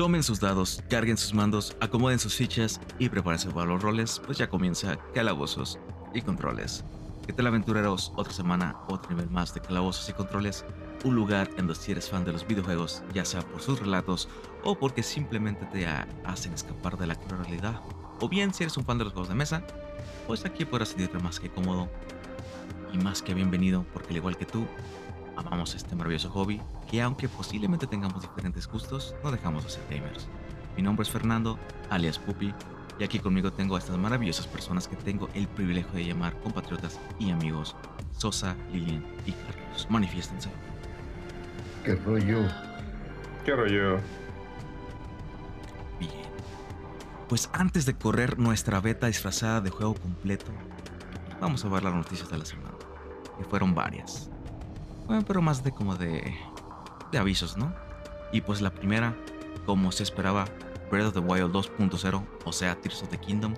Tomen sus dados, carguen sus mandos, acomoden sus fichas y prepárense para los roles, pues ya comienza Calabozos y Controles. ¿Qué tal aventureros? Otra semana, otro nivel más de Calabozos y Controles, un lugar en donde si eres fan de los videojuegos, ya sea por sus relatos o porque simplemente te hacen escapar de la realidad, o bien si eres un fan de los juegos de mesa, pues aquí podrás sentirte más que cómodo y más que bienvenido, porque al igual que tú, amamos este maravilloso hobby que aunque posiblemente tengamos diferentes gustos, no dejamos de ser gamers. Mi nombre es Fernando, alias Pupi, y aquí conmigo tengo a estas maravillosas personas que tengo el privilegio de llamar compatriotas y amigos, Sosa, Lilian y Carlos. Manifiéstense. ¿Qué rollo? ¿Qué rollo? Bien. Pues antes de correr nuestra beta disfrazada de juego completo, vamos a ver las noticias de la semana, que fueron varias. Bueno, pero más de como de, de avisos, ¿no? Y pues la primera, como se esperaba, Breath of the Wild 2.0, o sea, Tears of the Kingdom,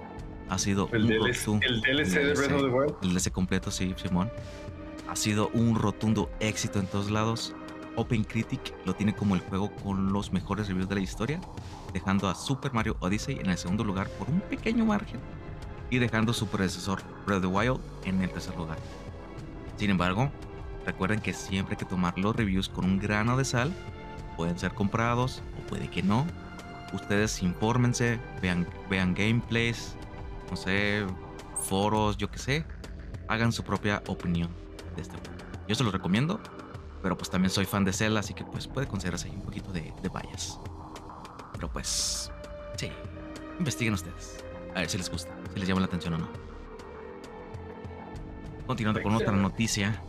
ha sido el un DLC, rotundo, el DLC de Breath of the Wild. el DLC completo, sí, Simón. Ha sido un rotundo éxito en todos lados. Open Critic lo tiene como el juego con los mejores reviews de la historia, dejando a Super Mario Odyssey en el segundo lugar por un pequeño margen y dejando su predecesor Breath of the Wild en el tercer lugar. Sin embargo, recuerden que siempre hay que tomar los reviews con un grano de sal. Pueden ser comprados o puede que no. Ustedes infórmense, vean, vean gameplays, no sé, foros, yo qué sé. Hagan su propia opinión de este juego. Yo se lo recomiendo, pero pues también soy fan de Zelda, así que pues puede considerarse ahí un poquito de, de bias. Pero pues, sí, investiguen ustedes. A ver si les gusta, si les llama la atención o no. Continuando con otra noticia.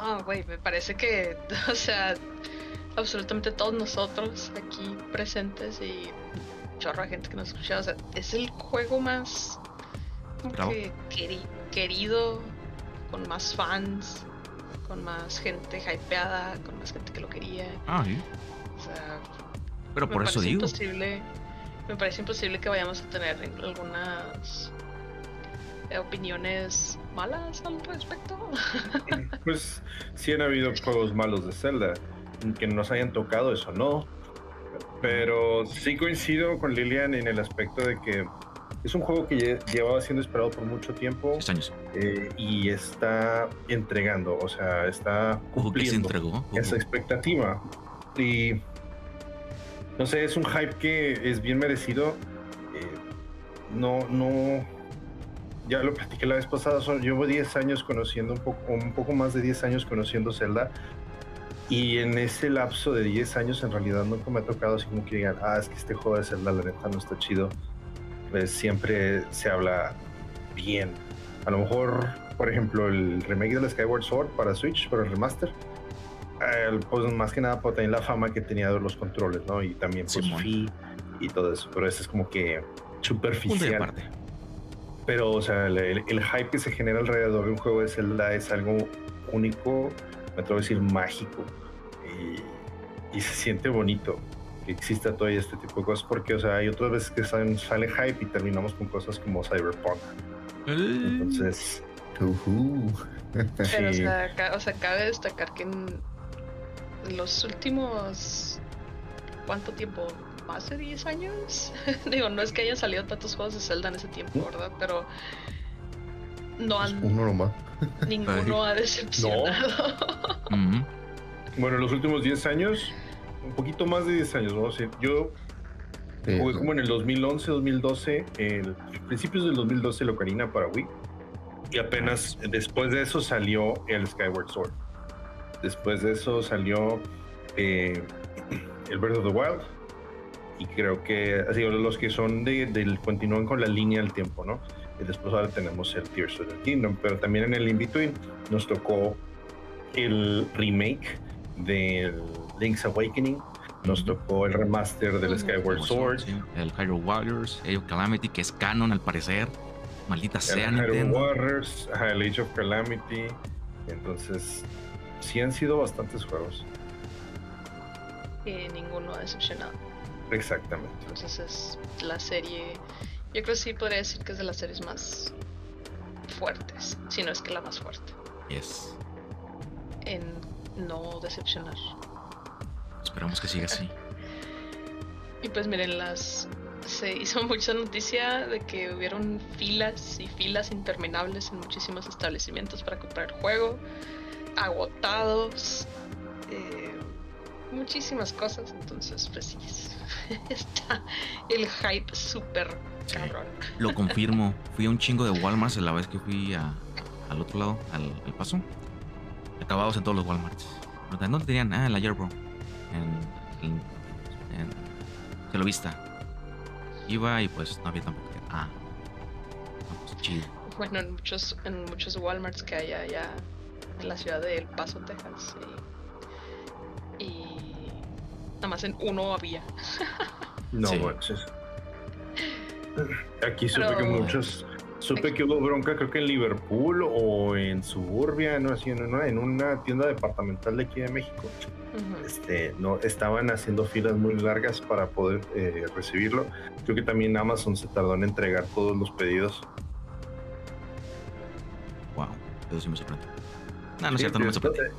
No, güey, me parece que, o sea, absolutamente todos nosotros aquí presentes y chorro de gente que nos escucha, o sea, es el juego más que queri- querido, con más fans, con más gente hypeada, con más gente que lo quería. Ah, sí. O sea, Pero me por eso parece digo. imposible, me parece imposible que vayamos a tener algunas opiniones malas al respecto. Pues sí han habido juegos malos de Zelda que nos hayan tocado, eso no. Pero sí coincido con Lilian en el aspecto de que es un juego que lle- llevaba siendo esperado por mucho tiempo años. eh, y está entregando, o sea, está que se cumpliendo entregó. esa expectativa. Y no sé, es un hype que es bien merecido. Eh, no, no. Ya lo platiqué la vez pasada. son- llevo 10 años conociendo un poco, un poco más de 10 años conociendo Zelda. Y en ese lapso de 10 años, en realidad nunca me ha tocado así como que digan, ah, es que este juego de Zelda, la neta, no está chido. Pues siempre se habla bien. A lo mejor, por ejemplo, el remake del Skyward Sword para Switch, para el remaster, eh, pues más que nada por también la fama que tenía de los controles, ¿no? Y también pues. Fi y todo eso. Pero eso es como que superficial. Pero, o sea, el, el- el hype que se genera alrededor de un juego de Zelda es algo único, me atrevo a decir mágico. Y, y se siente bonito que exista todo este tipo de cosas, porque, o sea, hay otras veces que salen- sale hype y terminamos con cosas como Cyberpunk. Entonces, Ujú. Pero, o, sea, ca- o sea, cabe destacar que en los últimos. ¿Cuánto tiempo? ¿Más de 10 años? Digo, no es que hayan salido tantos juegos de Zelda en ese tiempo, ¿verdad? Pero. No Pues han. uno nomás. Ninguno ha decepcionado. Ujú. bueno, los últimos 10 años, un poquito más de 10 años, vamos a decir. Yo Sí, Jugué no. como en el 2011, 2012, el principios del 2012 el Ocarina para Wii. Y apenas después de eso salió el Skyward Sword. Después de eso salió eh, el Breath of the Wild. Y creo que así los que son de, del continúan con la línea del tiempo, ¿no? Y después ahora tenemos el Tears of the Kingdom. Pero también en el in-between nos tocó el remake del Link's Awakening. Nos tocó el remaster del. Skyward Sword. Sí, El Hyrule Warriors, Age of Calamity, que es canon al parecer. Maldita sea el Hyrule Nintendo. Warriors, el Age of Calamity. Entonces, sí han sido bastantes juegos. y ninguno ha decepcionado. Exactamente. Entonces es la serie. Yo creo que sí podría decir que es de las series más fuertes, si no es que la más fuerte, Yes. en no decepcionar. Esperamos que siga así. Y pues miren, las se hizo mucha noticia de que hubieron filas y filas interminables en muchísimos establecimientos para comprar el juego, agotados, eh, muchísimas cosas. Entonces, pues sí, está el hype súper Sí. cabrón. Lo confirmo. Fui a un chingo de Walmarts la vez que fui a- al otro lado, al, al paso. Acabados en todos los Walmarts. ¿En ¿Dónde tenían? Ah, en la Yerbro. En, en, lo vista. Iba y pues no había tampoco. Ah. No, pues chido. Bueno, en muchos, en muchos Walmarts que hay allá en la ciudad de El Paso, Texas. Y, y nada más en uno había. No Sí. manches. Aquí supe Pero- que muchos. Supe que hubo bronca, creo que en Liverpool o en Suburbia, no así, en una, en una tienda departamental de aquí de México. Este, no, estaban haciendo filas muy largas para poder eh, recibirlo. Creo que también Amazon se tardó en entregar todos los pedidos. Wow. Eso sí me sorprende. No, no es Sí, cierto, no me sorprende.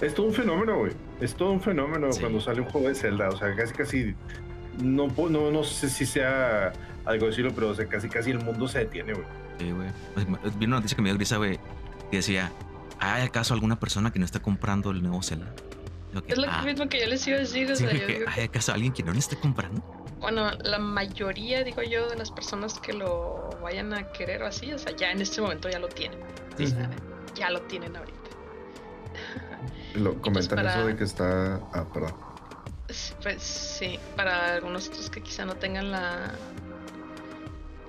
Es todo un fenómeno, güey. Es todo un fenómeno Sí. cuando sale un juego de Zelda. O sea, casi, casi. No, no, no sé si sea algo decirlo, pero o sea, casi, casi el mundo se detiene, güey. Sí, güey. Pues, Vi una noticia que me dio risa, güey. Que decía: ¿Hay acaso alguna persona que no está comprando el nuevo Zelda? Que, Es lo ah, mismo que yo les iba a decir. O sí, sea, yo que, digo ¿Hay acaso alguien que no lo esté comprando? bueno, la mayoría, digo yo, de las personas que lo vayan a querer o así, o sea, ya en este momento ya lo tienen. O sea, ya lo tienen ahorita. Lo comentan para- eso de que está. Ah, perdón. Pues sí, para algunos otros que quizá no tengan la.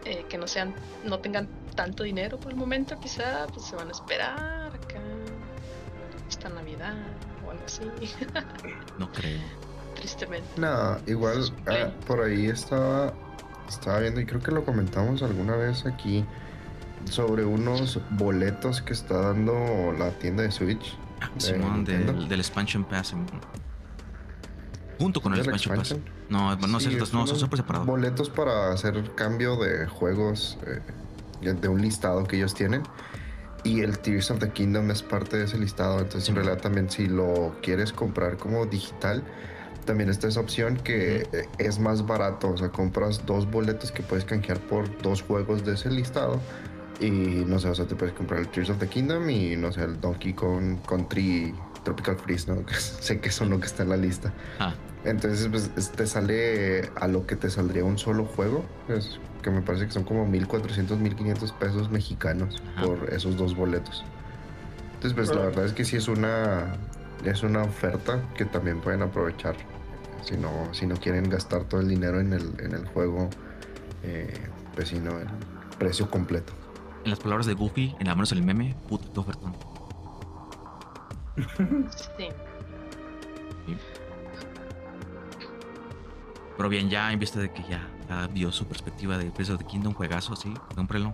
eh, que no sean. no tengan tanto dinero por el momento, quizá pues se van a esperar acá. Esta Navidad o algo así. No creo. Tristemente. No, igual ah, por ahí estaba, estaba viendo y creo que lo comentamos alguna vez aquí sobre unos boletos que está dando la tienda de Switch. Ah, ¿De Simón, del, del Expansion Pass. Junto con el ¿Es la Expansion Pass. No, no, Sí, no, son súper separados. Boletos para hacer cambio de juegos eh, de un listado que ellos tienen. Y el Tears of the Kingdom es parte de ese listado. Entonces, en realidad, también si lo quieres comprar como digital, también está esa opción que eh, es más barato. O sea, compras dos boletos que puedes canjear por dos juegos de ese listado. Y no sé, o sea, te puedes comprar el Tears of the Kingdom y no sé, el Donkey Kong Country Tropical Freeze, ¿no? sé que es uno que está en la lista. Ah, Entonces, pues es- te sale a lo que te saldría un solo juego. Que me parece que son como 1400, 1500 pesos mexicanos Ajá. por esos dos boletos. Entonces, pues la Ah. verdad es que sí es una, es una oferta que también pueden aprovechar. Si no, si no quieren gastar todo el dinero en el, en el juego, eh, pues si no, el precio completo. En las palabras de Goofy, en la menos el meme, puto ofertón. Sí. Pero bien, ya en vista de que ya, ya vio su perspectiva de of the Kingdom, juegazo, sí, cómprelo.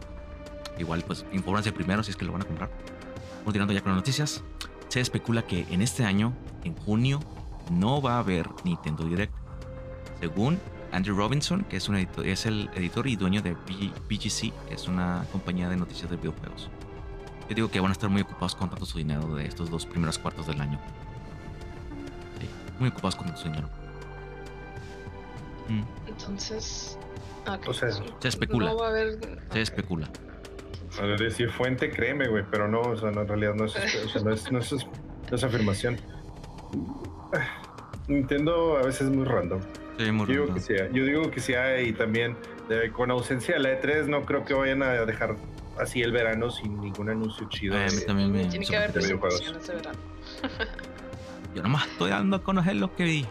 Igual, pues, infórmense primero si es que lo van a comprar. Continuando ya con las noticias, se especula que en este año, en junio, no va a haber Nintendo Direct. Según Andrew Robinson, que es, un editor, es el editor y dueño de BGC, que es una compañía de noticias de videojuegos. Yo digo que van a estar muy ocupados con tanto su dinero de estos dos primeros cuartos del año. Sí, muy ocupados con tanto su dinero. Mm. Entonces. ah, ok, O sea, se especula. No va a haber. Se ok. especula. A ver, decir fuente, créeme, güey, pero no, o sea, no, en realidad no es, o sea, no es, no es, no es afirmación. Nintendo a veces es muy random. Sí, muy Yo digo que sí, yo digo que y también eh, con ausencia de la E3 no creo que vayan a dejar así el verano sin ningún anuncio chido. Eh, de- también me Tiene que haber presentaciones de verano. Yo nomás estoy dando a conocer lo que vi.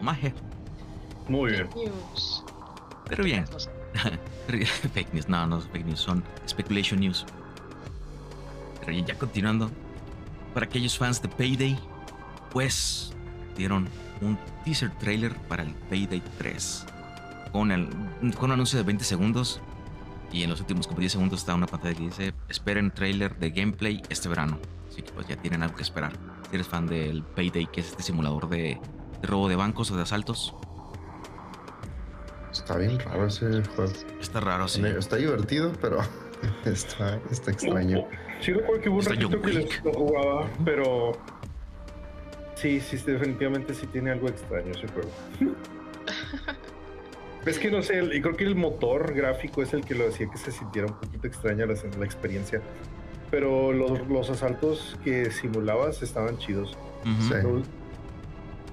Más eso. Muy bien. Fake news. Pero bien. Fake news, no, no es fake news, son speculation news. Pero bien, ya continuando. Para aquellos fans de Payday, pues dieron un teaser trailer para el Payday 3. Con, el, con un anuncio de 20 segundos. Y en los últimos como 10 segundos está una pantalla que dice: Esperen trailer de gameplay este verano. Así que pues ya tienen algo que esperar. Si eres fan del Payday, que es este simulador de, de robo de bancos o de asaltos, Está bien raro ese juego. está raro, sí. Está divertido, pero está, está extraño. Sí recuerdo que hubo un ratito que lo jugaba, pero sí, sí, definitivamente sí tiene algo extraño ese juego. Es que no sé, y creo que el motor gráfico es el que lo hacía que se sintiera un poquito extraña la, la experiencia. Pero los, los asaltos que simulabas estaban chidos. Sí. Me, gu-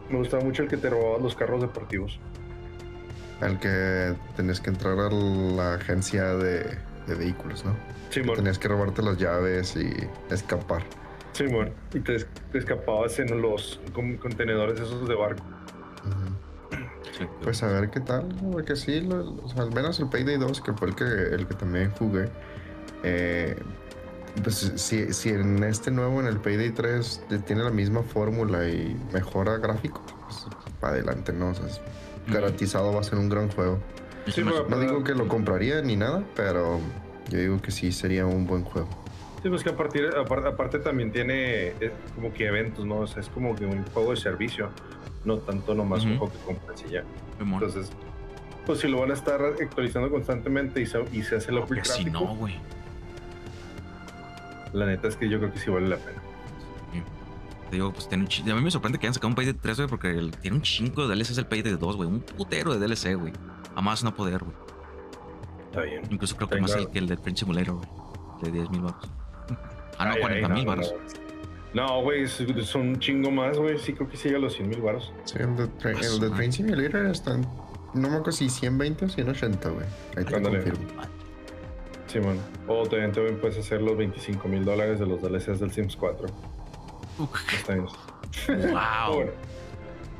me gustaba mucho el que te robabas los carros deportivos. Al que tenías que entrar a la agencia de, de vehículos, ¿no? Simón, Tenías que robarte las llaves y escapar. Simón. Y te, es- te escapabas en los con- contenedores esos de barco. Sí, Pues a ver qué tal, porque sí, lo- o sea, al menos el Payday 2, que fue el que, el que también jugué, eh, pues si, si en este nuevo, en el Payday 3, de- tiene la misma fórmula y mejora gráfico, pues para adelante, ¿no? O sea, es garantizado va a ser un gran juego. Sí, No digo que lo compraría ni nada, pero yo digo que sí sería un buen juego. Sí, pues que a partir, apar- aparte, también tiene como que eventos, ¿no? O sea, es como que un juego de servicio, no tanto nomás un juego que compras y ya. Entonces, pues si lo van a estar actualizando constantemente y se, y se hace upgrade Porque si no, güey. la neta es que yo creo que sí vale la pena. Te digo, pues tiene un A mí me sorprende que hayan sacado un Payday 3, güey, porque el- tiene un chingo de DLCs el Payday 2, güey. Un putero de DLC, güey. A más no poder, güey. Está bien. Incluso creo que Tenga- más el que el del French Simulator, güey. De 10 mil baros. Ah, no, Ay, ay, 40 mil no, baros. No, No, güey, es- son un chingo más, güey. Sí, creo que sí llega a los 100 mil baros. Sí, el de, Tra- Ah, el de madre. Train Simulator está en, no me acuerdo si 120 o 180, güey. Ahí te Ándale. confirmo. Sí, man. O también, también puedes hacer los 25 mil dólares de los DLCs del Sims 4. Está bien. Wow. bueno.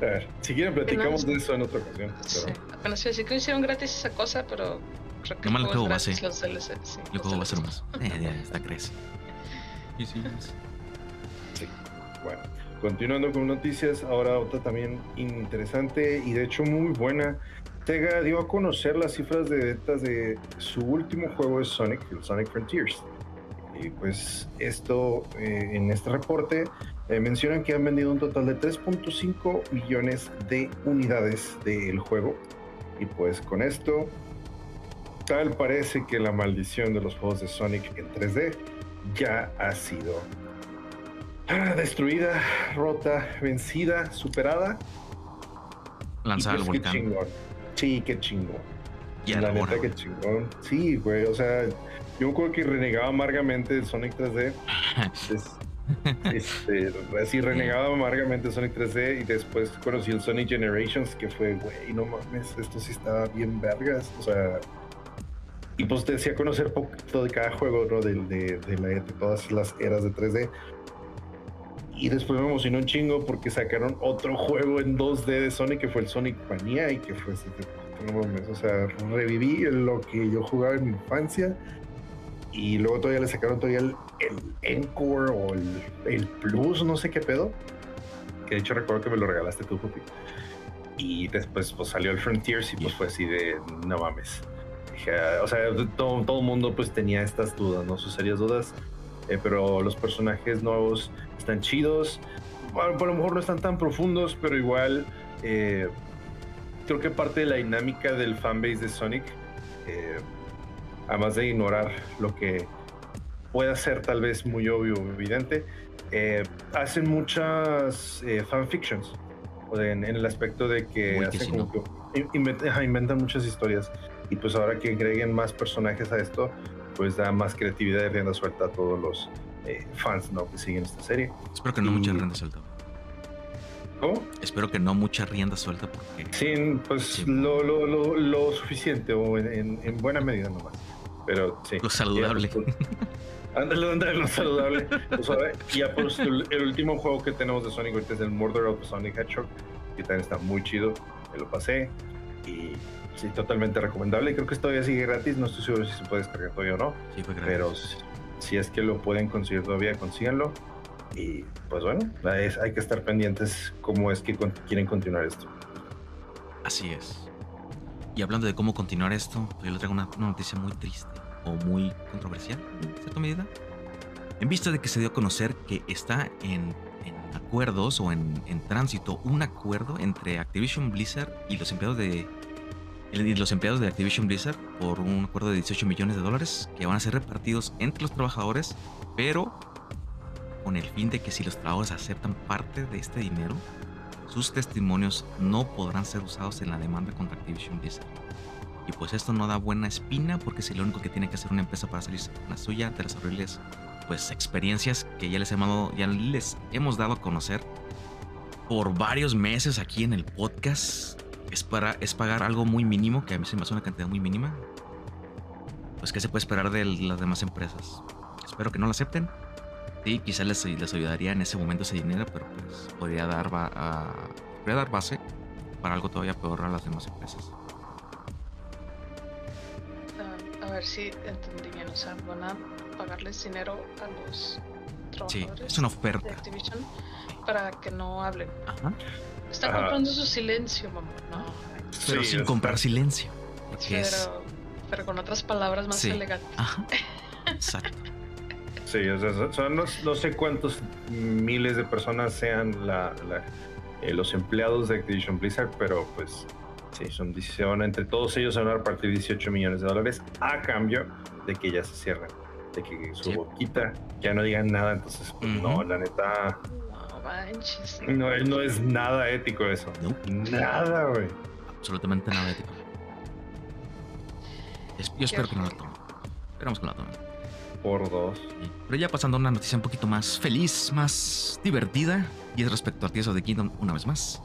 A ver, si quieren platicamos de eso en otra ocasión. Sí. Pero Bueno, sí, sí que hicieron gratis esa cosa, pero creo que Nomás el juego base. los DLC. Sí, El los juego va a ser DLCs. más. Eh, ya está crece. Sí, bueno, continuando con noticias, ahora otra también interesante y de hecho muy buena. Sega dio a conocer las cifras de ventas de su último juego de Sonic, el Sonic Frontiers. Y pues esto, eh, en este reporte, eh, mencionan que han vendido un total de 3.5 millones de unidades del juego. Y pues con esto, tal parece que la maldición de los juegos de Sonic en 3D ya ha sido ah, destruida, rota, vencida, superada. Lanzar Y al pues, qué volcán. chingón. Sí, qué chingón. Ya la neta, qué chingón. Sí, güey, o sea, yo acuerdo que renegaba amargamente de Sonic 3D. Es- este, así renegaba amargamente Sonic 3D y después conocí el Sonic Generations que fue, güey, no mames, esto sí estaba bien vergas, o sea, y pues te decía conocer poquito de cada juego, ¿no? De, de, de la- de todas las eras de 3D. Y después me emocionó un chingo porque sacaron otro juego en 2D de Sonic que fue el Sonic Mania y que fue o sea, reviví lo que yo jugaba en mi infancia y luego todavía le sacaron todavía el, el Encore o el, el Plus, no sé qué pedo. Que de hecho recuerdo que me lo regalaste tú, Pupi. Y después pues salió el Frontiers y pues fue así de no mames. Dije, o sea, todo, todo el mundo pues tenía estas dudas, ¿no? Sus serias dudas. eh, pero los personajes nuevos están chidos. Bueno, por lo mejor no están tan profundos, pero igual eh, creo que parte de la dinámica del fanbase de Sonic, eh, además de ignorar lo que pueda ser tal vez muy obvio o evidente, hacen muchas fanfictions. En, en el aspecto de que hacen como que inventan muchas historias. Y pues ahora que agreguen más personajes a esto, pues da más creatividad y rienda suelta a todos los eh, fans ¿no? que siguen esta serie. Espero que no mucha rienda suelta. ¿Cómo? Espero que no mucha rienda suelta porque. Sí, pues Sí. Lo, lo, lo, lo suficiente o en, en- en buena medida nomás. Pero sí. Lo saludable. Ya, pues, Ándale, ándale, lo saludable. Pues, ahora, ya pues el, el último juego que tenemos de Sonic ahorita es el Murder of Sonic Hedgehog, que también está muy chido. Me lo pasé y sí, totalmente recomendable. Creo que todavía sigue gratis, no estoy seguro si se puede descargar todavía o no. Sí, fue Pero gratis. si, si es que lo pueden conseguir todavía, consíganlo. Y pues bueno, es- hay que estar pendientes cómo es que con- quieren continuar esto. Así es. Y hablando de cómo continuar esto, pues yo les traigo una, una noticia muy triste o muy controversial en cierta medida. En vista de que se dio a conocer que está en, en acuerdos o en, en tránsito un acuerdo entre Activision Blizzard y los empleados de y los empleados de Activision Blizzard por un acuerdo de 18 millones de dólares que van a ser repartidos entre los trabajadores, pero con el fin de que si los trabajadores aceptan parte de este dinero, sus testimonios no podrán ser usados en la demanda contra Activision Blizzard. Y pues esto no da buena espina porque si lo único que tiene que hacer una empresa para salirse con la suya de las horribles pues experiencias que ya les, hemos, ya les hemos dado a conocer por varios meses aquí en el podcast es, para, es pagar algo muy mínimo, que a mí se me hace una cantidad muy mínima. Pues, ¿qué se puede esperar de las demás empresas? Espero que no lo acepten. Sí, quizás les, les ayudaría en ese momento ese dinero, pero pues podría dar, a, podría dar base para algo todavía peor a las demás empresas. Ah, a ver si entendí bien, o sea, van a pagarles dinero a los trabajadores sí, es una oferta. de Activision para que no hablen. Ajá. Está Ajá. comprando su silencio, mamá. No, Pero Sí, sin comprar silencio. Porque pero, es. pero con otras palabras más Sí. elegantes. Ajá. Exacto. Sí, o sea, son- son no, no sé cuántos miles de personas sean la, la- eh, los empleados de Activision Blizzard, pero pues sí, son, se van entre todos ellos se van a repartir 18 millones de dólares a cambio de que ya se cierren, de que su Sí. boquita ya no digan nada, entonces pues, no, la neta, manches. no, no es nada ético eso. No, Nada, güey. absolutamente nada ético. Es- Yo espero que no la tomen. Esperamos que no la tomen. Por dos. Pero ya pasando a una noticia un poquito más feliz, más divertida, y es respecto a Tears of the Kingdom una vez más.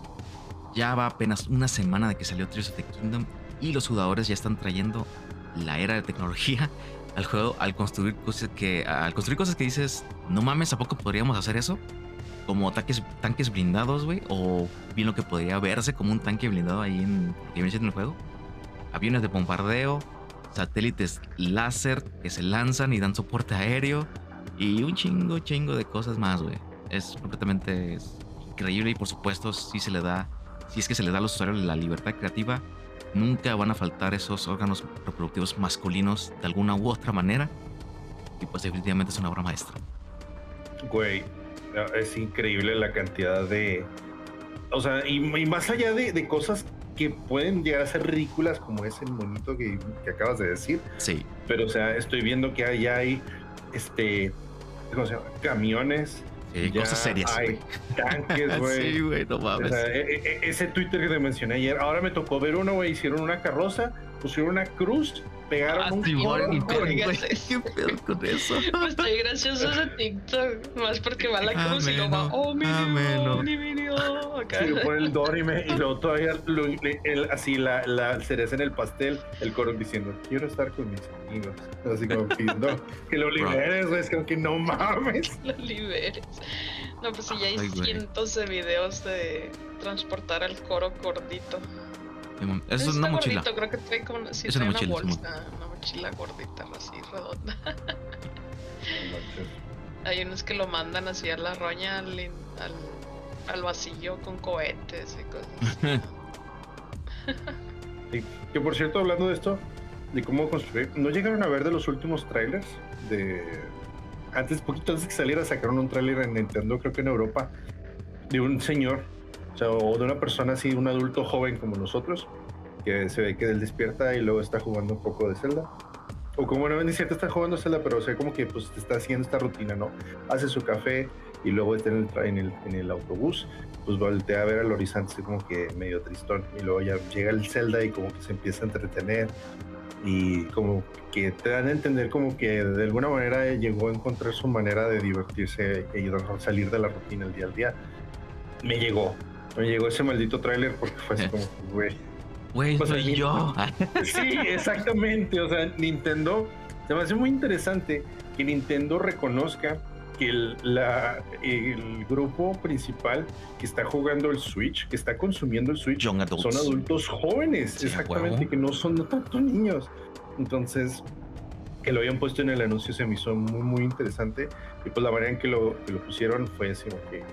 Ya va apenas una semana de que salió Tears of the Kingdom y los jugadores ya están trayendo la era de tecnología al juego al construir cosas que al construir cosas que dices, no mames, ¿a poco podríamos hacer eso? Como tanques, tanques blindados, güey, o bien lo que podría verse como un tanque blindado ahí en, siendo el juego. Aviones de bombardeo, satélites láser que se lanzan y dan soporte aéreo y un chingo, chingo de cosas más, güey. Es completamente es increíble y por supuesto si se le da, si es que se le da a los usuarios la libertad creativa, nunca van a faltar esos órganos reproductivos masculinos de alguna u otra manera. Y pues definitivamente es una obra maestra. Güey, es increíble la cantidad de. O sea, y, y más allá de, de cosas que pueden llegar a ser ridículas, como ese monito que, que acabas de decir, Sí, pero o sea, estoy viendo que hay, hay este. ¿Cómo se llama? Camiones. sí, cosas serias. Hay tanques, güey. sí, güey, no O mames. sea, e- e- ese Twitter que te mencioné ayer, ahora me tocó ver uno, güey. Hicieron una carroza, pusieron una cruz, pegaron Ah, un digas ¿Qué pedo con eso? Pues bien gracioso ese TikTok. Más porque va la cruz y lo va. Oh, mi ameno. mi video. Acá. Sí, por el Dorime y luego todavía lo- le- el- así la, la cereza en el pastel, el coro diciendo quiero estar con mis amigos. Así como pidiendo que lo liberes, güey. Es como que no mames. lo liberes. No, pues sí, ya hay Ay, güey. cientos de videos de transportar al coro gordito. Eso es Está una mochila. gordito, creo que trae como sí, Es una mochila, bolsa, una mochila gordita, así redonda. Hay unos que lo mandan así a la roña al, al, al vacío con cohetes y cosas Que por cierto, hablando de esto, de cómo construir, ¿no llegaron a ver de los últimos trailers? De antes, poquito antes que saliera, sacaron un tráiler en Nintendo, creo que en Europa, de un señor, o sea, o de una persona así, un adulto joven como nosotros, que se ve que él despierta y luego está jugando un poco de Zelda. O como no ni cierto está jugando Zelda, pero o sea, como que pues está haciendo esta rutina, ¿no? Hace su café y luego está en el, en el, en el autobús, pues voltea a ver al horizonte así como que medio tristón. Y luego ya llega el Zelda y como que se empieza a entretener. Y como que te dan a entender como que de alguna manera llegó a encontrar su manera de divertirse y salir de la rutina el día al día. Me llegó. Me llegó ese maldito tráiler porque fue así como, güey. Güey, Pues, soy yo. Sí, exactamente. O sea, Nintendo, se me hace muy interesante que Nintendo reconozca que el, la- el grupo principal que está jugando el Switch, que está consumiendo el Switch, son adultos jóvenes, Sí, exactamente, huevo. que no son no tanto niños. Entonces, que lo habían puesto en el anuncio se me hizo muy, muy interesante. Y pues la manera en que lo, que lo pusieron fue así que,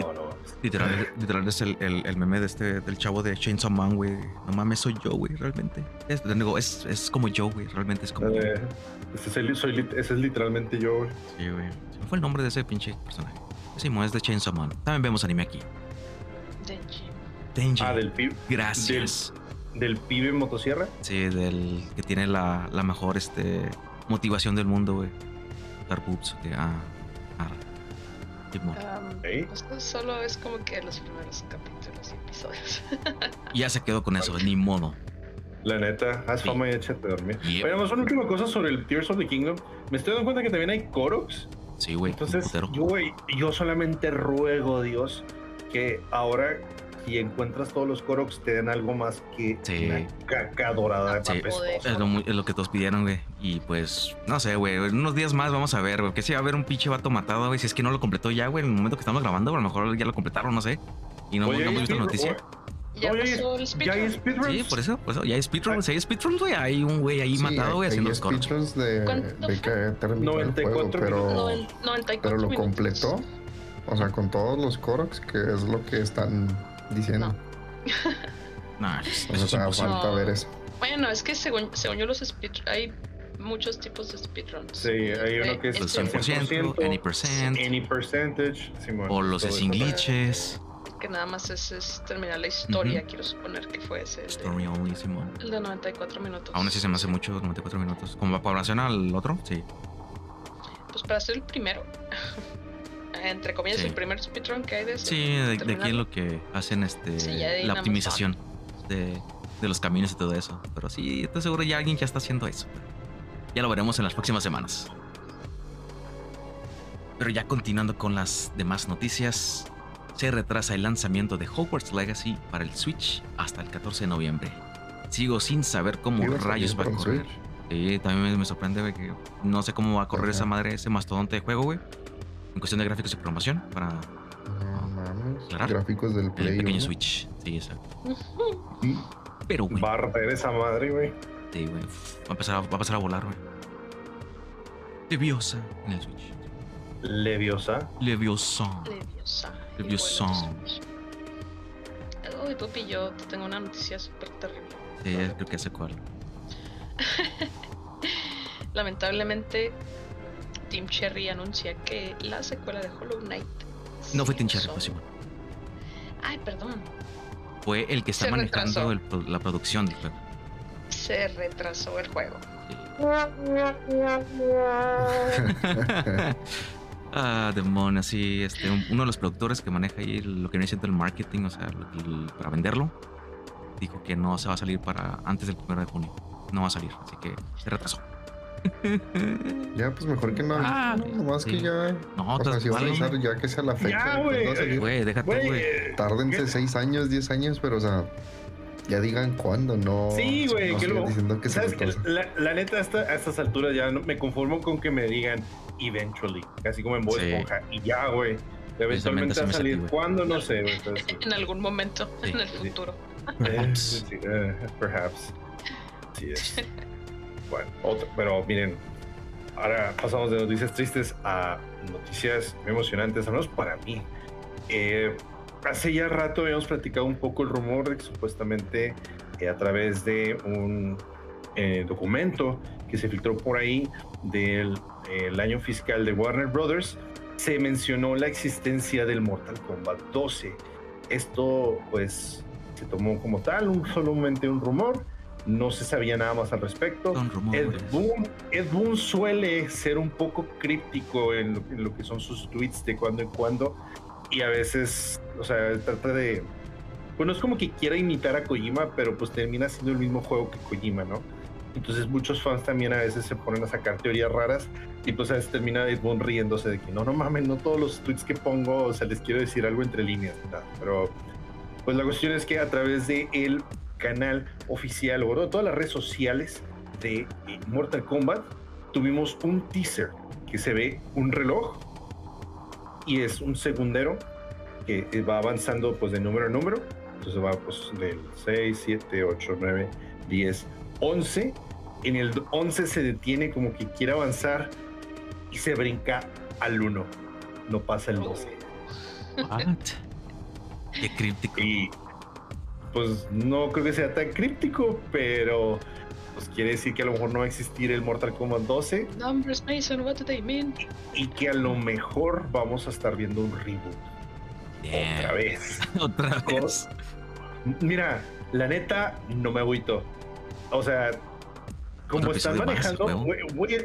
no, no. Literal, literal es el, el, el meme de este, del chavo de Chainsaw Man, güey. No mames, soy yo, güey, realmente. Es, digo, es, es como yo, güey, realmente es como yo. Eh, ese, es el- soy ese es literalmente yo, güey. Sí, güey. Se me fue el nombre de ese pinche personaje. Mo es de Chainsaw Man. También vemos anime aquí. Denji. Denji. Ah, del pibe. Gracias. Del pibe en motosierra. Sí, del que tiene la, la mejor este, motivación del mundo, güey. Dar boobs. que, ah, esto solo es como que los primeros capítulos y episodios. Ya se quedó con eso, ni modo. La neta, haz Sí. fama y échate a dormir. Yep. Oye, más una última cosa sobre el Tears of the Kingdom. Me estoy dando cuenta que también hay Koroks. Sí, güey. Entonces, yo, güey, yo solamente ruego a Dios que ahora, si encuentras todos los Koroks, te den algo más que Sí. una caca dorada de Sí. Es lo, muy- es lo que todos pidieron, güey. Y pues, no sé, güey. En unos días más vamos a ver, güey. Que si va a haber un pinche vato matado, güey. Si es que no lo completó ya, güey. En el momento que estamos grabando, a lo mejor ya lo completaron, no sé. Y no, Oye, no hemos visto la noticia. Ya Oye, pasó el ya hay speedrun. speedruns. Sí, por eso, por eso. Ya hay speedruns, si hay speedruns, güey. Hay un güey ahí Sí, matado, güey, haciendo coros. speedruns de, ¿Cuánto de que terminó el 94 juego, pero, Noven- 94 pero lo minutos. completó. O sea, con todos los Koroks, que es lo que están diciendo. No. Nah, eso es falta No. ver eso. Bueno, es que según, según yo los speedruns, hay muchos tipos de speedruns. Sí, hay uno que es Los Este, 100%, any percent, Any percentage. Simón, o los sin glitches. que nada más es, es terminar la historia, quiero suponer que fue ese. El de, Story only, Simón. el de 94 minutos. Aún así se me hace mucho, 94 minutos. Como va población al otro, sí. Pues para ser el primero, entre comillas, Sí. el primer speedrun que hay de. Sí, de, de aquí lo que hacen este Sí, la optimización de, de los caminos y todo eso. Pero sí, estoy seguro ya alguien ya está haciendo eso. Ya lo veremos en las próximas semanas. Pero ya continuando con las demás noticias, se retrasa el lanzamiento de Hogwarts Legacy para el Switch hasta el 14 de noviembre. Sigo sin saber cómo rayos va a correr. Switch. Sí, también me, me sorprende, güey, que no sé cómo va a correr Ajá. esa madre, ese mastodonte de juego, güey. En cuestión de gráficos y programación para No mames. Claro. Gráficos del el Play. pequeño 1. Switch. Sí, exacto. Sí. Pero, güey, Va a arder esa madre, güey. sí, güey, va a empezar a, va a empezar a volar, güey. Leviosa en el Switch. Leviosa. Leviosa. Leviosa. Leviosa. Uy, Pupi, yo te tengo una noticia súper terrible. Sí, creo que sé cuál. Lamentablemente, Team Cherry anuncia que la secuela de Hollow Knight. No fue Team Cherry, fue Simón. Ay, perdón. Fue el que está Se manejando el la producción del juego. Se retrasó el juego. ah, demonios, sí. Este, un- uno de los productores que maneja ahí lo que viene siendo el marketing, o sea, el- para venderlo, dijo que no se va a salir para antes del 1 de junio. No va a salir, así que se retrasó. Ya, pues mejor que no. Ah, no, nomás sí. que ya. No, O sea, si a lanzar ya que sea la fecha. Ya, cuándo güey. déjate, Güey, Tárdense ¿qué? 6 años, 10 años, pero o sea, ya digan cuándo, no. Sí, güey, no que luego- diciendo que se ¿Sabes qué? retrasa. La, la neta, hasta, a estas alturas ya no, me conformo con que me digan eventually, casi como en Bob Sí. Esponja. Y ya, güey. Eventualmente va a salir. sentí. ¿Cuándo? No sé. Entonces, En algún momento, Sí, en el futuro. eh, Perhaps. sí, eh, perhaps. Sí es. Bueno, otro, pero miren, ahora pasamos de noticias tristes a noticias muy emocionantes, al menos para mí. Eh, hace ya rato habíamos platicado un poco el rumor de que supuestamente eh, a través de un eh, documento que se filtró por ahí del el año fiscal de Warner Brothers, se mencionó la existencia del Mortal Kombat 12. Esto pues se tomó como tal, un, solamente un rumor, no se sabía nada más al respecto. Ed. Boon, Ed Boon suele ser un poco críptico en lo, en lo que son sus tweets de cuando en cuando y a veces, o sea, trata de... Pues no es como que quiera imitar a Kojima, pero pues termina siendo el mismo juego que Kojima, ¿no? Entonces muchos fans también a veces se ponen a sacar teorías raras y pues a veces termina Ed Boon riéndose de que no, no mames, no todos los tweets que pongo, o sea, les quiero decir algo entre líneas, nada, pero pues la cuestión es que a través de el canal oficial o todas las redes sociales de eh, Mortal Kombat tuvimos un teaser que se ve un reloj y es un segundero que eh, va avanzando pues de número a número entonces va pues del 6, 7, 8, 9, 10, 11 en el 11 se detiene como que quiere avanzar y se brinca al 1 no pasa el 12 What? Qué críptico. y pues no creo que sea tan críptico, pero pues quiere decir que a lo mejor no va a existir el Mortal Kombat 12 Numbers, Mason, what do they mean? y que a lo mejor vamos a estar viendo un reboot otra vez. Otra vez. Mira, la neta no me agüito. O sea, como están más, manejando,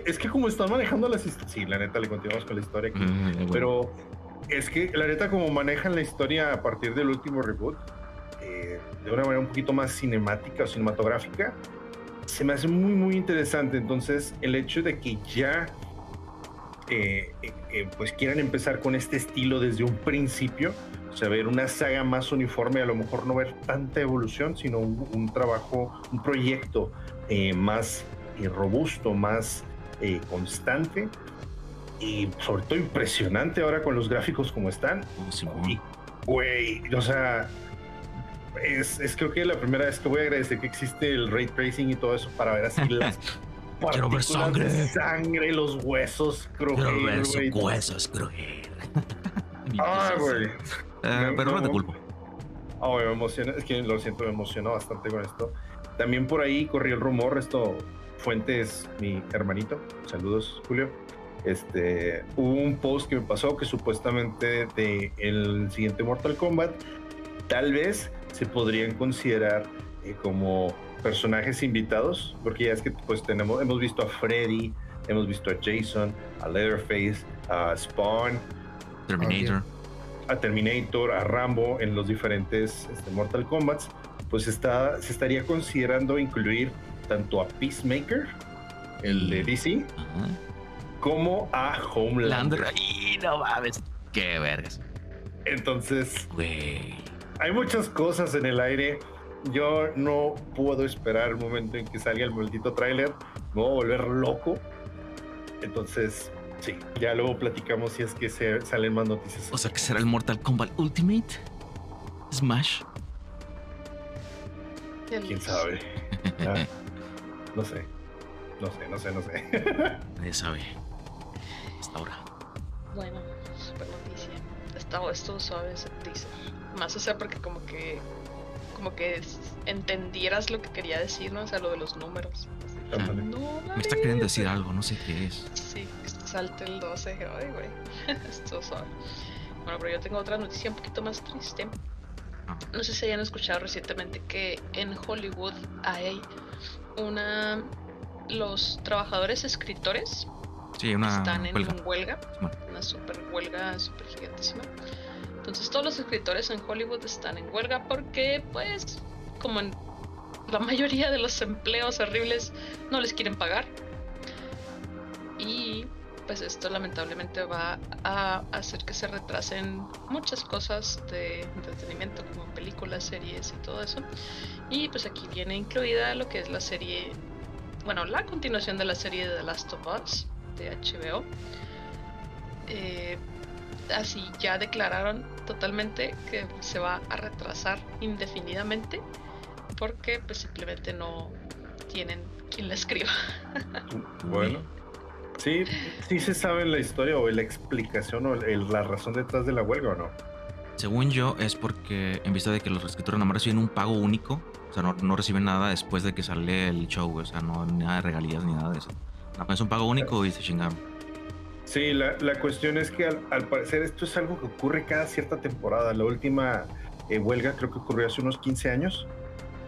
es que como están manejando las hist- sí, la neta le continuamos con la historia aquí. Mm, bueno. Pero Es que la neta, como manejan la historia a partir del último reboot, eh, de una manera un poquito más cinemática o cinematográfica, se me hace muy, muy interesante. Entonces, el hecho de que ya eh, eh, pues quieran empezar con este estilo desde un principio, o sea, ver una saga más uniforme, a lo mejor no ver tanta evolución, sino un, trabajo, un proyecto más robusto, más constante y sobre todo impresionante ahora con los gráficos como están. Y, güey, o sea, es, es, creo que la primera vez que voy a agradecer que existe el ray tracing y todo eso para ver así las partículas sangre. de sangre, los huesos crujer, huesos crujer. ah, güey. Uh, pero no, te culpo. Oh, me emociona, es que lo siento, me emocionó bastante con esto. También por ahí corrió el rumor, esto, Fuentes, mi hermanito. Saludos, Julio este, hubo un post que me pasó que supuestamente de el siguiente Mortal Kombat tal vez se podrían considerar eh, como personajes invitados, porque ya es que pues tenemos, hemos visto a Freddy, hemos visto a Jason, a Leatherface, a Spawn, Terminator, a Terminator, a Rambo en los diferentes este, Mortal Kombat, pues está, se estaría considerando incluir tanto a Peacemaker, el de DC, como a Homelander. Y no mames, qué vergas. Entonces, güey. Hay muchas cosas en el aire. Yo no puedo esperar el momento en que salga el maldito tráiler. Me voy a volver loco. Entonces, sí, ya luego platicamos si es que se salen más noticias. O sea, que será el Mortal Kombat Ultimate Smash. ¿Quién sabe? no sé. No sé, no sé, no sé. Nadie sabe hasta ahora. Bueno, super noticia. Estaba esto suave teaser. Más o sea porque como que como que entendieras lo que quería decir, ¿no? O sea, lo de los números. Me está queriendo decir algo, no sé qué es. Sí, que salte el 12. Ay, güey. Esto suave. Bueno, pero yo tengo otra noticia un poquito más triste. Ah. No sé si hayan escuchado recientemente que en Hollywood hay una. Los trabajadores escritores están en huelga, una super huelga super gigantísima. Entonces todos los escritores en Hollywood están en huelga porque pues como en la mayoría de los empleos horribles no les quieren pagar. Y pues esto lamentablemente va a hacer que se retrasen muchas cosas de entretenimiento como películas, series y todo eso. Y pues aquí viene incluida lo que es la serie, bueno, la continuación de la serie de The Last of Us, de HBO. Eh, así ya declararon totalmente que se va a retrasar indefinidamente porque pues simplemente no tienen quien la escriba. bueno, sí, sí se sabe la historia o la explicación o la razón detrás de la huelga o no. Según yo es porque en vista de que los escritores nomás reciben un pago único, o sea, no, reciben nada después de que sale el show, o sea, no nada de regalías ni nada de eso. Es un pago único y se chingaron. Sí, la, la cuestión es que al, parecer esto es algo que ocurre cada cierta temporada. La última eh, huelga creo que ocurrió hace unos 15 años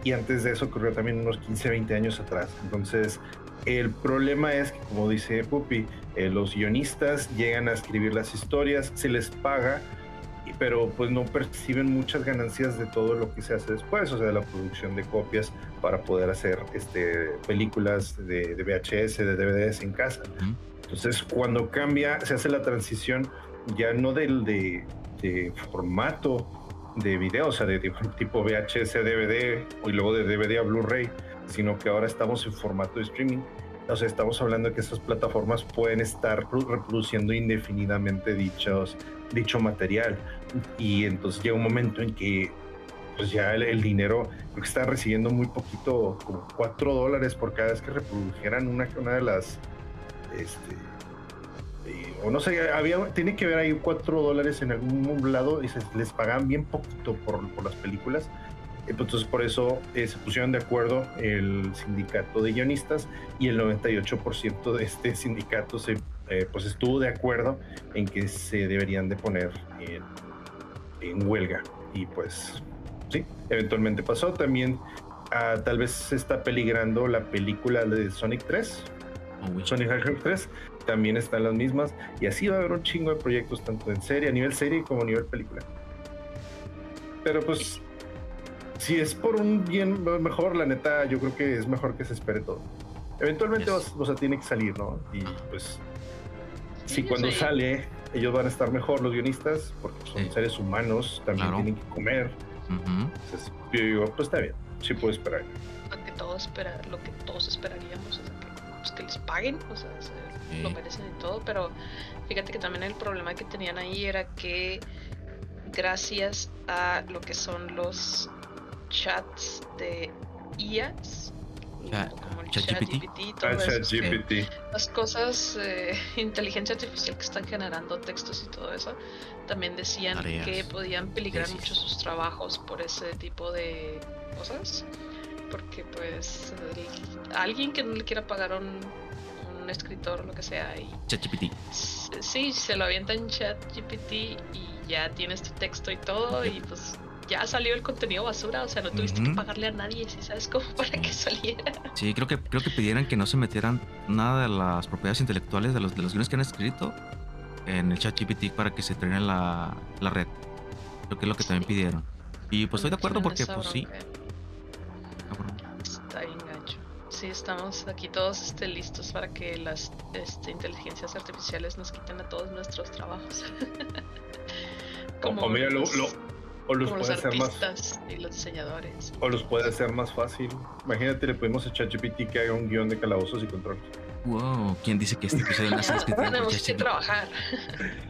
y antes de eso ocurrió también unos 15, 20 años atrás. Entonces, el problema es que, como dice Pupi, eh, los guionistas llegan a escribir las historias, se les paga, pero pues no perciben muchas ganancias de todo lo que se hace después, o sea, de la producción de copias para poder hacer este, películas de, VHS, de DVDs en casa. Entonces, cuando cambia, se hace la transición ya no del de, formato de video, o sea, de, tipo VHS DVD y luego de DVD a Blu-ray, sino que ahora estamos en formato de streaming. O sea, estamos hablando de que esas plataformas pueden estar reproduciendo indefinidamente dichos, dicho material. Y entonces llega un momento en que pues ya el, dinero, creo que están recibiendo muy poquito, como 4 dólares por cada vez que reprodujeran una, una de las, este, eh, o no sé, había, tiene que ver ahí 4 dólares en algún lado y se les pagan bien poquito por, por las películas. Entonces por eso eh, se pusieron de acuerdo el sindicato de guionistas y el 98% de este sindicato se, eh, pues estuvo de acuerdo en que se deberían de poner en, en huelga. Y pues sí, eventualmente pasó. También ah, tal vez se está peligrando la película de Sonic 3. Oh. Sonic Hedgehog 3 también están las mismas. Y así va a haber un chingo de proyectos, tanto en serie, a nivel serie como a nivel película. Pero pues, si es por un bien mejor, la neta, yo creo que es mejor que se espere todo. Eventualmente, Yes. vas- o sea, tiene que salir, ¿no? Y pues, Sí, si cuando sé. sale, ellos van a estar mejor, los guionistas, porque son Sí. seres humanos, también Claro. tienen que comer. Ujú. Entonces, yo digo, pues está bien, sí puedo esperar. Lo que todos, espera, lo que todos esperaríamos, que, les paguen, o sea, se- Sí. lo merecen y todo, pero fíjate que también el problema que tenían ahí era que gracias a lo que son los chats de IAs, Chat- como el ChatGPT. Todo Ah, las cosas, eh, inteligencia artificial que están generando textos y todo eso, también decían Tareas, que podían peligrar tesis. mucho sus trabajos por ese tipo de cosas. Porque pues el- alguien que no le quiera pagar un, un escritor o lo que sea, y ChatGPT. sí, se lo avienta en chat GPT y ya tienes tu texto y todo y pues ya salió el contenido basura, o sea, no tuviste que pagarle a nadie, si sabes cómo, para que saliera. Sí, creo que creo que pidieran que no se metieran nada de las propiedades intelectuales de los de los guiones que han escrito en el chat GPT para que se trene la, la red. Creo que es lo que también pidieron. Y pues estoy de acuerdo porque pues sí. Cabrón. Está bien gancho. Sí, estamos aquí todos este, listos para que las este, inteligencias artificiales nos quiten a todos nuestros trabajos. O, o mira, lo- los, lo- o los como los puede hacer más artistas y los diseñadores. o los puede hacer más fácil. Imagínate, le pedimos a ChatGPT que haga un guion de calabozos y controles. Wow, ¿quién dice que este episodio no es escrito por Tenemos que trabajar.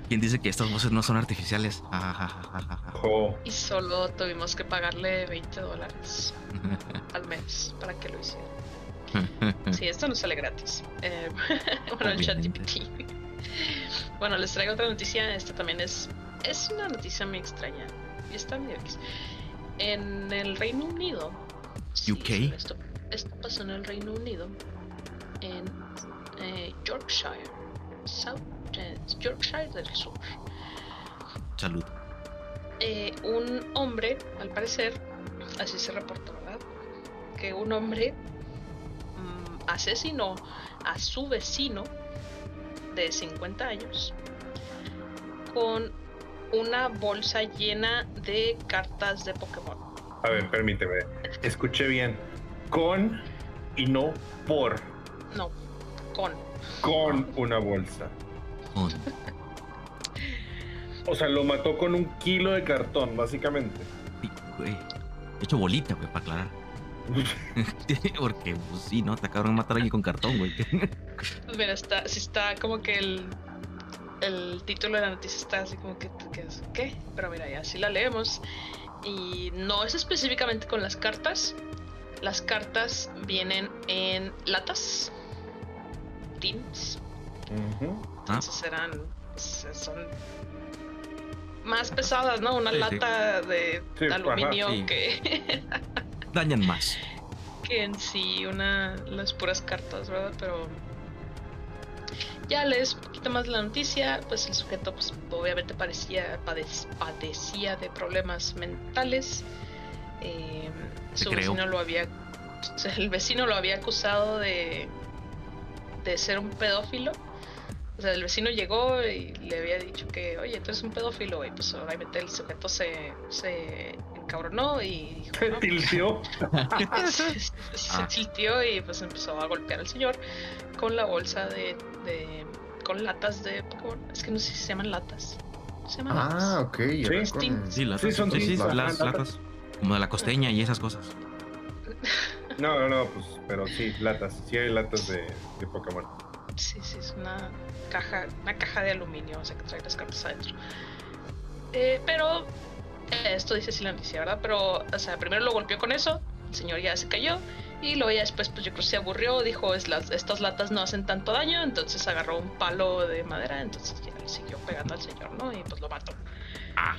¿Quién dice que estas voces no son artificiales? Ah. Ojo, Y solo tuvimos que pagarle 20 dólares al mes para que lo hiciera. Sí, esto no sale gratis. Eh, bueno, el chat. GPT. Bueno, les traigo otra noticia. Esta también es, es una noticia muy extraña. Y está medio X. En el Reino Unido. sí, UK. Esto, esto pasó en el Reino Unido. En eh, Yorkshire. South, eh, Yorkshire del Sur. Salud. Eh, un hombre, al parecer, así se reportó, ¿verdad? Que un hombre mm, asesinó a su vecino de 50 años con una bolsa llena de cartas de Pokémon. a ver, permíteme. Escuché bien. Con y no por. No, con. Con una bolsa. Con- O sea, lo mató con un kilo de cartón, básicamente. sí, güey. Hecho bolita, güey, para aclarar. Porque, pues sí, ¿no? Te acabaron de matar a alguien con cartón, güey. Pues mira, está, sí está como que el, el título de la noticia está así como que te quedas, ¿qué? Pero mira, ya sí la leemos. Y no es específicamente con las cartas. Las cartas vienen en latas, tins. Ujú. Ah, Entonces eran, pues, son más pesadas, ¿no? Una Sí, sí. lata de Sí, ajá, aluminio sí. que, dañan más. que en sí una las puras cartas, ¿verdad? Pero ya lees un poquito más la noticia, pues el sujeto pues obviamente parecía padec- padecía de problemas mentales. Eh, su creo. vecino lo había el vecino lo había acusado de de ser un pedófilo. O sea, el vecino llegó y le había dicho que, oye, tú eres un pedófilo. Y pues obviamente el sujeto se, se encabronó y dijo, Se "No, tilteó. se, se- se Ah. tilteó y pues empezó a golpear al señor con la bolsa de, de- con latas de Pokémon. Es que no sé si se llaman latas. Se llaman Ah, latas. ok. Sí. con- Sí, latas. Sí, son sí, sí, las latas. Como de la costeña y esas cosas. No, no, no, pues, pero sí, latas. Sí hay latas de, de Pokémon. Sí, sí, es una caja, una caja de aluminio, o sea que trae las cartas adentro. Eh, pero eh, esto dice sí la noticia, ¿verdad? Pero, o sea, primero lo golpeó con eso, el señor ya se cayó, y luego ya después, pues yo creo que se aburrió, dijo, es las, estas latas no hacen tanto daño, entonces agarró un palo de madera, entonces ya le siguió pegando al señor, ¿no? Y pues lo mató. Ah.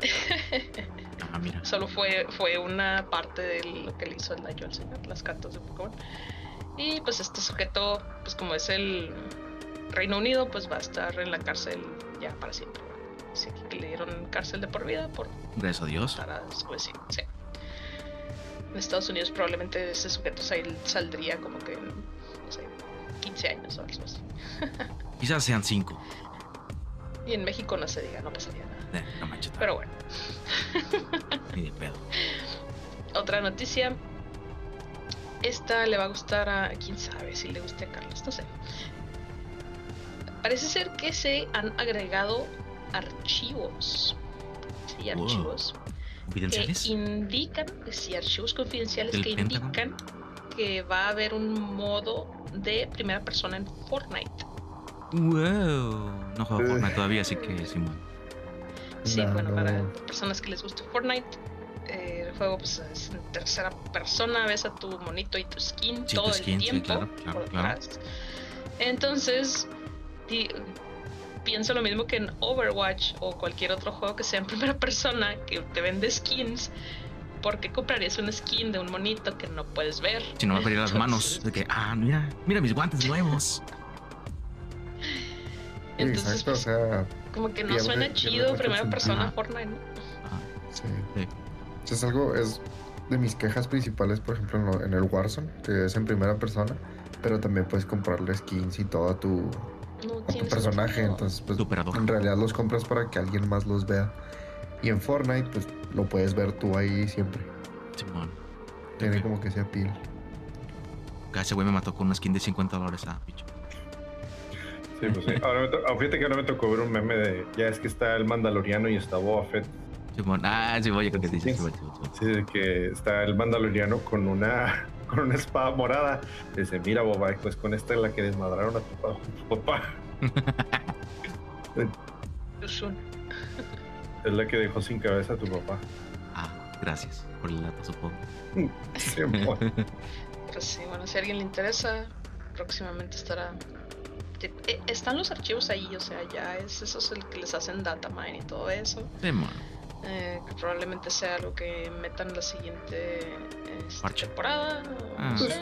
Ah, mira. Solo fue, fue una parte de lo que le hizo el daño al señor, las cartas de Pokémon. Y pues este sujeto, pues como es el Reino Unido, pues va a estar en la cárcel ya para siempre. Así que le dieron cárcel de por vida por Gracias a Dios. su vecino. Sí. En Estados Unidos probablemente ese sujeto sal- saldría como que, no sé, 15 años o algo así. Quizás sean 5. Y en México no se diga, no pasaría nada. No manches. Pero bueno. Ni de pedo. Otra noticia. Esta le va a gustar a quién sabe si le guste a Carlos, no sé. Parece ser que se han agregado archivos. Sí, Wow. archivos. que ¿Confidenciales? indican, sí, archivos confidenciales ¿Del que indican que va a haber un modo de primera persona en Fortnite. Wow. No juego. Fortnite todavía, así que Simón. Sí, No, bueno, no. para personas que les guste Fortnite, eh, el juego pues, es en tercera persona, ves a tu monito y tu skin Sí, todo tu skin, el sí, tiempo claro, claro, por claro. Entonces, di- pienso lo mismo que en Overwatch o cualquier otro juego que sea en primera persona que te vende skins. ¿Por qué comprarías una skin de un monito que no puedes ver? Si no me abrir las manos. De que, ah, mira, mira mis guantes nuevos. Entonces, Exacto, o pues, sea, como que no suena chido primera persona. Fortnite, ¿no? Sí. Sí. O sea, es algo, es de mis quejas principales, por ejemplo, en, lo- en el Warzone, que es en primera persona, pero también puedes comprarle skins y todo a tu, No a tu personaje, sentido. entonces pues Superador. en realidad los compras para que alguien más los vea. Y en Fortnite, pues lo puedes ver tú ahí siempre. Simón. Tiene Ok. como que ese appeal. Ah, Ese güey me mató con una skin de 50 dólares. Ah, picho. Sí, pues sí. Ahora me to- fíjate que ahora me tocó ver un meme de. Ya es que está el Mandaloriano y está Boba Fett. Simón. Ah, sí, voy a que te dices. Sí. Simón. Sí, de que está el Mandaloriano con una con una espada morada. Dice, mira Boba, pues con esta es la que desmadraron a tu, pa- tu papá. Es la que dejó sin cabeza a tu papá. Ah, gracias por el dato, supongo. Sí, mo- Pero sí, bueno, si a alguien le interesa, próximamente estará. Te- eh, Están los archivos ahí, o sea, ya es eso es el que les hacen data mine y todo eso. Eh, que probablemente sea algo que metan la siguiente este, temporada. Ah. no Pues, sé.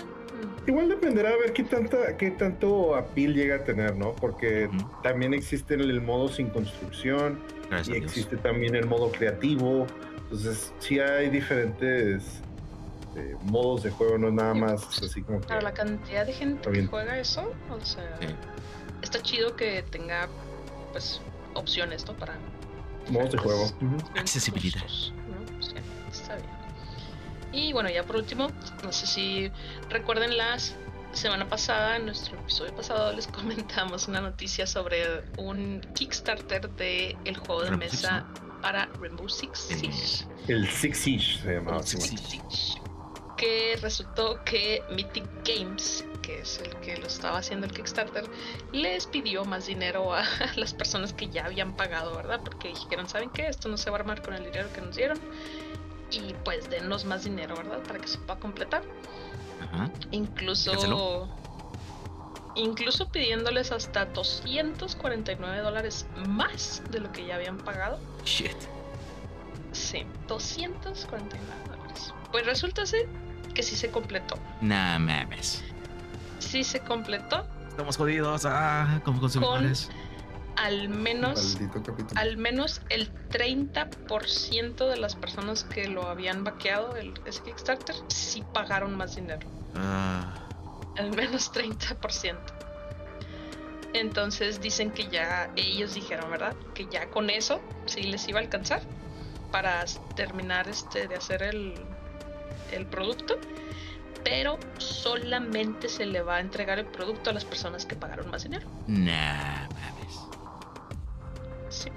Igual dependerá a ver qué tanta, qué tanto appeal llega a tener, ¿no? Porque también existe el, el modo sin construcción Gracias y existe también el modo creativo. Entonces, sí hay diferentes eh, modos de juego, no es nada más pues, así como que. Para la cantidad de gente que juega eso, o sea, Sí. está chido que tenga pues opciones, ¿no? Para Modos de juego. Accesibilidad. gustos, ¿no? Sí, está bien. Y bueno, ya por último, no sé si recuerden las semana pasada, en nuestro episodio pasado, les comentamos una noticia sobre un Kickstarter de el juego de Rainbow Six, mesa para Rainbow Six Eh, Siege. El Six Siege se llamaba. El Six. Siege. Que resultó que Mythic Games, que es el que lo estaba haciendo el Kickstarter, les pidió más dinero a las personas que ya habían pagado, ¿verdad? Porque dijeron, ¿saben qué? Esto no se va a armar con el dinero que nos dieron. Y pues denos más dinero, ¿verdad? Para que se pueda completar. Ajá. Incluso. Incluso pidiéndoles hasta 249 dólares más de lo que ya habían pagado. Shit. Sí, 249 dólares. Pues resulta ser que sí se completó. Nah, mames. Sí se completó. Estamos jodidos. Ah, como consumidores. Al menos, al menos el 30% de las personas que lo habían vaqueado el, ese Kickstarter sí pagaron más dinero. Ah, al menos 30%. Entonces dicen que ya ellos dijeron, ¿verdad? Que ya con eso sí les iba a alcanzar para terminar este de hacer el, el producto, pero solamente se le va a entregar el producto a las personas que pagaron más dinero. nah, mames. Sí,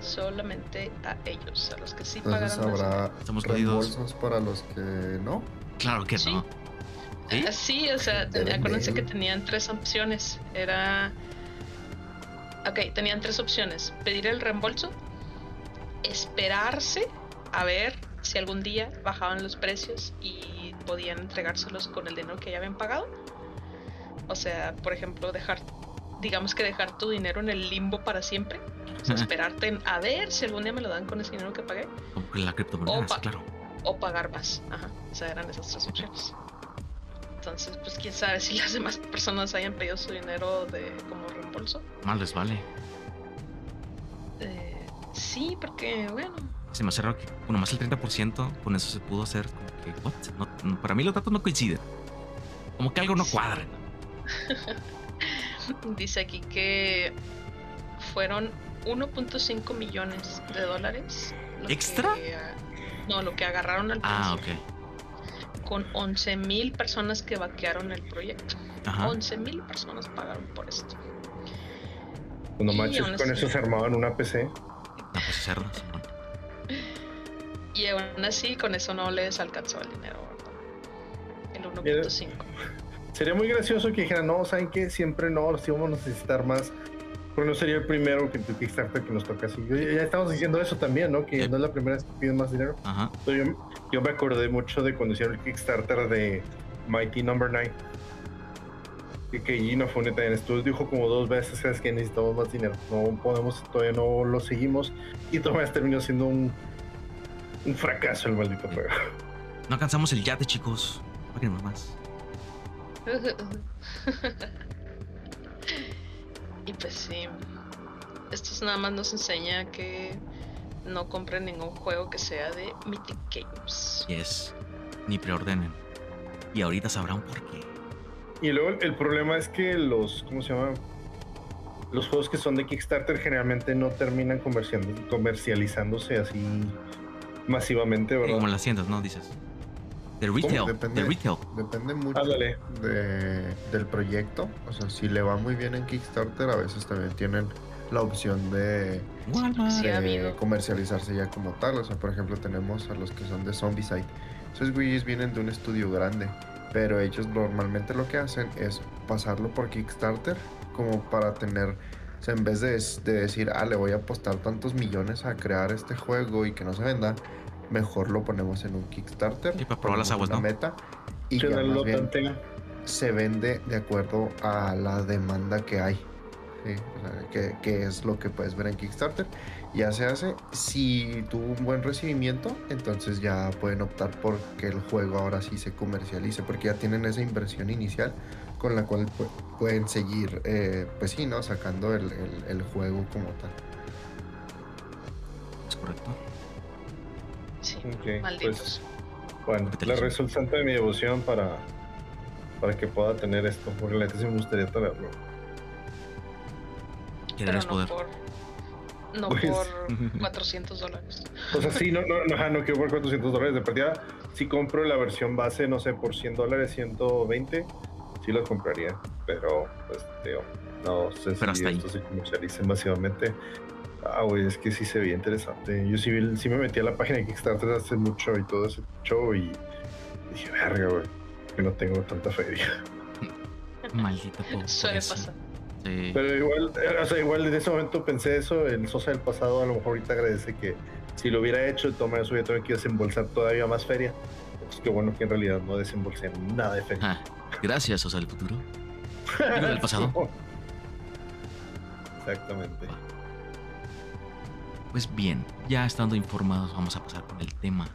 solamente a ellos, a los que sí Entonces pagaron más dinero. habrá Estamos jodidos. reembolsos para los que no. Claro que Sí. no. ¿Sí? Ah, Sí, o sea, ten- acuérdense que tenían tres opciones. Era. Ok, tenían tres opciones: pedir el reembolso, esperarse a ver si algún día bajaban los precios y podían entregárselos con el dinero que ya habían pagado. O sea, por ejemplo, dejar, digamos que dejar tu dinero en el limbo para siempre. O sea, esperarte en- a ver si algún día me lo dan con ese dinero que pagué. Como que la criptomoneda, sí, claro. o pagar más. Ajá, o sea, eran esas tres opciones. Entonces, pues quién sabe si las demás personas hayan pedido su dinero de como reembolso. Más les vale. Eh, sí, porque bueno, Se me hace raro que con nomás el 30% con eso se pudo hacer como que, what? No- no, para mí los datos no coinciden. Como que algo no cuadra. dice aquí que fueron 1.5 millones de dólares. ¿Extra? que, ah, no, lo que agarraron al Ah, principio. ok. Con 11 mil personas que vaquearon el proyecto. Ajá. 11 mil personas pagaron por esto. No Y manches, con eso se armaban una PC. No, pues cerdo. Y aún así, con eso no les alcanzó el dinero, ¿verdad? El 1.5. Sería muy gracioso que dijeran, no, ¿saben qué? Siempre no, si vamos a necesitar más. Porque no sería el primero que tu Kickstarter que nos toca así. Yo- ya estamos diciendo eso también, ¿no? Que Sí. no es la primera vez que piden más dinero. Ajá. Yo, yo me acordé mucho de cuando hicieron el Kickstarter de Mighty Number 9. Y que Gino Fune también estuvo, dijo como dos veces "Sabes que necesitamos más dinero. No podemos, todavía no lo seguimos. Y todavía terminó siendo un, un fracaso el maldito juego. No alcanzamos el yate, chicos. Paguen más. y pues sí. Esto nada más nos enseña que no compren ningún juego que sea de Mythic Games. Yes. Ni preordenen. Y ahorita sabrán por qué. Y luego el, el problema es que los, ¿cómo se llama? Los juegos que son de Kickstarter generalmente no terminan comercializándose así masivamente, Sí, ¿verdad? como en las tiendas, ¿no? Dices. De retail. Depende. De retail. Depende mucho Ándale. de- del proyecto. O sea, si le va muy bien en Kickstarter, a veces también tienen la opción de. Sí, de comercializarse ya como tal. O sea, por ejemplo, tenemos a los que son de Zombicide. Esos güeyes vienen de un estudio grande, pero ellos normalmente lo que hacen es pasarlo por Kickstarter como para tener, o sea, en vez de, de decir, ah, le voy a apostar tantos millones a crear este juego y que no se venda, mejor lo ponemos en un Kickstarter. Sí, para probar las aguas, una ¿no? meta y no más lo bien se vende de acuerdo a la demanda que hay. Sí, o sea, que, que es lo que puedes ver en Kickstarter. Ya se hace. Si tuvo un buen recibimiento, entonces ya pueden optar por que el juego ahora sí se comercialice, porque ya tienen esa inversión inicial con la cual pu- pueden seguir, eh, pues sí, ¿no? Sacando el, el- el juego como tal. Es correcto. Sí, Ok, malditos. pues, bueno, la resultante de mi devoción para, para que pueda tener esto, porque la neta sí me gustaría tenerlo. Querer no poder. por, no Pues- por 400 dólares. O sea, sí, no, no, no, no quiero por 400 dólares de partida. Si compro la versión base, no sé, por 100 dólares, 120, sí los compraría. Pero, pues, digo, no sé Pero si hasta ahí. esto se comercialice masivamente. Ah, güey, es que sí se veía interesante. Yo sí, vi- sí me metí a la página de Kickstarter hace mucho y todo ese show y dije, verga, güey, que no tengo tanta feria. Maldita Suele pasar. Sí. Pero igual, eh, o sea, igual en ese momento pensé eso, el Sosa del pasado a lo mejor ahorita agradece que si lo hubiera hecho, de todas maneras hubiera tenido que desembolsar todavía más feria. Entonces qué bueno que en realidad no desembolsé nada de feria. Ah, gracias, o sea, el futuro. Digo, del pasado. Exactamente. Pues bien, ya estando informados, vamos a pasar con el tema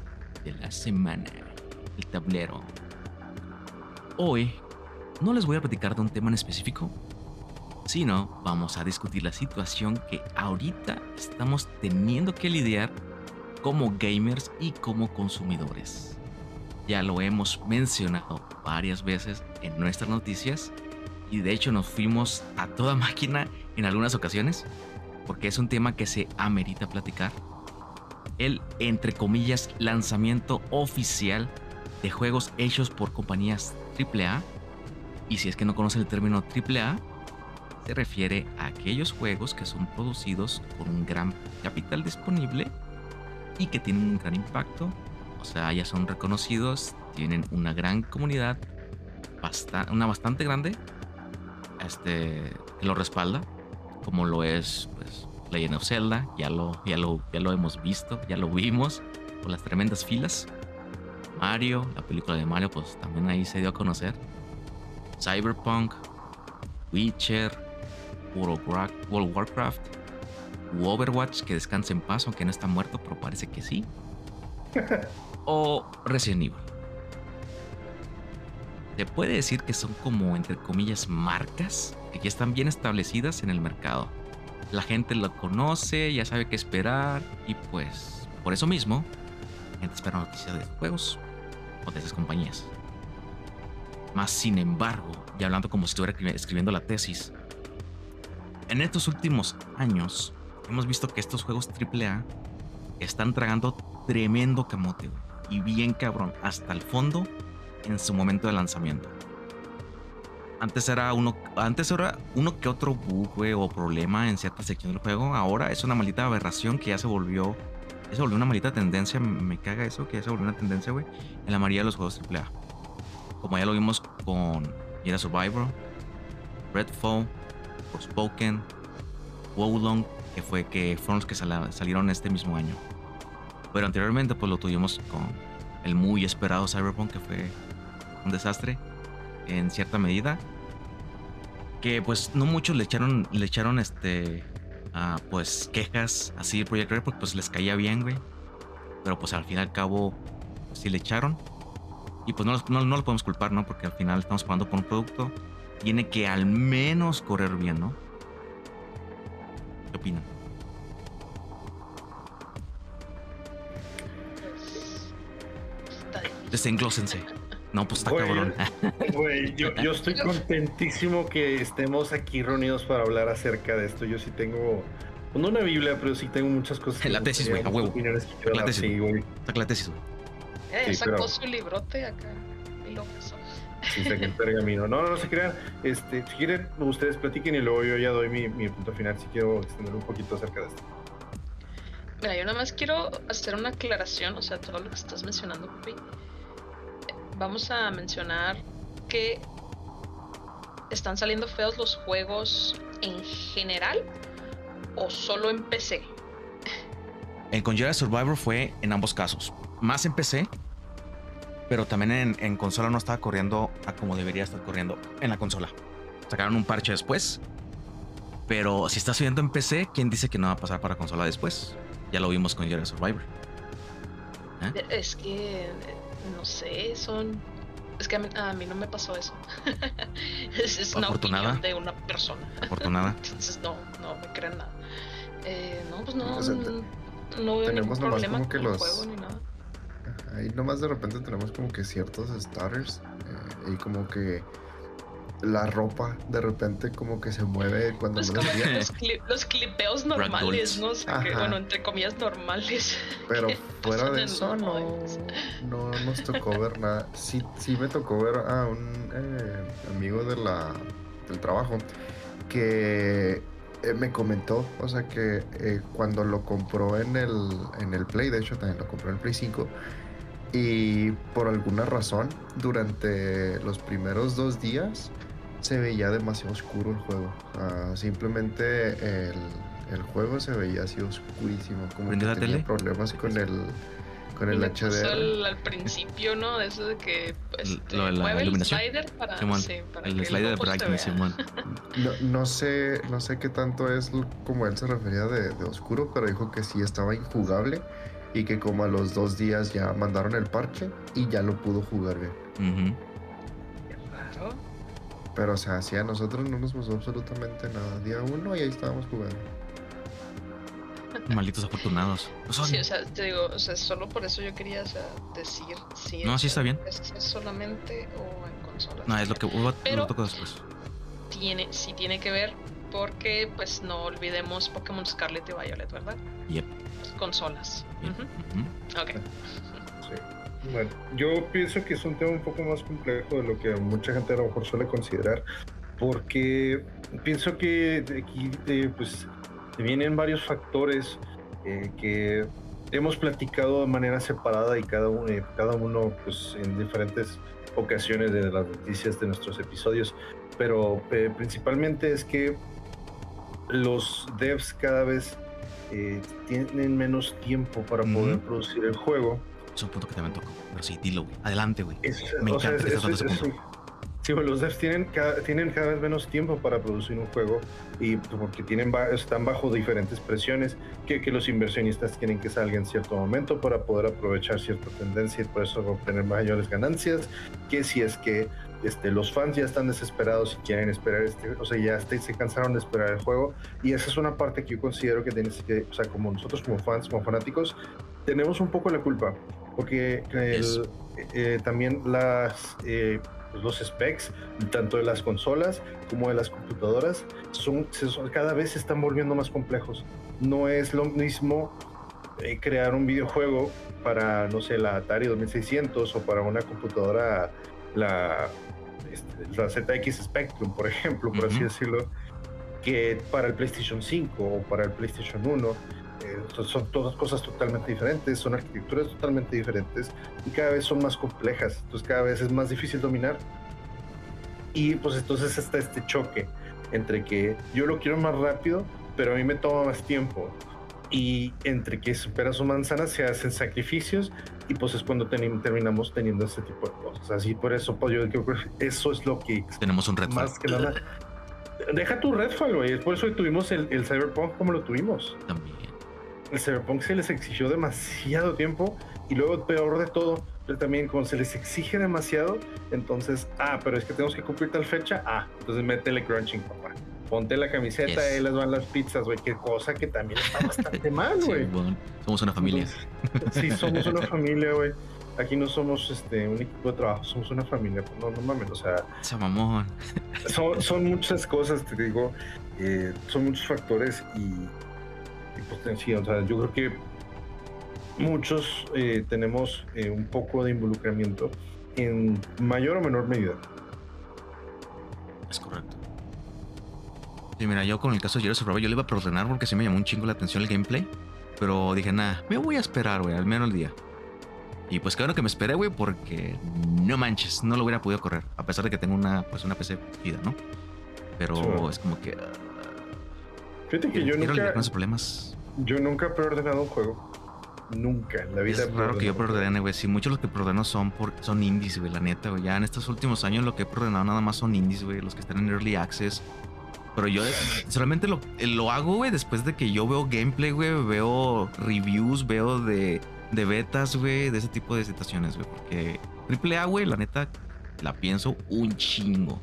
de la semana, el tablero. Hoy no les voy a platicar de un tema en específico, sino vamos a discutir la situación que ahorita estamos teniendo que lidiar como gamers y como consumidores. Ya lo hemos mencionado varias veces en nuestras noticias y de hecho nos fuimos a toda máquina en algunas ocasiones porque es un tema que se amerita platicar. El, entre comillas, lanzamiento oficial de juegos hechos por compañías AAA. Y si es que no conocen el término AAA, se refiere a aquellos juegos que son producidos con un gran capital disponible y que tienen un gran impacto. O sea, ya son reconocidos, tienen una gran comunidad, una bastante grande, este, que lo respalda como lo es pues Legend of Zelda, ya lo, ya lo, ya lo hemos visto, ya lo vimos con las tremendas filas. Mario, la película de Mario, pues también ahí se dio a conocer. Cyberpunk, Witcher, World of Warcraft, u Overwatch, que descansa en paz, aunque no está muerto, pero parece que sí. o Resident Evil. Se puede decir que son como, entre comillas, marcas que ya están bien establecidas en el mercado. La gente lo conoce, ya sabe qué esperar y pues por eso mismo, la gente espera noticias de juegos o de esas compañías. Más sin embargo, y hablando como si estuviera escri- escribiendo la tesis, en estos últimos años hemos visto que estos juegos AAA están tragando tremendo camote, y bien cabrón, hasta el fondo en su momento de lanzamiento. Antes era uno, antes era uno que otro bug, o problema en cierta sección del juego. Ahora es una maldita aberración que ya se volvió, ya se volvió una maldita tendencia. Me caga eso, que ya se volvió una tendencia, güey, en la mayoría de los juegos AAA. Como ya lo vimos con Jedi Survivor, Redfall, Forspoken, Wolong, que fue que fueron los que salieron este mismo año. Pero anteriormente pues lo tuvimos con el muy esperado Cyberpunk que fue un desastre en cierta medida. Que pues no muchos le echaron le echaron este ah, pues quejas así al Project Red porque pues les caía bien, güey. Pero pues al fin y al cabo sí le echaron. Y pues no, no, no lo podemos culpar, ¿no? Porque al final estamos pagando por un producto. Tiene que al menos correr bien, ¿no? ¿Qué opinan? Pues, está. Desenglósense. No, pues está Güey, cabrón. Güey, yo, yo estoy contentísimo que estemos aquí reunidos para hablar acerca de esto. Yo sí tengo, pues, no una Biblia, pero sí tengo muchas cosas. que La tesis, güey, a huevo. opiniones que quiero La tesis, güey. Saca la tesis, güey. Eh, Sí, sacó pero- su librote acá. Saqué el pergamino. No, no, no se crean. Este, si quieren, ustedes platiquen y luego yo ya doy mi, mi punto final. Si quiero extender un poquito acerca de esto. Mira, yo nada más quiero hacer una aclaración, o sea, todo lo que estás mencionando, Pupi. Vamos a mencionar que están saliendo feos los juegos en general o solo en PC. En con Jedi Survivor fue en ambos casos. Más en PC, pero también en, en consola no estaba corriendo a como debería estar corriendo en la consola. Sacaron un parche después. Pero si estás viendo en PC, ¿quién dice que no va a pasar para consola después? Ya lo vimos con Jedi Survivor. ¿Eh? Es que, eh, no sé, son... Es que a mí, a mí no me pasó eso. es, es una Afortunada. opinión de una persona. Afortunada. Entonces no, no me crean nada. Eh, no, pues no, O sea, no, veo tenemos ningún problema como que con el los- juego ni nada. Ahí nomás de repente tenemos como que ciertos starters eh, y como que la ropa de repente como que se mueve cuando Pues menos como bien, los, cli- los clipeos normales. ¿no? O sea, que, bueno, entre comillas normales. pero fuera de eso los no, no nos tocó ver nada. Sí, sí me tocó ver a un eh, amigo de la, del trabajo que eh, me comentó, o sea que eh, cuando lo compró en el, en el Play, de hecho también lo compró en el Play 5, y por alguna razón durante los primeros dos días se veía demasiado oscuro el juego. Sea, simplemente el, el juego se veía así oscurísimo, como que ¿Prendió la tenía tele? problemas con el con el HDR. al, al principio, ¿no? De eso de que pues, L- te lo de la mueve el slider para, Simón, sí, para El que slider de. Simón. No, no sé, no sé qué tanto es como él se refería de, de oscuro, pero dijo que sí estaba injugable y que como a los dos días ya mandaron el parche y ya lo pudo jugar bien. Pero o sea, sí a nosotros no nos pasó absolutamente nada. Día uno y ahí estábamos jugando. Malditos afortunados. No son. Sí, o sea, te digo, o sea, solo por eso yo quería o sea, decir si No, es- sí está bien. es, es solamente o en consolas. No, es lo que hubo, Pero- lo toco después. tiene, sí tiene que ver porque pues no olvidemos Pokémon Scarlet y Violet, ¿verdad? Yep. Consolas. Bien. Ujú. Ujú. Ok. Sí. Bueno, yo pienso que es un tema un poco más complejo de lo que mucha gente a lo mejor suele considerar, porque pienso que aquí eh, pues vienen varios factores eh, que hemos platicado de manera separada y cada uno, eh, cada uno pues en diferentes ocasiones de las noticias de nuestros episodios, pero eh, principalmente es que los devs cada vez eh, tienen menos tiempo para poder Ujú. producir el juego. Es un punto que también toco. Pero sí, dilo, güey. Adelante, güey. Me o sea, encanta que es- estés dando es- ese es- Sí, bueno, los devs tienen cada, tienen cada vez menos tiempo para producir un juego y porque tienen están bajo diferentes presiones que, que los inversionistas quieren que salga en cierto momento para poder aprovechar cierta tendencia y por eso obtener mayores ganancias que si es que este, los fans ya están desesperados y quieren esperar este, o sea, ya este- se cansaron de esperar el juego. Y esa es una parte que yo considero que tienes que, o sea, como nosotros como fans, como fanáticos, tenemos un poco la culpa. Porque el- eh, también las eh, pues, los specs, tanto de las consolas como de las computadoras, son, cada vez se están volviendo más complejos. No es lo mismo eh, crear un videojuego para, no sé, la Atari 2600 o para una computadora, la, este, la ZX Spectrum, por ejemplo, por así decirlo, que para el PlayStation 5 o para el PlayStation 1. Eh, son todas cosas totalmente diferentes, son arquitecturas totalmente diferentes y cada vez son más complejas, entonces cada vez es más difícil dominar. Y pues entonces está este choque entre que yo lo quiero más rápido, pero a mí me toma más tiempo y entre que supera su manzana se hacen sacrificios y pues es cuando terminamos teniendo ese tipo de cosas. Así por eso pues yo creo que eso es lo que tenemos un Redfall. Más que nada. Deja tu Redfall, güey. Por eso tuvimos el, el, Cyberpunk como lo tuvimos. También. El Cyberpunk se les exigió demasiado tiempo y luego peor de todo, pero también cuando se les exige demasiado, entonces, ah, pero es que tenemos que cumplir tal fecha, ah, entonces métele crunching, papá ponte la camiseta, y les van las pizzas, güey. Qué cosa que también está bastante mal, güey. somos una familia. sí, somos una familia, güey. Aquí no somos este, un equipo de trabajo, somos una familia. No, no mames, o sea. Se mamón. Son, son muchas cosas, te digo. Eh, son muchos factores y, y pues sí, o sea, yo creo que muchos eh, tenemos eh, un poco de involucramiento en mayor o menor medida. Es correcto. Sí, mira, yo con el caso de Jero Survival, yo le iba a preordenar porque sí me llamó un chingo la atención el gameplay. Pero dije, nada, me voy a esperar, güey, al menos el día. Y pues claro que me esperé, güey, porque no manches, no lo hubiera podido correr. A pesar de que tengo una, pues, una PC vida, ¿no? Pero es como que. Uh, Fíjate que yo nunca. Con esos problemas. Yo nunca he preordenado un juego. Nunca en la vida. Es raro que yo preordene, güey. Sí, muchos los que preordeno son, por, son indies, güey, la neta, güey. Ya en estos últimos años lo que he preordenado nada más son indies, güey. Los que están en Early Access pero yo solamente lo, lo hago, güey, después de que yo veo gameplay, güey, veo reviews, veo de, de betas, güey, de ese tipo de situaciones, güey. Porque AAA, güey, la neta, la pienso un chingo.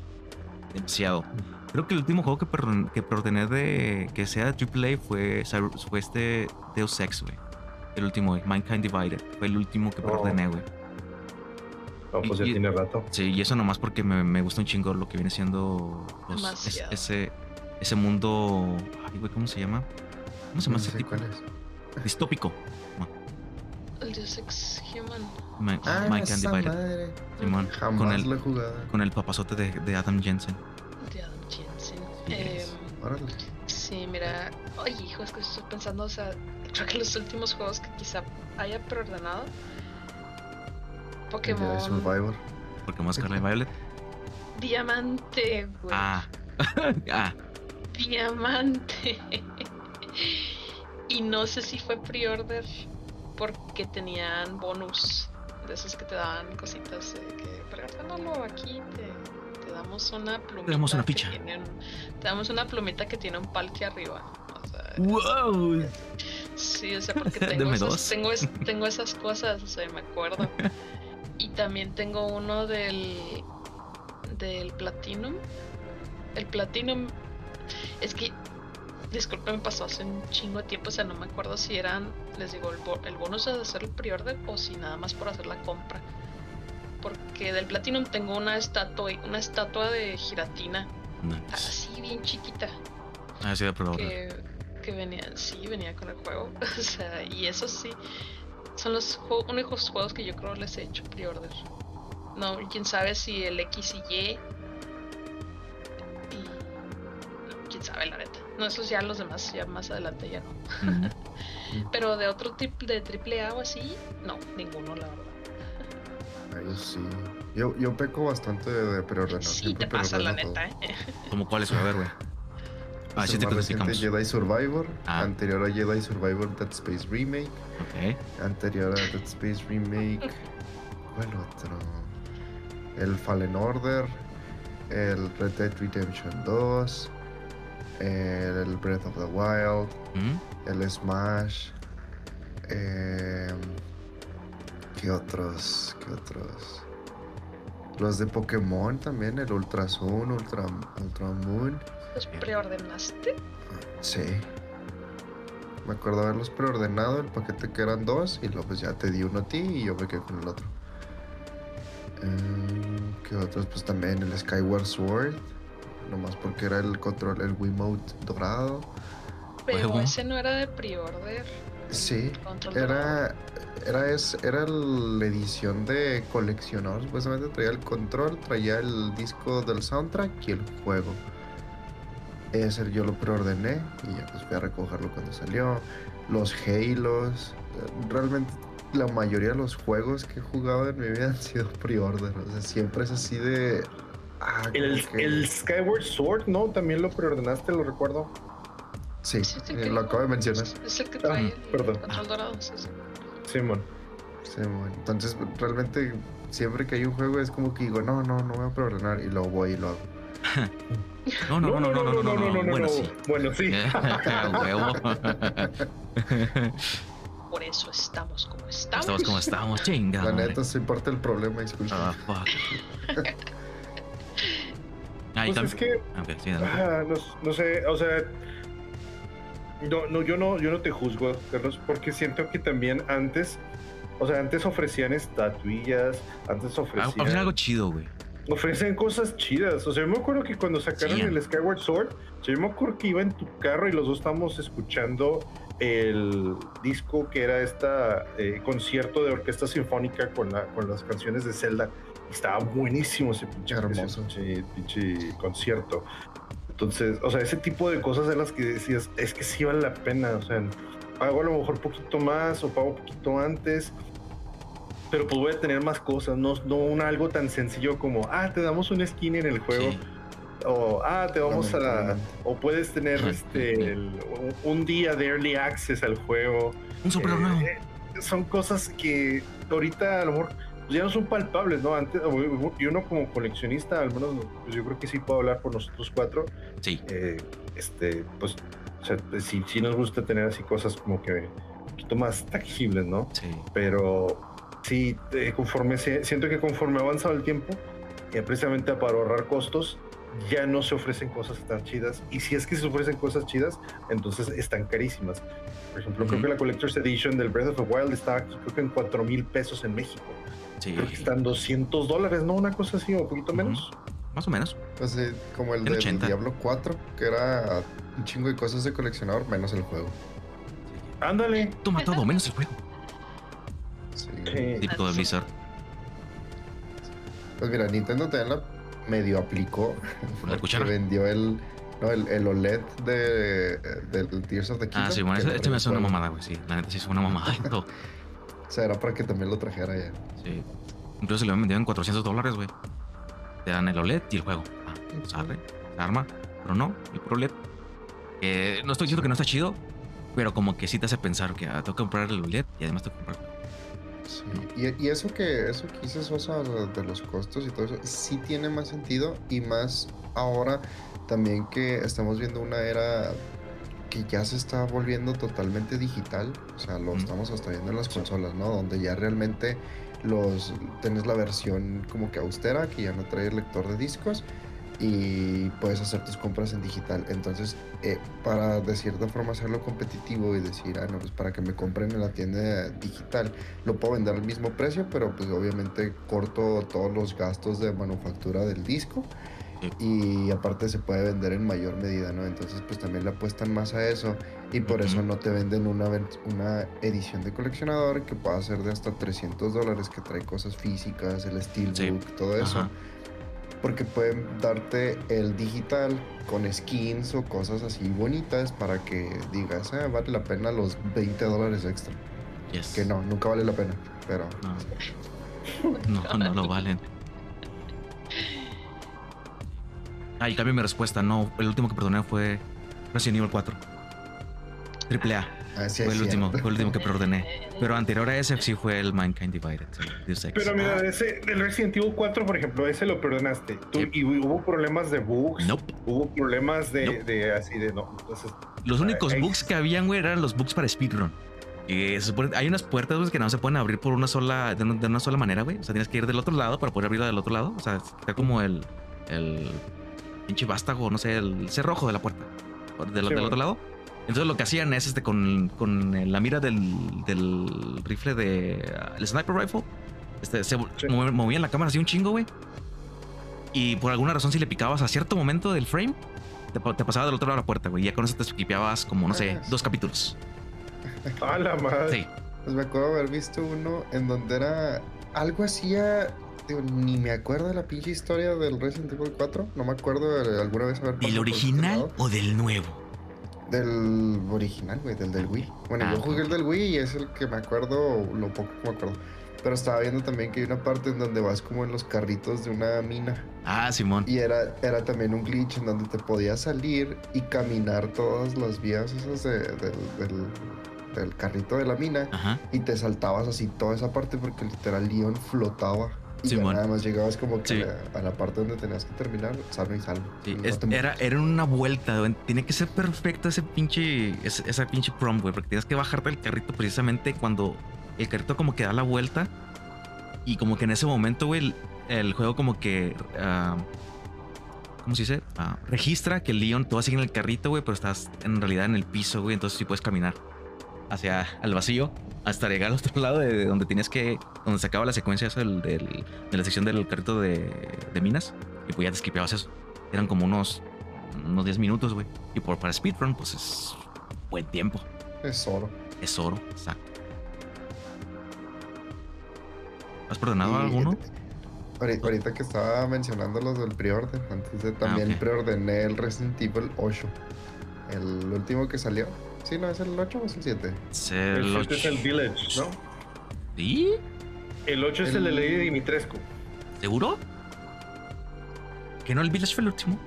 Demasiado. Creo que el último juego que, que preordené de que sea AAA fue, fue este Deus Ex, güey. El último, güey, Mankind Divided. Fue el último que preordené, güey. No, pues ya tiene rato. Sí, y eso nomás porque me, me gusta un chingo lo que viene siendo ese, ese mundo. Ay, güey, ¿cómo se llama? ¿Cómo se llama ese tipo? Cuál es? Distópico. El Deus Ex Human. My, ah, My Candy madre. Simón. Jamás con el, lo he jugado. Con el papazote de, de Adam Jensen. De Adam Jensen. Yes. Eh, Órale. sí, mira. Oye, hijo, es que estoy pensando, o sea, creo que los últimos juegos que quizá haya preordenado. Pokémon. Survivor. Pokémon Scarlet Violet. Diamante, güey. Ah. ah. Diamante. y no sé si fue pre-order porque tenían bonus de esos que te daban cositas de que preordénalo aquí te, te, damos una plumita. Te damos una ficha. Un, te damos una plumita que tiene un palque arriba. O sea, ¡Wow! Sí, o sea, porque tengo, esas, tengo, es, tengo esas cosas, o sea, me acuerdo. Y también tengo uno del del Platinum. El Platinum es que, disculpen, me pasó hace un chingo de tiempo, o sea, no me acuerdo si eran, les digo, el, el bonus de hacer el pre-order o si nada más por hacer la compra. Porque del Platinum tengo una estatua, una estatua de giratina, así bien chiquita. Ah, sí, pero que, que venía, sí, venía con el juego. o sea, y eso sí, son los únicos juegos que yo creo les he hecho pre-order. No, quién sabe si el X y Y No, esos ya los demás, ya más adelante ya no. Pero de otro tipo de triple A o así, no, ninguno, la verdad. Ay, sí. Yo, yo peco bastante de, preordenar. Sí, te pasa la neta, ¿eh? ¿Cómo cuáles? A ver, güey. Ah, sí te clasificamos. Jedi Survivor, ah. anterior a Jedi Survivor Dead Space Remake. Anterior a Dead Space Remake. ¿Cuál otro? El Fallen Order. El Red Dead Redemption 2 el Breath of the Wild, ¿Mm? el Smash. Eh, ¿Qué otros? ¿Qué otros? Los de Pokémon también, el Ultra Sun, Ultra, Ultra Moon. ¿Los preordenaste? Sí. Me acuerdo haberlos preordenado, el paquete que eran dos, y luego pues ya te di uno a ti y yo me quedé con el otro. Eh, ¿Qué otros? Pues también el Skyward Sword. Nomás porque era el control, el Wiimote dorado. Pero ese no era de pre-order. Sí, era, era, es, era la edición de coleccionador. Supuestamente traía el control, traía el disco del soundtrack y el juego. Ese yo lo preordené y ya pues fui a recogerlo cuando salió. Los Halos. Realmente la mayoría de los juegos que he jugado en mi vida han sido pre-order. O sea, siempre es así de... ah, El, Skyward Sword, ¿no? También lo preordenaste, lo recuerdo. Sí, eh, lo acabo de mencionar. Es el que Ah, trae el perdón. control dorado. sí. Simón. Sí, bueno, Entonces, realmente, siempre que hay un juego es como que digo, no, no, no voy a preordenar y luego voy y lo hago. No, no, no, no, no, no, no, no, bueno, sí. Bueno, sí. Huevo. Por eso estamos como estamos. Estamos como estamos, chinga. La neta, se importa el problema, disculpa. Ah, fuck. Ah, Pues es que sí. Ah, no, no sé, o sea, no, no, yo no, yo no te juzgo, Carlos, porque siento que también antes, o sea, antes ofrecían estatuillas, antes Ah, ofrecían, ofrecen algo chido, güey. ofrecen cosas chidas. O sea, yo me acuerdo que cuando sacaron Sí. el Skyward Sword, yo me acuerdo que iba en tu carro y los dos estábamos escuchando el disco que era esta eh, concierto de orquesta sinfónica con, la, con las canciones de Zelda. Estaba buenísimo ese pinche, Hermoso. ese pinche concierto. Entonces, o sea, ese tipo de cosas de las que decías, es que sí vale la pena. O sea, pago a lo mejor poquito más o pago poquito antes, pero pues voy a tener más cosas, no, no un algo tan sencillo como, ah, te damos un skin en el juego, Sí. o ah, te vamos a, o puedes tener este, el- un día de early access al juego. Un super Eh, nuevo. eh, son cosas que ahorita a lo mejor ya no son palpables, ¿no? Antes, y uno como coleccionista, al menos pues, yo creo que sí puedo hablar por nosotros cuatro, Sí. eh, este, pues, o sea, sí, sí nos gusta tener así cosas como que un poquito más tangibles, ¿no? Sí. Pero sí, eh, conforme siento que conforme ha avanzado el tiempo, eh, precisamente para ahorrar costos, ya no se ofrecen cosas tan chidas. Y si es que se ofrecen cosas chidas, entonces están carísimas. Por ejemplo, creo que la Collector's Edition del Breath of the Wild está aquí, creo que en 4 mil pesos en México. Sí. Creo que están 200 dólares, ¿no? Una cosa así, o un poquito menos. Más o menos. Pues, eh, como el de 80. Diablo 4, que era un chingo de cosas de coleccionador, menos el juego. Ándale. Toma todo, menos el juego. Sí. Sí. Típico de Blizzard. Pues mira, Nintendo también la medio aplicó. ¿La cuchara? vendió el, no, el, el OLED de, del Tears of the Kingdom. Ah, sí, bueno, este, este me hace una mamada, güey. Sí, la neta sí es una mamada. y todo. O sea, era para que también lo trajera ya. Sí. Incluso se lo habían vendido en 400 dólares, güey. Te dan el OLED y el juego. Ah, pues se arma. Pero no, el puro OLED. Eh, no estoy diciendo que no está chido, pero como que sí te hace pensar que ah, tengo que comprar el OLED y además tengo que comprar. Sí. Y, y eso que eso que dices, Sosa, de los costos y todo eso, sí tiene más sentido y más ahora también que estamos viendo una era que ya se está volviendo totalmente digital, o sea, lo Mm. estamos hasta viendo en las consolas, ¿no? Donde ya realmente los tienes la versión como que austera, que ya no trae el lector de discos y puedes hacer tus compras en digital. Entonces, eh, para de cierta forma hacerlo competitivo y decir, ah, no, pues para que me compren en la tienda digital, lo puedo vender al mismo precio, pero pues obviamente corto todos los gastos de manufactura del disco y aparte se puede vender en mayor medida, ¿no? Entonces pues también le apuestan más a eso y por eso no te venden una, una edición de coleccionador que pueda ser de hasta 300 dólares, que trae cosas físicas, el steelbook, Sí. todo eso. Ajá. Porque pueden darte el digital con skins o cosas así bonitas para que digas, ah, vale la pena los 20 dólares extra. Yes. Que no, nunca vale la pena. Pero No, no, no lo valen. Ah, y cambio mi respuesta. No, el último que perdoné fue Resident Evil 4. Triple A. así Fue el último, fue el último que perdoné. Pero anterior a ese sí fue el Mankind Divided. Ex. Pero mira, ese, el Resident Evil 4, por ejemplo, ese lo perdonaste. Tú- Sí. Y hubo problemas de bugs. Nope. Hubo problemas de, Nope. de así de no. Entonces, Los únicos Ahí- bugs que habían, güey, eran los bugs para speedrun. Supone- hay unas puertas güey, que no se pueden abrir por una sola, de una, de una sola manera, güey. O sea, tienes que ir del otro lado para poder abrirla del otro lado. O sea, está como el, el pinche vástago, no sé, el cerrojo de la puerta. Del, Sí, del bueno. otro lado. Entonces lo que hacían es este con, con la mira del, del rifle de. El sniper rifle. Este, se Sí. movían la cámara así un chingo, güey. Y por alguna razón, si le picabas a cierto momento del frame, te, pa- te pasaba del otro lado de la puerta, güey. Y ya con eso te skipeabas como, no sé, Ah. dos capítulos. A la madre. Sí. Pues me acuerdo haber visto uno en donde era algo así, a- digo, ni me acuerdo de la pinche historia del Resident Evil 4. No me acuerdo de alguna vez haber ¿Del original o del nuevo? Del original, güey, del del Wii. Bueno, Ah, yo jugué el del Wii y es el que me acuerdo, lo poco que me acuerdo. Pero estaba viendo también que hay una parte en donde vas como en los carritos de una mina. Ah, Simón. Y era, era también un glitch en donde te podías salir y caminar todas las vías esas de- del, del- del carrito de la mina. Ajá. Y te saltabas así toda esa parte porque literal Leon flotaba. Simón. nada más llegabas como que Sí. a, la, a la parte donde tenías que terminar, salvo y salvo. Sí, No es- era, era una vuelta, güey. Tiene que ser perfecto ese pinche. ese- esa pinche prom, güey. Porque tienes que bajarte el carrito precisamente cuando el carrito como que da la vuelta. Y como que en ese momento, güey, el, el juego como que. ah, ¿Cómo se dice? Ah, registra que el Leon, tú vas a seguir en el carrito, güey, pero estás en realidad en el piso, güey. Entonces sí puedes caminar hacia el vacío hasta llegar al otro lado de donde tienes que. donde se acaba la secuencia esa del, del- de la sección del carrito de, de minas. Y pues ya te skipeabas eso. Eran como unos, unos 10 minutos, güey. Y por, para speedrun, pues es buen tiempo. Es oro. Es oro, exacto. ¿Has perdonado Y- alguno? ahori- Ahorita que estaba mencionando los del preorden, antes de también Ah, ok. preordené el Resident Evil 8. El último que salió. Sí, no, es el 8 o es el 7. Es El el siete es el. Village, ¿no? ¿Sí? El 8 es el de Lady Dimitrescu. ¿Seguro? ¿Que no el Village fue el último?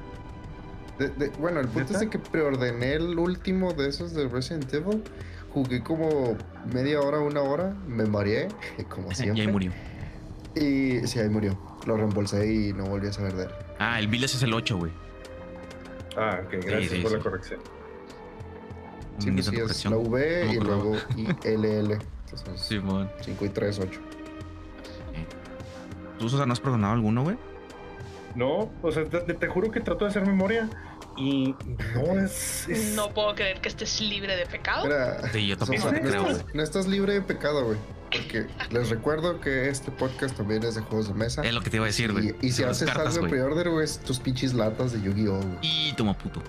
De- de- bueno, el punto es de que preordené el último de esos de Resident Evil. Jugué como media hora, una hora. Me mareé, como y siempre. ahí murió. Y sí, ahí murió. Lo reembolsé y no volví a saber de él. Ah, el Village es el 8, güey. Ah, ok, gracias sí, por la corrección. Un Sí, pues sí, de es la V No y luego ILL. Entonces, Simón. 5 y 3, 8. ¿Tú, Sosa, no has perdonado alguno, güey? No, o sea, te, te juro que trato de hacer memoria y no es. es- No puedo creer que estés libre de pecado. Mira, Sí, yo tampoco Sosa, te no, creo, estás, no estás libre de pecado, güey. Porque les recuerdo que este podcast también es de juegos de mesa. Es lo que te iba a decir, güey. Y, y si haces cartas, algo güey. pre-order, güey, es tus pinches latas de Yu-Gi-Oh! güey. Y toma puto.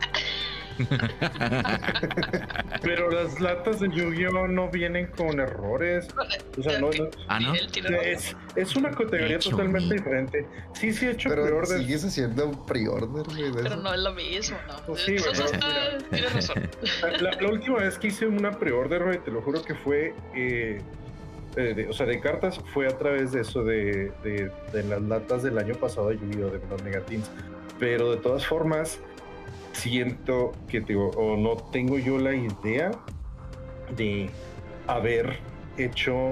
Pero las latas de Yu-Gi-Oh no vienen con errores. O sea, no, no- ah, ¿no? Es, es una categoría Hecho, totalmente diferente. Sí, sí he hecho Pero pre-orders. sigues haciendo un pre-order, Pero no es lo mismo, ¿no? Pues sí, Eso güey, está- pero Tienes razón. La, la última vez que hice una pre-order, te lo juro que fue. eh, eh, de- o sea, de cartas fue a través de eso, de, de- de las latas del año pasado de Yu-Gi-Oh! de los Megatins. Pero de todas formas, siento que te o no tengo yo la idea de haber hecho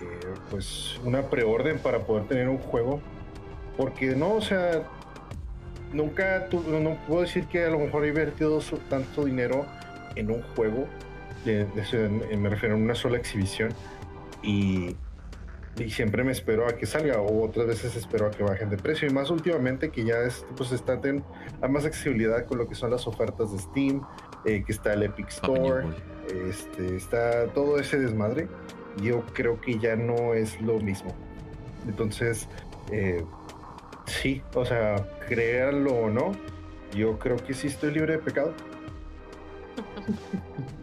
eh, pues una preorden para poder tener un juego. Porque no, o sea, nunca tu- no puedo decir que a lo mejor he invertido tanto dinero en un juego. me refiero a una sola exhibición. Y, y siempre me espero a que salga, o otras veces espero a que bajen de precio. Y más últimamente que ya es, pues está ten- hay más accesibilidad con lo que son las ofertas de Steam, eh, que está el Epic Store, este, está todo ese desmadre. Yo creo que ya no es lo mismo. Entonces, eh, sí, o sea, créanlo o no, yo creo que sí estoy libre de pecado.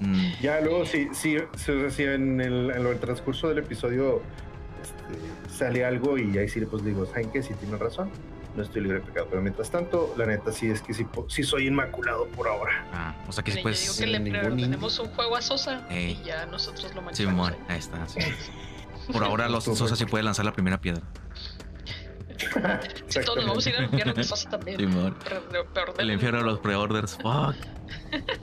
Mm, Ya luego, si, si, si, o sea, si en, el, en lo- el transcurso del episodio este, sale algo y ahí sí pues digo, ¿saben qué? Si tienen razón, no estoy libre de pecado. Pero mientras tanto, la neta sí es que sí, sí soy inmaculado por ahora. ah, o sea que sí Yo puedes. digo que le ningún preordenemos un juego a Sosa Ey. y ya nosotros lo Sí, manejamos. mon, ahí está. sí. Por ahora, los Sosa sí puede lanzar la primera piedra. Si todos nos vamos a ir al infierno también. Simón. Pero- pero- pero- El infierno de los preorders. Fuck.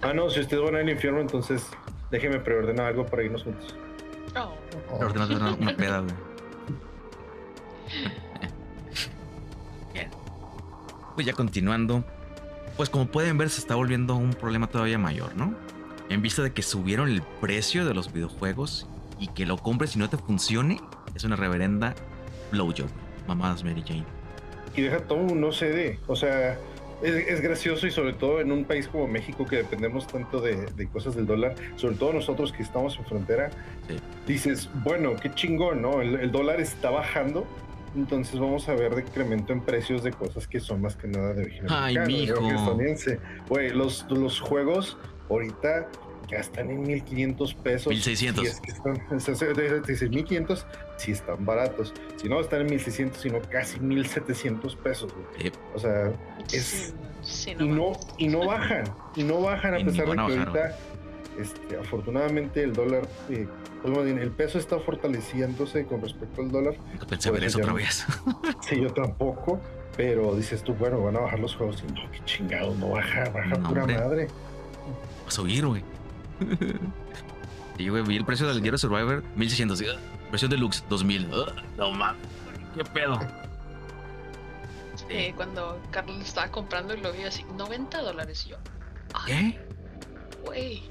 Ah, no, si ustedes van al infierno, entonces déjenme preordenar algo para irnos juntos. Oh, Oh, una, una peda, güey. Bien. Pues ya continuando. Pues como pueden ver, se está volviendo un problema todavía mayor, ¿no? En vista de que subieron el precio de los videojuegos y que lo compres y no te funcione, es una reverenda blowjob. Mamadas Mary Jane. Y deja todo un no CD. O sea, es, gracioso y sobre todo en un país como México que dependemos tanto de, cosas del dólar, sobre todo nosotros que estamos en frontera, dices, bueno, qué chingón, ¿no? El, dólar está bajando, entonces vamos a ver decremento en precios de cosas que son más que nada de origen Ay, mijo. Güey, los, los juegos ahorita ya están en 1500 pesos. 1600. Si es que están, 1500 si están baratos. Si no, están en 1600, sino casi 1700 pesos. O sea, es. y, no, y no bajan. Y no bajan a pesar de que ahorita, este, afortunadamente, el dólar. Eh, pues, el peso está fortaleciéndose con respecto al dólar. No pensé ver eso otra vez. sí, yo tampoco. Pero dices tú, bueno, van a bajar los juegos. Y no, qué chingado, no baja, baja pura madre. Va a subir, güey. y güey, vi el precio del Gear Survivor, 1600. Versión deluxe, 2000. no mames, qué pedo. Sí, cuando Carlos estaba comprando y lo vi así, 90 dólares. yo, ¿qué? Güey.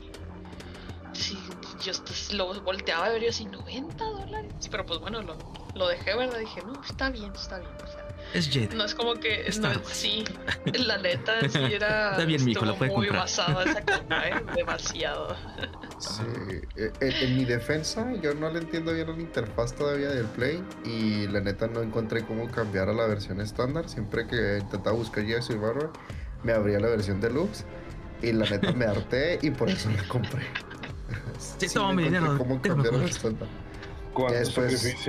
Sí, yo lo volteaba y así, 90 dólares. Pero pues bueno, lo, lo dejé, ¿verdad? Dije, no, está bien, está bien. O sea, es Jet. No es como que. No, sí, la neta sí era. Está bien, mijo, lo puede muy comprar. basado esa compra, ¿eh? Demasiado. Sí. Eh, en, mi defensa, yo no le entiendo bien la interfaz todavía del Play. Y la neta no encontré cómo cambiar a la versión estándar. Siempre que intentaba buscar Gears Survivor, me abría la versión deluxe. Y la neta me harté y por eso la compré. Sí, sí toma mi dinero. ¿Cómo cambiar a la estándar? ¿Cuánto después,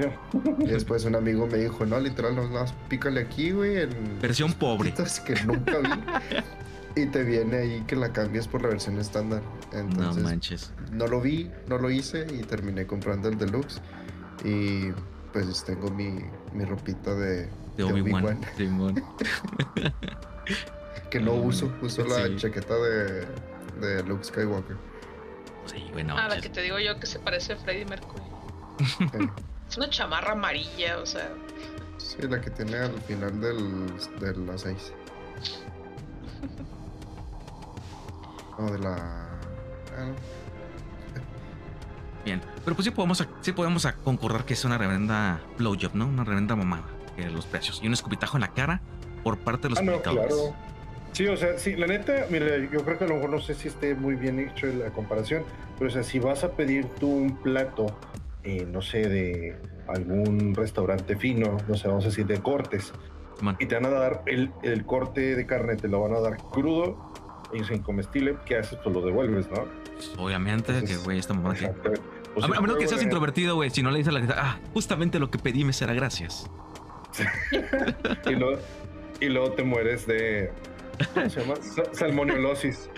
Y después un amigo me dijo, no, literal, no, más pícale aquí, güey. En versión pobre. Que nunca vi. y te viene ahí que la cambies por la versión estándar. Entonces, no manches. No lo vi, no lo hice y terminé comprando el deluxe. Y pues tengo mi, mi ropita de, de Obi-Wan. que no uso, uso la chaqueta de, de Luke Skywalker. Sí, bueno. Ah, la que te digo yo que se parece a Freddie Mercury. Es una chamarra amarilla, o sea. Sí, la que tiene al final del, de las 6. No, de la. Ah, Bien, pero pues sí podemos, sí podemos concordar que es una reverenda blowjob, ¿no? Una reverenda mamada que los precios. Y un escupitajo en la cara por parte de los ah, claro. Sí, o sea, sí, la neta, mira, yo creo que a lo mejor no sé si esté muy bien hecho la comparación, pero o sea, si vas a pedir tú un plato eh, no sé, de algún restaurante fino, no sé, vamos a decir, de cortes. Y te van a dar el, el, corte de carne, te lo van a dar crudo y sin comestible. ¿Qué haces? Pues lo devuelves, ¿no? Obviamente, que güey, esta mamá aquí. Pues a, menos que seas introvertido, güey. Si no le dices a la gente, ah, justamente lo que pedí me será gracias. y, luego, y luego te mueres de. ¿Cómo se llama? Salmoniolosis.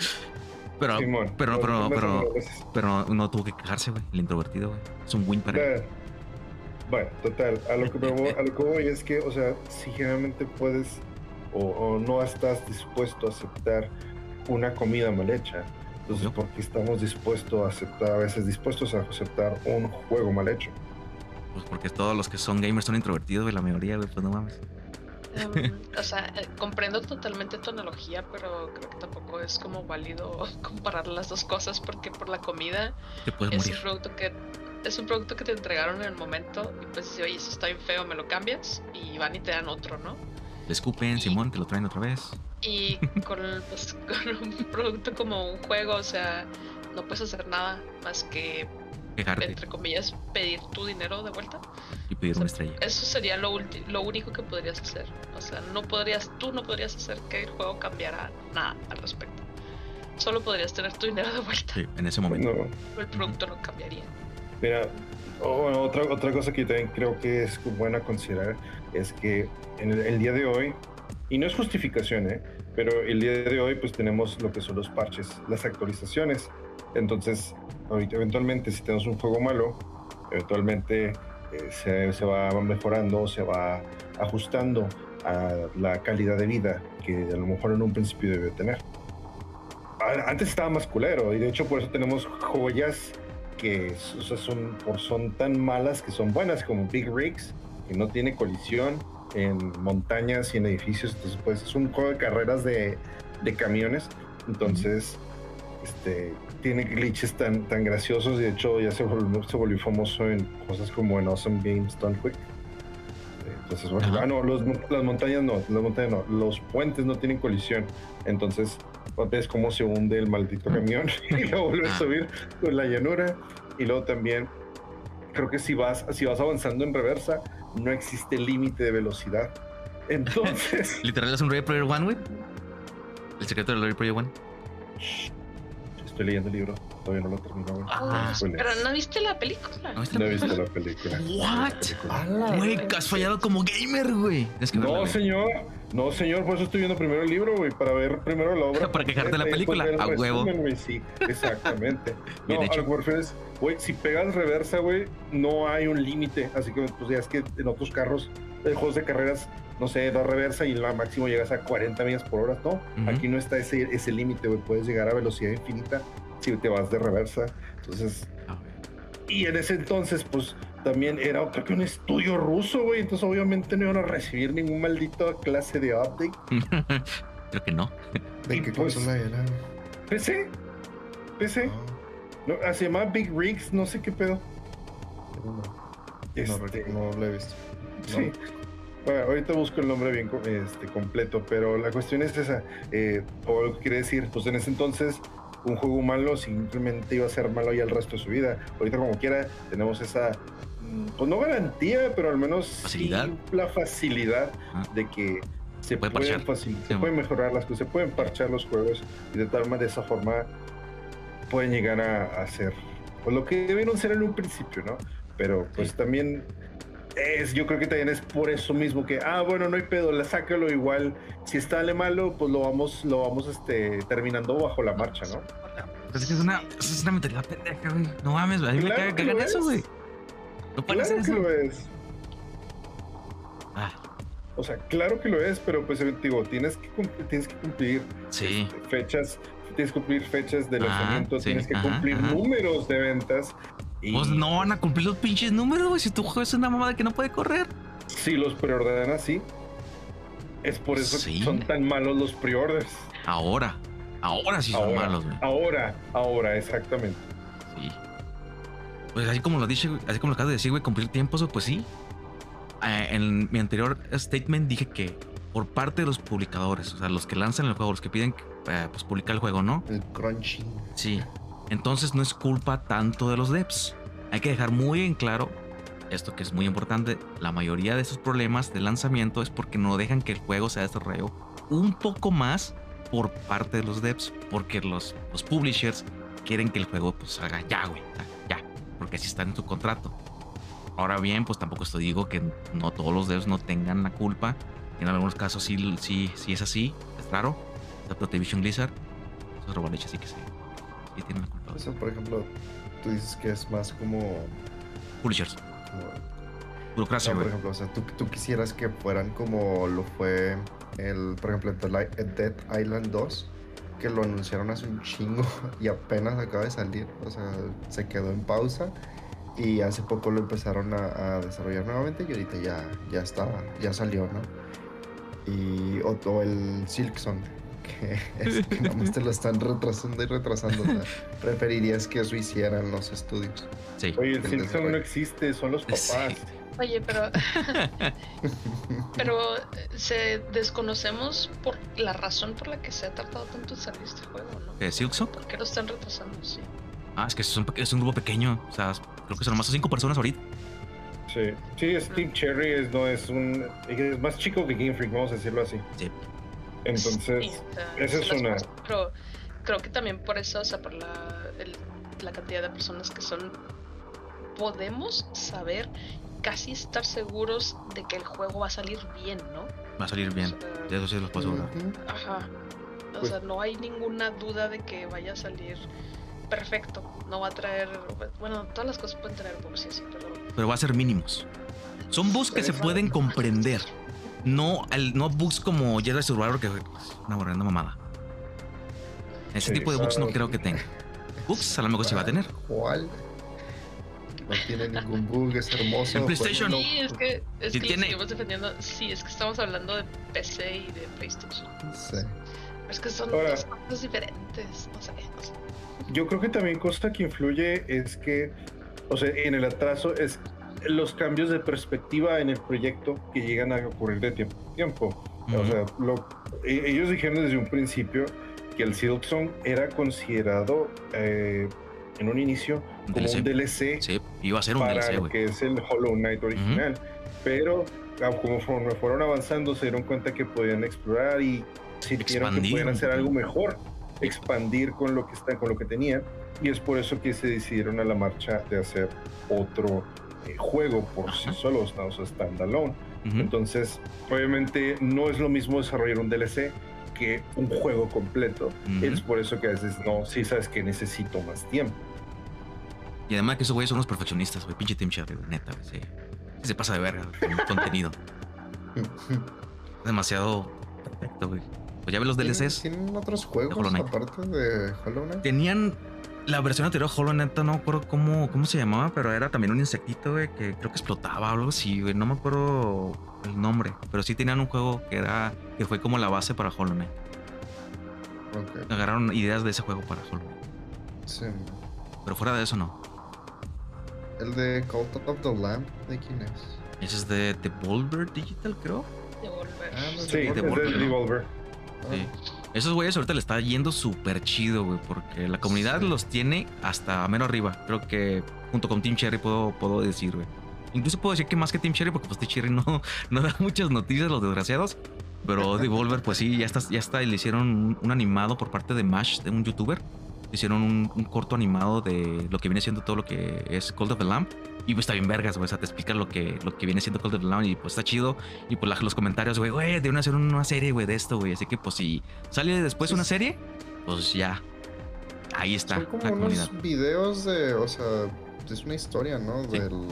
Pero, pero, pero, pero, pero, no tuvo que quejarse, güey. El introvertido, güey. Es un win para él. Bueno, total. A lo, que voy, a lo que voy es que, o sea, si generalmente puedes o, no estás dispuesto a aceptar una comida mal hecha, entonces, ¿por qué estamos dispuestos a aceptar, a veces dispuestos a aceptar un juego mal hecho? Pues porque todos los que son gamers son introvertidos, güey, la mayoría, güey, pues no mames. Em, o sea, eh, comprendo totalmente tu analogía, pero creo que tampoco es como válido comparar las dos cosas porque por la comida es un producto que es un producto que te entregaron en el momento y pues si oye eso está bien feo, me lo cambias y van y te dan otro, ¿no? Le escupen, Simón, te lo traen otra vez. Y con, pues, con un producto como un juego, o sea, no puedes hacer nada más que entre comillas, pedir tu dinero de vuelta. Y pedir una estrella. Eso sería lo, lo único que podrías hacer. O sea, no podrías, tú no podrías hacer que el juego cambiara nada al respecto. Solo podrías tener tu dinero de vuelta. Sí, en ese momento. el producto no cambiaría. Mira, otra, otra cosa que también creo que es buena considerar es que en el, día de hoy, y no es justificación, ¿eh? Pero el día de hoy pues tenemos lo que son los parches, las actualizaciones. Entonces, eventualmente si tenemos un juego malo, eventualmente eh, se, se, va mejorando, se va ajustando a la calidad de vida que a lo mejor en un principio debe tener. Antes estaba más culero y de hecho por eso tenemos joyas que son, son tan malas que son buenas como Big Rigs, que no tiene colisión en montañas y en edificios, entonces pues es un juego de carreras de, de camiones, entonces este, tiene glitches tan, tan graciosos y de hecho ya se volvió, se volvió famoso en cosas como en Awesome Games Done Quick. Entonces, bueno, ah, no, los las montañas no, las montañas no, los puentes no tienen colisión. Entonces, ves cómo se hunde el maldito camión y lo vuelve a Ah. subir por la llanura. Y luego también, creo que si vas, si vas avanzando en reversa, no existe límite de velocidad. Entonces, Literal es un Ready Player One, güey. El secreto del Ready Player One. estoy leyendo el libro, todavía no lo termino. güey. Ah, Híjole. Pero no viste la película. ¿No viste No la he visto película? la película. What? Güey, que has fallado como gamer, güey. Es que No, señor. No, señor, por eso estoy viendo primero el libro, güey, para ver primero la obra. Para quejarte de la después película, a huevo. Sí, exactamente. Bien no, hecho. a lo que me refiero es, güey, si pegas reversa, güey, no hay un límite. Así que, pues ya es que en otros carros, en juegos de carreras, no sé, da reversa y la máximo llegas a 40 millas por hora. No, aquí no está ese, ese límite, güey. Puedes llegar a velocidad infinita si te vas de reversa. Entonces, y en ese entonces, pues también era creo que un estudio ruso, güey. Entonces, obviamente no iban a recibir ningún maldito clase de update. Creo que no. ¿De qué pues- consola era? PC, PC. Ah, No, ah, se llama Big Rigs, no sé qué pedo. no, no, Este, no lo he visto. No. Sí. Bueno, ahorita busco el nombre bien este, completo, pero la cuestión es esa. eh, o lo que quiere decir, pues en ese entonces un juego malo simplemente iba a ser malo ya el resto de su vida. Ahorita como quiera tenemos esa, pues no garantía, pero al menos sí la facilidad Ah. de que se Puede pueden, facil- se pueden mejorar las cosas, se pueden parchar los juegos y de tal manera de esa forma pueden llegar a, a ser pues, lo que debieron ser en un principio, ¿no? Pero pues Sí. también es, yo creo que también es por eso mismo que, ah, bueno, no hay pedo, la sácalo igual. Si está ale malo, pues lo vamos, lo vamos este, terminando bajo la marcha, ¿no? Pues es una, es una mentalidad pendeja, güey. No mames, güey. A mí me caga que eso, es. güey. No Claro que eso. lo es. Ah, O sea, claro que lo es, pero pues digo, tienes que cumplir, tienes que cumplir sí. este, fechas, tienes que cumplir fechas de Ajá, lanzamiento, sí, tienes que ajá, cumplir ajá. números de ventas. Y Pues no van a cumplir los pinches números, güey. Si tu juego es una mamada que no puede correr. si los preordenan así, es por eso Sí. que son tan malos los preorders. Ahora. Ahora sí son Ahora, malos, güey. ahora, ahora, exactamente. Sí. Pues así como lo dije, así como lo acabas de decir, güey, cumplir tiempos, pues sí. Eh, en mi anterior statement dije que por parte de los publicadores, o sea, los que lanzan el juego, los que piden eh, pues publicar el juego, ¿no? El crunchy. Sí. Entonces no es culpa tanto de los devs. Hay que dejar muy en claro esto que es muy importante. La mayoría de esos problemas de lanzamiento es porque no dejan que el juego se desarrolle un poco más por parte de los devs. Porque los, los publishers quieren que el juego pues salga ya, güey. Porque así está en tu contrato. Ahora bien, pues tampoco esto digo que no todos los devs no tengan la culpa. En algunos casos sí, sí, sí es así. Es raro. Excepto Activision Blizzard. Esos robaleches sí que sí. Sí tienen la culpa. O sea, por ejemplo, tú dices que es más como. Publishers. como- Burocracia, no, por ejemplo, o sea, tú, tú quisieras que fueran como lo fue el, por ejemplo, el Dead Island 2, que lo anunciaron hace un chingo y apenas acaba de salir. O sea, se quedó en pausa y hace poco lo empezaron a, a desarrollar nuevamente y ahorita ya, ya estaba, ya salió, ¿no? Y o, o el Silksong, que es que nada más te lo están retrasando y retrasando. O sea, preferirías que eso hicieran los estudios. Sí. Oye, el desarrollo. no existe, son los papás. Sí. Oye, pero. pero se desconocemos por la razón por la que se ha tratado tanto en salir este juego, ¿no? ¿Eh, Silksong? ¿Por qué lo están retrasando? Sí. Ah, es que es un, es un grupo pequeño. O sea, creo que son nomás cinco personas ahorita. Sí, sí, es Team Cherry, es, no, es un es más chico que Game Freak, vamos a decirlo así. Sí. Entonces, Sí, esa es una. cosas, Pero creo que también por eso, o sea, por la, el- la cantidad de personas que son. Podemos saber, casi estar seguros de que el juego va a salir bien, ¿no? Va a salir bien. O sea, De eso sí los puedo asegurar. Ajá. O Pues- sea, no hay ninguna duda de que vaya a salir perfecto. No va a traer. Bueno, todas las cosas pueden traer bugs y así, pero. Pero va a ser mínimos. Son bugs que se pueden comprender. No, el, no bugs como Jedi Survivor, que es una borrenda mamada. Ese Sí, tipo de bugs no creo que tenga. Bugs a lo mejor sí va a tener. ¿Cuál? No tiene ningún bug, es hermoso. En PlayStation. Sí, es que, es que tiene- seguimos defendiendo. Sí, es que estamos hablando de PC y de PlayStation. Sí. Es que son Ahora- dos cosas diferentes. No sé, no sé. Yo creo que también cosa que influye es que, o sea, en el atraso es los cambios de perspectiva en el proyecto que llegan a ocurrir de tiempo a tiempo. O sea, lo, e- ellos dijeron desde un principio que el Silksong era considerado eh, en un inicio Un como DLC. un DLC Sí, iba a ser un para DLC, lo que es el Hollow Knight original. Pero ah, como fueron, avanzando, se dieron cuenta que podían explorar y sintieron que Expandir podían un hacer algo mejor, expandir con lo que están, con lo que tenían. Y es por eso que se decidieron a la marcha de hacer otro eh, juego por sí Ajá. solos, ¿no? o sea, standalone. Ujú. Entonces, obviamente no es lo mismo desarrollar un DLC que un juego completo. Ujú. Es por eso que a veces no, sí sabes que necesito más tiempo. Y además que esos güeyes son los perfeccionistas, güey. Pinche Team Cherry, güey. Neta, güey. Sí. Se pasa de verga con el contenido. Demasiado perfecto, güey. Pues ya ves los ¿Tienen- DLCs. ¿Tienen otros juegos aparte de Hollow Knight? Tenían la versión anterior Hollow Knight, no me acuerdo cómo, cómo se llamaba, pero era también un insectito, güey, que creo que explotaba o algo así, güey. No me acuerdo el nombre, pero sí tenían un juego que era que fue como la base para Hollow Knight. Ok, Agarraron ideas de ese juego para Hollow Knight. sí. Pero fuera de eso no. El de Cult of the Lamb, ¿de quién es? Ese es de Devolver Digital, creo. Devolver. Ah, no Sí, es Devolver. Devolver. Ah, Sí. Esos güeyes ahorita le está yendo súper chido, güey, porque la comunidad Sí. los tiene hasta menos arriba. Creo que junto con Team Cherry puedo, puedo decir, güey. Incluso puedo decir que más que Team Cherry, porque pues Team Cherry no, no da muchas noticias, los desgraciados. Pero Devolver, pues sí, ya está, ya está, y le hicieron un, un animado por parte de Mash, de un youtuber. Hicieron un, un corto animado de lo que viene siendo todo lo que es Cold of the Lamp. Y pues está bien vergas, güey. O sea, te explica lo que, lo que viene siendo Cold of the Lamp y pues está chido. Y pues la- los comentarios, güey, güey, deben hacer una serie, güey, de esto, güey. Así que pues si sale después una serie, pues ya. Ahí está Son como la comunidad. unos videos de, o sea, es una historia, ¿no? Sí. Del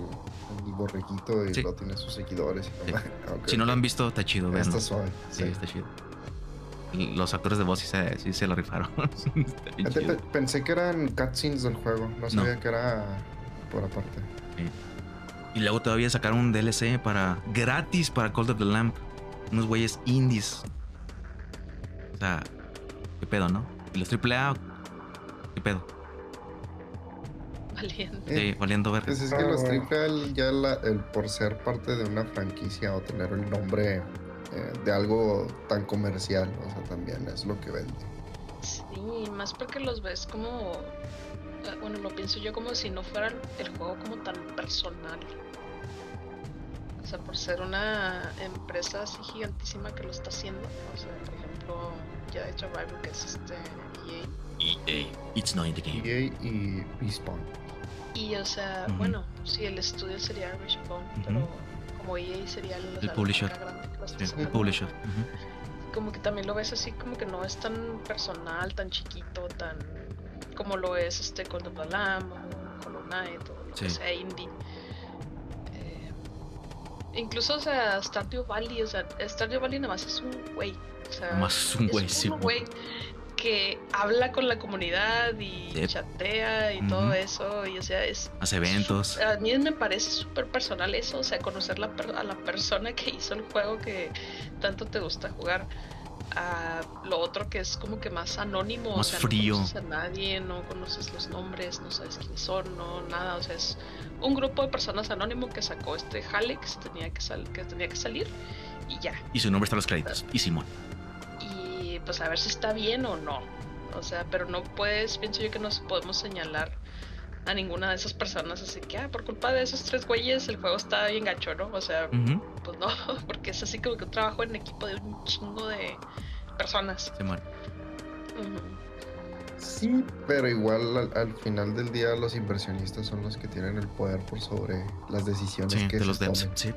el borreguito y Sí. lo tiene sus seguidores. y Sí. Si no lo han visto, está chido, vean. Está suave. Sí. está chido. Los actores de voz sí se, sí se lo rifaron. Pe- Pensé que eran cutscenes del juego, no sabía que era por aparte. Y luego todavía sacaron un DLC para gratis para Cold of the Lamp. Unos güeyes indies. O sea, qué pedo, ¿no? Y los AAA, qué pedo. Valiente. Sí, Eh, valiendo ver. Pues es que Ah, los bueno. triple A ya la- el, por ser parte de una franquicia o tener el nombre eh, de algo tan comercial, o sea, también es lo que vende. Sí, más porque los ves como. eh, Bueno, lo pienso yo como si no fuera el juego como tan personal. O sea, por ser una empresa así gigantísima que lo está haciendo. O sea, por ejemplo, ya de hecho Rival, que es este EA. EA, it's not in the game. EA y Respawn. Y, o sea, bueno, sí, el estudio sería Respawn, Ujú. pero como EA sería el, publisher. grande Sí, el publisher. Como que también lo ves así como que no es tan personal, tan chiquito, tan como lo es este Cold of the Lamb o Hollow Knight o lo que sea indie. Eh, incluso, o sea, Stardew Valley, o sea, Stardew Valley nada más es un güey. O sea, Más un es güey, sí. un güey que habla con la comunidad y chatea y todo eso, y o sea, es Hace eventos. a mí me parece súper personal eso, o sea, conocer la a la persona que hizo el juego que tanto te gusta jugar. A lo otro que es como que más anónimo, o Más sea, frío. no conoces a nadie, no conoces los nombres, no sabes quiénes son, no nada, o sea, es un grupo de personas anónimo que sacó este jale que tenía que, sal- que tenía que salir y ya. Y su nombre está en los créditos. Y Simón. Pues a ver si está bien o no. O sea, pero no puedes, pienso yo que no podemos señalar a ninguna de esas personas así que, ah, por culpa de esos tres güeyes el juego está bien gacho, ¿no? O sea, pues no, porque es así como que un trabajo en equipo de un chingo de personas. Simón. Ujú. Sí, pero igual al, al final del día los inversionistas son los que tienen el poder por sobre las decisiones Sí, que de se los tomen. Sí,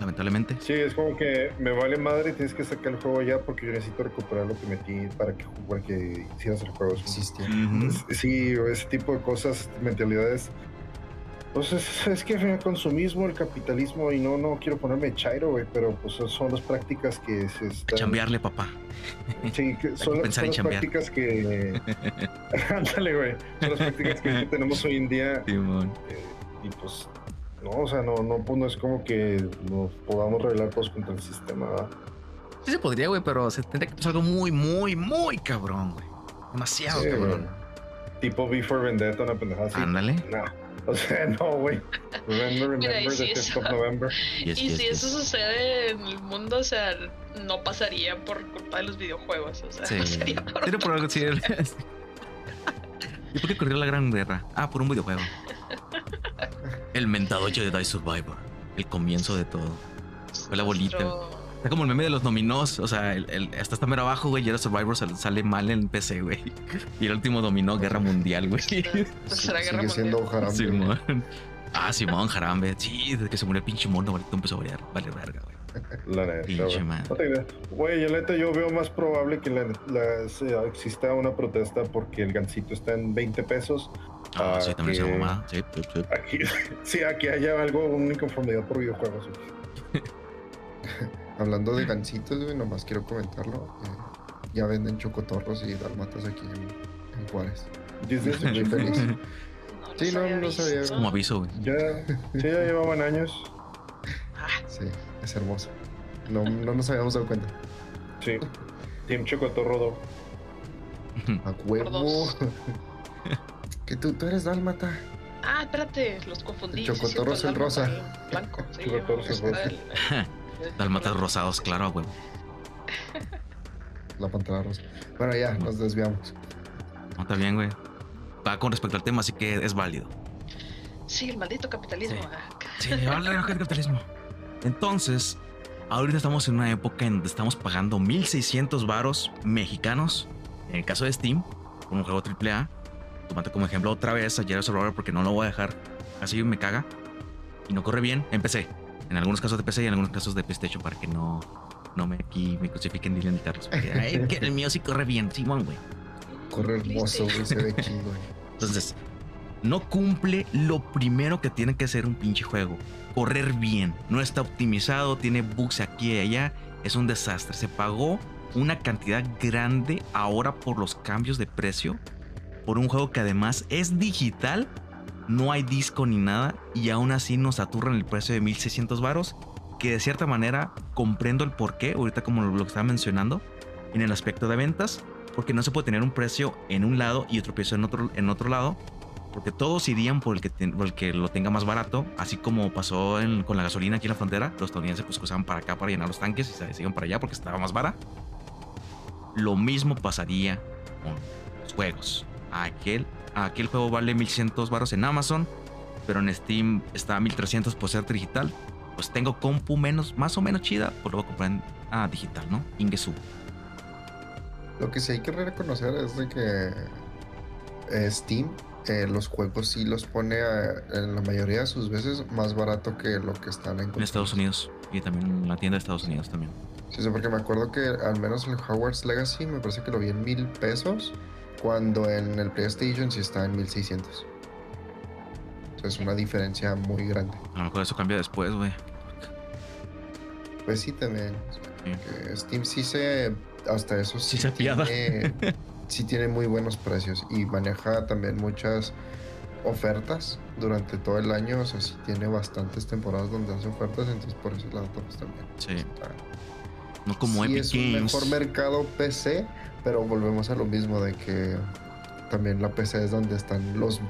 lamentablemente. Sí, es como que me vale madre, tienes que sacar el juego ya porque yo necesito recuperar lo que metí para que, para que hicieras el juego. Existía. Ujú. Sí, ese tipo de cosas, mentalidades. Pues es, es que el consumismo, el capitalismo, y no, no quiero ponerme chairo, güey, pero pues son las prácticas que se A están... chambearle, papá. Sí, que son, que las- son en las chambear. prácticas que... Ándale, güey. Son las prácticas que, que tenemos hoy en día Simón. eh, y pues... No, o sea, no, no, pues no es como que nos podamos rebelar todos contra el sistema, ¿verdad? Sí se podría, güey, pero se tendría que pasar algo muy, muy, muy cabrón, güey. Demasiado Sí, cabrón. güey. Tipo Before Vendetta, una pendejada así. Ándale. Nah, O sea, no, güey. Remember, Mira, remember si the 5th eso- of November. Yes, y yes, si yes. eso sucede en el mundo, o sea, no pasaría por culpa de los videojuegos. O sea, Sí. sería por por algo, sí. ¿Y por qué corrió la Gran Guerra? Ah, por un videojuego. El mentado Jedi Survivor. El comienzo de todo. Fue la bolita. nuestro- Está como el meme de los dominós. O sea, el, el- hasta está mero abajo, güey. Jedi Survivor sal- sale mal en PC, güey. Y el último dominó, Guerra Mundial, güey. guerra Sigue siendo. Harambe. Simón. Ah, Simón, jarambe. Sí, desde que se murió el pinche mono, ahorita empezó a variar. Vale, verga, güey. La neta, güey. man. No te creas. Güey, yo la neta yo veo más probable que la, la- se- exista una protesta porque el gancito está en 20 pesos. Ah, Ah, sí, también es que- mamada. Sí, sí, sí. Aquí, sí, aquí haya algo, una inconformidad por videojuegos. Hablando de gancitos, güey, nomás quiero comentarlo. eh, ya venden chocotorros y dalmatas aquí en, en Juárez. Muy chico, feliz. No Sí, no, no sabía. visto. Como aviso, güey. Ya, sí, ya llevaban años. Sí, es hermoso. No, no nos habíamos dado cuenta. Sí. Team Chocotorro do. A huevo. que tú, tú eres dálmata. Ah, espérate, los confundí. Chocotorro es el rosa. Blanco, sí, Chocotorro es el rosa. Dalmatas rosados, claro, a huevo. La pantalla rosa. Bueno, ya, nos desviamos. No, está bien, güey. Va con respecto al tema, así que es válido. Sí, el maldito capitalismo. Sí. ah, Sí, vale, el capitalismo. Entonces, ahorita estamos en una época en donde estamos pagando 1600 varos mexicanos. En el caso de Steam, por un juego AAA. Tomate como ejemplo otra vez a Jedi Survivor porque no lo voy a dejar. Así me caga. Y no corre bien en PC. En algunos casos de PC y en algunos casos de PlayStation para que no, no me aquí me crucifiquen ni. Porque, ay, que el mío sí corre bien, Simón, güey. Corre hermoso, güey, se ve chido. güey. Entonces, no cumple lo primero que tiene que hacer un pinche juego. Correr bien. No está optimizado, tiene bugs aquí y allá. Es un desastre. Se pagó una cantidad grande ahora por los cambios de precio. Por un juego que además es digital. No hay disco ni nada. Y aún así nos aturran el precio de 1600 varos. Que de cierta manera comprendo el porqué. Ahorita como lo estaba mencionando. En el aspecto de ventas. Porque no se puede tener un precio en un lado y otro precio en otro, en otro lado. Porque todos irían por el que, ten- por el que lo tenga más barato. Así como pasó con la gasolina aquí en la frontera. Los estadounidenses pues cruzaban para acá para llenar los tanques y se, iban para allá porque estaba más vara. Lo mismo pasaría con los juegos. Aquel, aquel juego vale 1100 baros en Amazon. Pero en Steam está a 1300 por ser digital. Pues tengo compu menos, más o menos chida. Pues lo voy a comprar en ah, digital, ¿no? Ingesu. Lo que sí hay que reconocer es de que eh, Steam eh, los juegos sí los pone a- en la mayoría de sus veces más barato que lo que están en, En Estados Unidos. Y también en la tienda de Estados Unidos también. Sí, sí, porque me acuerdo que al menos el Hogwarts Legacy me parece que lo vi en mil pesos, cuando en el PlayStation sí está en 1600. Entonces es una diferencia muy grande. A lo mejor eso cambia después, güey. Pues sí, también. Sí. Steam sí se. Hasta eso Sí sí, se apiada. tiene, sí tiene muy buenos precios y maneja también muchas ofertas durante todo el año. O sea, sí tiene bastantes temporadas donde hace ofertas, entonces por eso la pues también. Sí. No como sí Epic es un Games. mejor mercado PC, pero volvemos a lo mismo de que también la PC es donde están los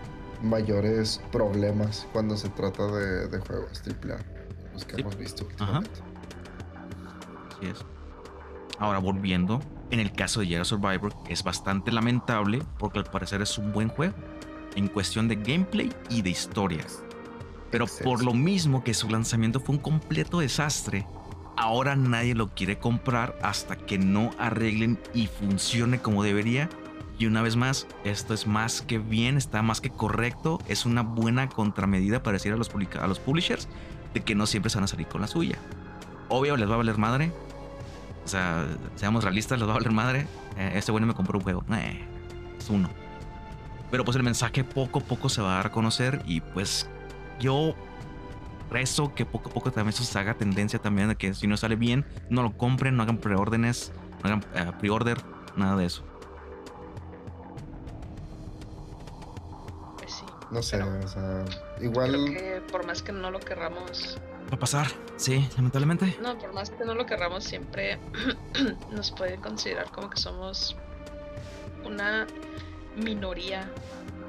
mayores problemas cuando se trata de, de juegos AAA, los que Sí. hemos visto Ajá. Así es. Ahora volviendo, en el caso de Jedi Survivor es bastante lamentable porque al parecer es un buen juego en cuestión de gameplay y de historias. Pero por lo mismo que su lanzamiento fue un completo desastre, ahora nadie lo quiere comprar hasta que no arreglen y funcione como debería. Y una vez más, esto es más que bien, está más que correcto, es una buena contramedida para decir a los, a los publishers de que no siempre se van a salir con la suya. Obvio, les va a valer madre. O sea, seamos realistas, les va a valer madre. Eh, este bueno me compró un juego. Eh, es uno. Pero pues el mensaje poco a poco se va a dar a conocer y pues yo rezo que poco a poco también eso se haga tendencia también de que si no sale bien, no lo compren, no hagan preórdenes, no hagan eh, pre-order, nada de eso. Pues sí. No sé, Pero o sea, Creo igual que por más que no lo querramos, Va a pasar, sí, lamentablemente. no, por más que no lo querramos, siempre nos pueden considerar como que somos una minoría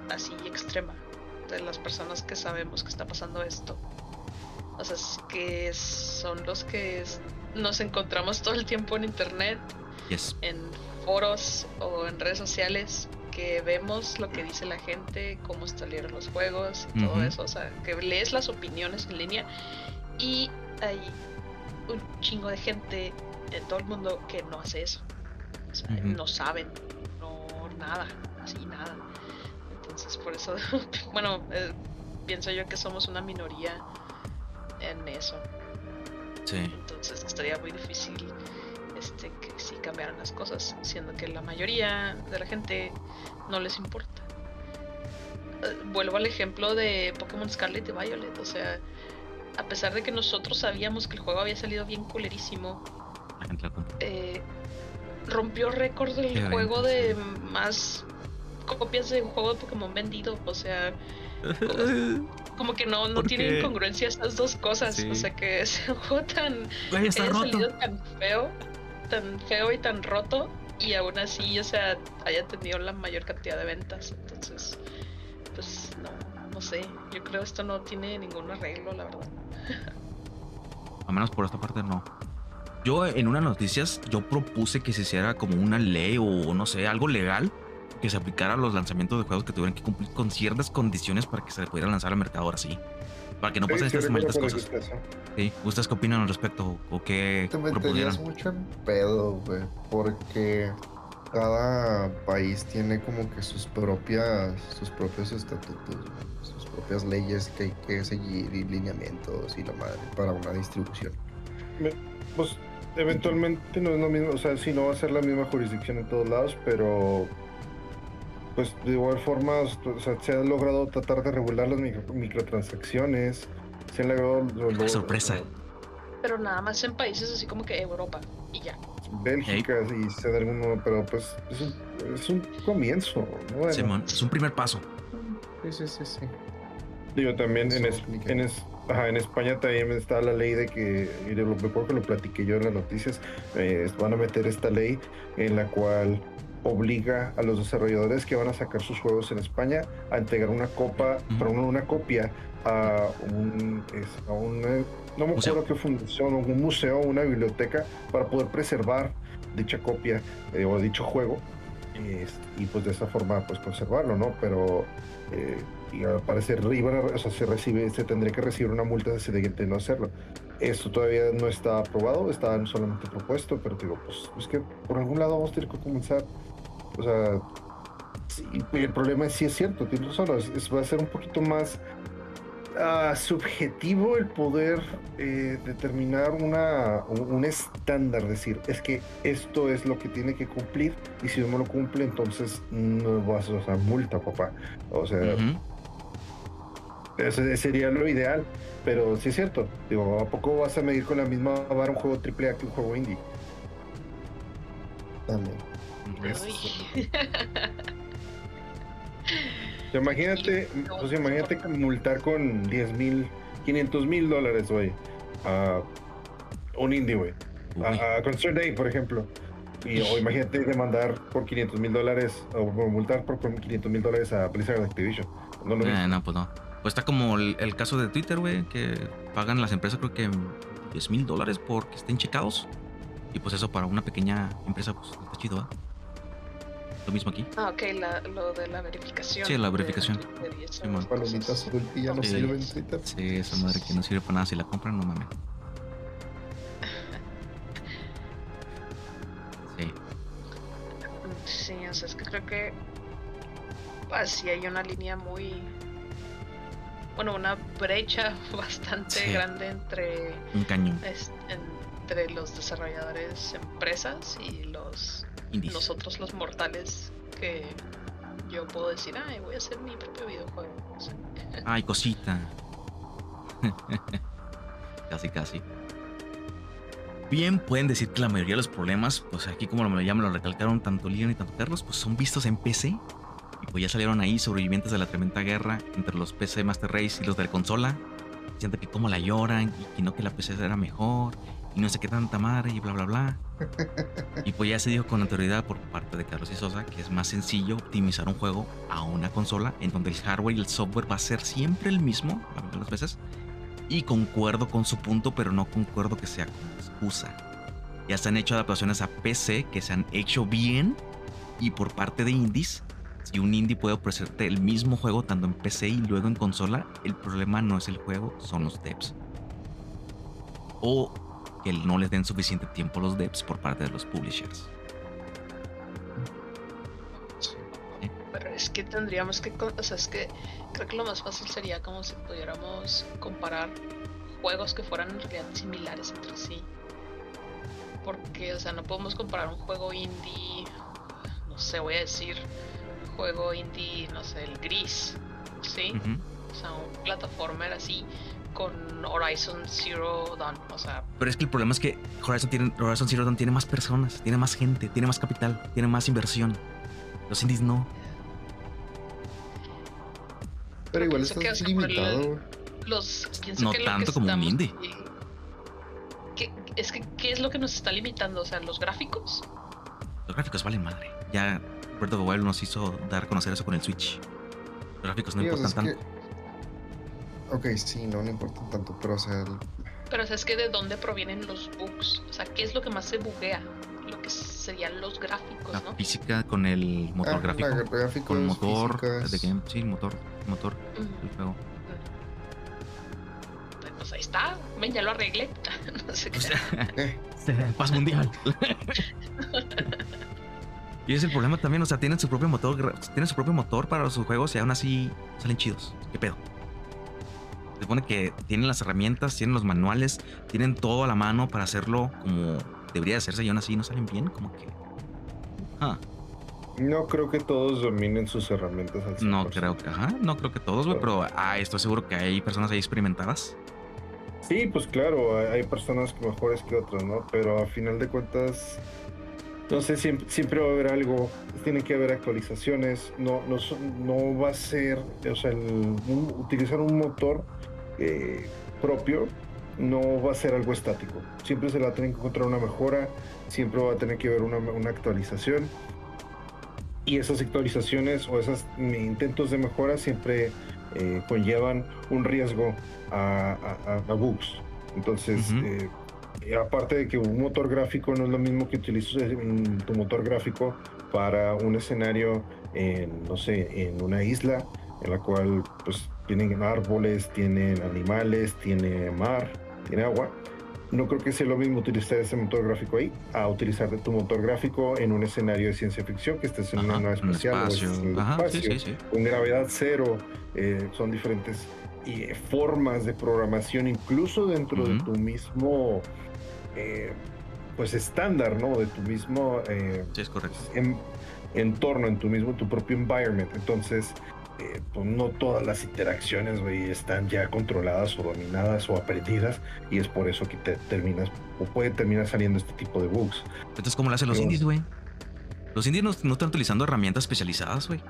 así extrema. de las personas que sabemos que está pasando esto. O sea, es que son los que es- nos encontramos todo el tiempo en internet, Yes. en foros o en redes sociales, que vemos lo que dice la gente, cómo salieron los juegos y todo eso. O sea, que lees las opiniones en línea y hay un chingo de gente en todo el mundo que no hace eso. O sea, Ujú. no saben, no nada, así nada. Entonces, por eso, bueno, eh, pienso yo que somos una minoría en eso. Sí. Entonces estaría muy difícil este, que sí cambiaran las cosas, siendo que la mayoría de la gente no les importa. Eh, Vuelvo al ejemplo de Pokémon Scarlet y Violet, o sea, a pesar de que nosotros sabíamos que el juego había salido bien culerísimo, eh, rompió récord del Qué juego de más copias de un juego de Pokémon vendido, o sea, como que no, no ¿Por tienen qué? congruencia esas dos cosas, Sí. o sea que es un juego tan Güey, haya salido tan feo, tan feo y tan roto, y aún así, o sea, haya tenido la mayor cantidad de ventas. Entonces, pues no, no sé. Yo creo esto no tiene ningún arreglo, la verdad. Al menos por esta parte no. Yo en unas noticias, yo propuse que se hiciera como una ley o no sé, algo legal que se aplicara a los lanzamientos de juegos que tuvieran que cumplir con ciertas condiciones para que se pudiera lanzar al mercado ahora sí. Para que no Sí, pasen estas malditas cosas. Sí. ¿Ustedes qué opinan al respecto o qué Te propusieran? meterías mucho en pedo, güey, porque cada país tiene como que sus propias, sus propios estatutos, sus propias leyes que hay que seguir y lineamientos y la madre para una distribución. Pues eventualmente no es lo mismo, o sea, sí no va a ser la misma jurisdicción en todos lados, pero pues de igual forma, o sea, se ha logrado tratar de regular las micro- microtransacciones, se han logrado... lo- lo- sorpresa. Pero nada más en países así como que Europa y ya. Bélgica y sé de alguno, pero pues es un, es un comienzo, ¿no? Bueno, Simón, es un primer paso. Sí, sí, sí, sí. Digo, también en, es- en, es- ajá, en España también está la ley de que, y de lo me acuerdo que lo platiqué yo en las noticias, eh, van a meter esta ley en la cual obliga a los desarrolladores que van a sacar sus juegos en España a entregar una copa, perdón, una copia a un, a una- no me Museo. acuerdo qué fundación, un museo, una biblioteca, para poder preservar dicha copia eh, o dicho juego y pues de esa forma pues conservarlo, ¿no? Pero eh, y al parecer o sea, se recibe, se tendría que recibir una multa de, de, de no hacerlo. Esto todavía no está aprobado, está solamente propuesto, pero digo, pues es que por algún lado vamos a tener que comenzar. O sea, sí, el problema es si es cierto, tienes razón, es- es- va a ser un poquito más ah, subjetivo el poder eh, determinar una, un, un estándar, decir, es que esto es lo que tiene que cumplir y si no lo cumple, entonces no vas a usar multa, papá. O sea, Ujú. ese sería lo ideal, pero sí es cierto. Digo, ¿a poco vas a medir con la misma vara un juego AAA que un juego indie? También. Imagínate, pues imagínate multar con 10 mil, 500 mil dólares, güey, a un indie, güey. A, a Concert Day, por ejemplo. Y, o imagínate demandar por 500 mil dólares o multar por 500 mil dólares a Blizzard Activision. No lo Eh, no, pues no. Pues está como el, el caso de Twitter, güey, que pagan las empresas creo que 10 mil dólares porque estén checados. Y pues eso para una pequeña empresa, pues está chido, ¿va? Lo mismo aquí. Ah, ok, la- lo de la verificación. Sí, la de verificación. Y esas Simón. Palomitas ya no Sí. sirve en Twitter. Sí, esa madre que no sirve para nada. Si la compran, no mames. Sí. Sí, o sea, es que creo que así hay una línea muy. Bueno, una brecha bastante Sí. grande entre, Un cañón. es- entre los desarrolladores, empresas y los Indies. nosotros, los mortales, que yo puedo decir, ay, voy a hacer mi propio videojuego. Ay, cosita. casi, casi. Bien, pueden decir que la mayoría de los problemas, pues aquí como lo- ya me lo recalcaron tanto Leon y tanto Carlos, pues son vistos en PC. Y pues ya salieron ahí sobrevivientes de la tremenda guerra entre los PC Master Race y los de la consola. Diciendo que cómo la lloran y que no que la PC era mejor. Y no sé qué tanta madre y bla, bla, bla. y pues ya se dijo con autoridad por parte de Carlos y Sosa que es más sencillo optimizar un juego a una consola en donde el hardware y el software va a ser siempre el mismo, las veces. Y concuerdo con su punto, pero no concuerdo que sea como excusa. Ya se han hecho adaptaciones a PC que se han hecho bien y por parte de indies si un indie puede ofrecerte el mismo juego tanto en PC y luego en consola, el problema no es el juego, son los devs. O que no les den suficiente tiempo a los devs por parte de los publishers. Pero es que tendríamos que, o sea, es que creo que lo más fácil sería como si pudiéramos comparar juegos que fueran en realidad similares entre sí. Porque, o sea, no podemos comparar un juego indie, no sé, voy a decir, juego indie, no sé, el gris, ¿sí? O sea, un plataformer así con Horizon Zero Dawn, o sea... Pero es que el problema es que Horizon, tiene, Horizon Zero Dawn tiene más personas, tiene más gente, tiene más capital, tiene más inversión. Los indies no. Pero igual estás limitado. los, no tanto como un indie. ¿Qué, es que, ¿qué es lo que nos está limitando? O sea, los gráficos. Los gráficos valen madre. Ya Breath of the Wild nos hizo dar a conocer eso con el Switch. Los gráficos no importan tanto. Ok, sí, no, no importan tanto, pero o sea. Pero o sea, es que de dónde provienen los bugs. O sea, ¿qué es lo que más se buguea? Lo que serían los gráficos, la ¿no? física con el motor Ah, gráfico. con el motor de game. Sí, el motor. El motor Ujú. del juego. Pues ahí está. Ven, ya lo arreglé. no sé qué. O sea, Eh, paz mundial. y es el problema también, o sea, tienen su propio motor, tienen su propio motor para sus juegos y aún así salen chidos. ¿Qué pedo? Se supone que tienen las herramientas, tienen los manuales, tienen todo a la mano para hacerlo como debería de hacerse y aún así no salen bien, como que. No creo que todos dominen sus herramientas al 100%. no creo que, ajá, no creo que todos, güey, pero ah, estoy seguro que hay personas ahí experimentadas. Sí, pues claro, hay, personas mejores que otras, ¿no? Pero a final de cuentas, no sé, siempre, siempre va a haber algo, tiene que haber actualizaciones, no, no, no va a ser, o sea, el- un- utilizar un motor eh, propio no va a ser algo estático, siempre se va a tener que encontrar una mejora, siempre va a tener que haber una, una actualización. Y esas actualizaciones o esos intentos de mejora siempre eh, conllevan un riesgo a, a- a- a bugs. Entonces, eh, eh, aparte de que un motor gráfico no es lo mismo que utilizas en tu motor gráfico para un escenario en, no sé, en una isla en la cual pues tienen árboles, tienen animales, tiene mar, tiene agua. No creo que sea lo mismo utilizar ese motor gráfico ahí a utilizar tu motor gráfico en un escenario de ciencia ficción que estés en Ajá, una nave un espacial o espacio. estés en el Ajá, espacio sí, sí. con gravedad cero, eh, son diferentes eh, formas de programación, incluso dentro de tu mismo, eh, pues estándar, ¿no? De tu mismo eh, Sí, es correcto. en- entorno, en tu mismo, tu propio environment. Entonces, eh, pues no todas las interacciones, güey, están ya controladas o dominadas o aprendidas y es por eso que te terminas o puede terminar saliendo este tipo de bugs. Entonces, ¿cómo lo hacen los Pero- indies, güey? Los indies no, no están utilizando herramientas especializadas, güey.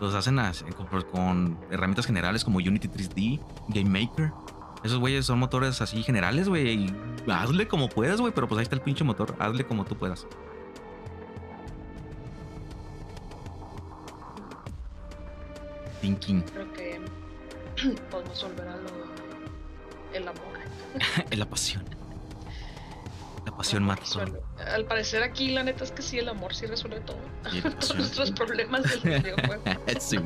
Los hacen as- con, con herramientas generales como Unity 3D, Game Maker. Esos güeyes son motores así generales, güey. Hazle como puedas, güey. Pero pues ahí está el pinche motor. Hazle como tú puedas. Thinking. Creo que podemos volver a lo el amor. la pasión. La pasión mata todo. Al parecer aquí la neta es que sí el amor sí resuelve todo. Todos nuestros problemas del videojuego. Sí.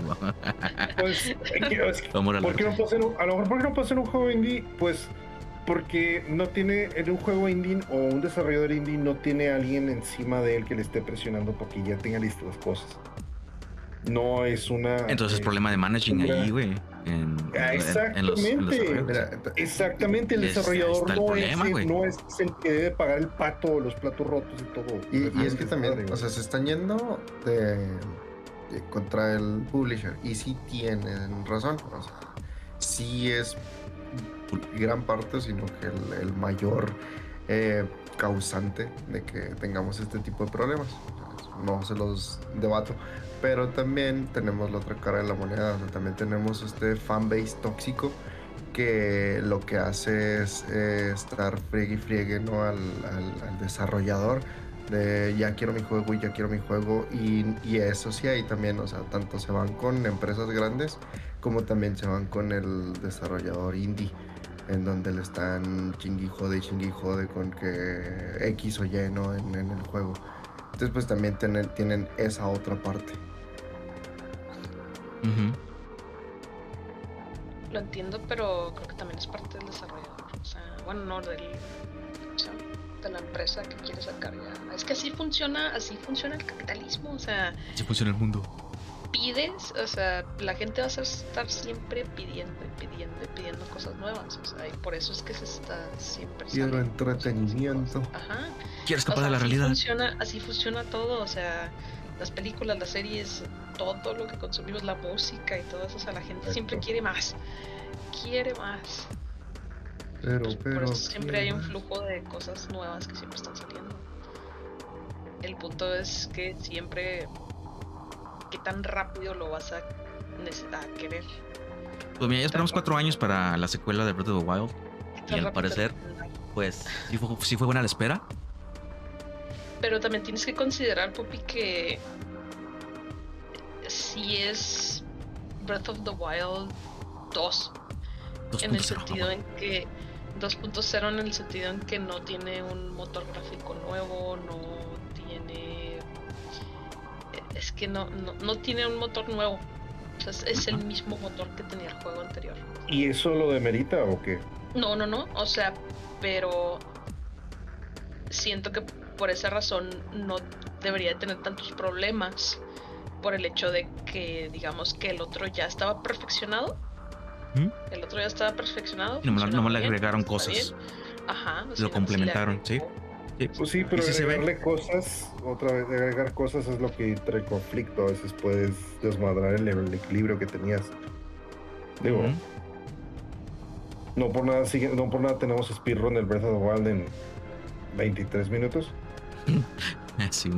Pues, es que- Amor al ¿Por qué no puedo hacer un- a lo mejor, ¿por qué no puedo hacer un juego indie? Pues porque no tiene, en un juego indie o un desarrollador indie no tiene alguien encima de él que le esté presionando porque ya tenga listas las cosas. No es una... Entonces es eh, problema de managing ahí, güey. En, Ah, en- en los- en los exactamente. Exactamente, el desarrollador está el no, problema, es, no es el que debe pagar el pato o los platos rotos y todo. Y, y es que también, o sea, se están yendo de, de- contra el publisher y sí tienen razón. O sea, sí es gran parte, sino que el, el mayor eh, causante de que tengamos este tipo de problemas. No se los debato. Pero también tenemos la otra cara de la moneda. O sea, también tenemos este fanbase tóxico que lo que hace es eh, estar friegue y friegue ¿no? al, al- al desarrollador de ya quiero mi juego y ya quiero mi juego y, y eso sí ahí también, o sea, tanto se van con empresas grandes como también se van con el desarrollador indie en donde le están chingui jode y chingui jode con que X o Y ¿no? en, en el juego. Entonces pues también tienen, tienen esa otra parte. Lo entiendo, pero creo que también es parte del desarrollador. O sea, bueno, no del, o sea, de la empresa que quiere sacar ya. Es que así funciona, así funciona el capitalismo. O sea, Así funciona el mundo. pides, o sea, la gente va a estar siempre pidiendo y pidiendo y pidiendo cosas nuevas. O sea, y por eso es que se está siempre Quiero entretenimiento. Ajá. Quiero O escapar sea, de la así realidad. Funciona, así funciona todo, o sea, las películas, las series, todo lo que consumimos, la música y todo eso, o sea, la gente siempre Exacto. quiere más, quiere más. Pero, Pues, pero. por eso siempre hay un flujo de cosas nuevas que siempre están saliendo. El punto es que siempre, qué tan rápido lo vas a necesitar querer. Pues mira, ya esperamos cuatro años para la secuela de Breath of the Wild. Y al parecer- Pues sí fue, sí fue buena la espera. Pero también tienes que considerar, Pupi, que si es Breath of the Wild 2, en el 2.0. sentido en que 2.0 en el sentido en que no tiene un motor gráfico nuevo, no tiene es que no, no, no tiene un motor nuevo. O sea, es, es el mismo motor que tenía el juego anterior. ¿Y eso lo demerita o qué? No, no, no. O sea, pero siento que por esa razón no debería de tener tantos problemas por el hecho de que digamos que el otro ya estaba perfeccionado. ¿Mm? El otro ya estaba perfeccionado. Nomás- funcionaba nomás le agregaron cosas. Ajá. o sea, nada más le complementaron, sí. Pues sí, pero sí se ve. agregarle cosas, otra vez agregar cosas es lo que trae conflicto. A veces puedes desmadrar el, el equilibrio que tenías. Digo, no por nada sigue, no por nada tenemos speedrun del Breath of the Wild en 23 minutos. Sí,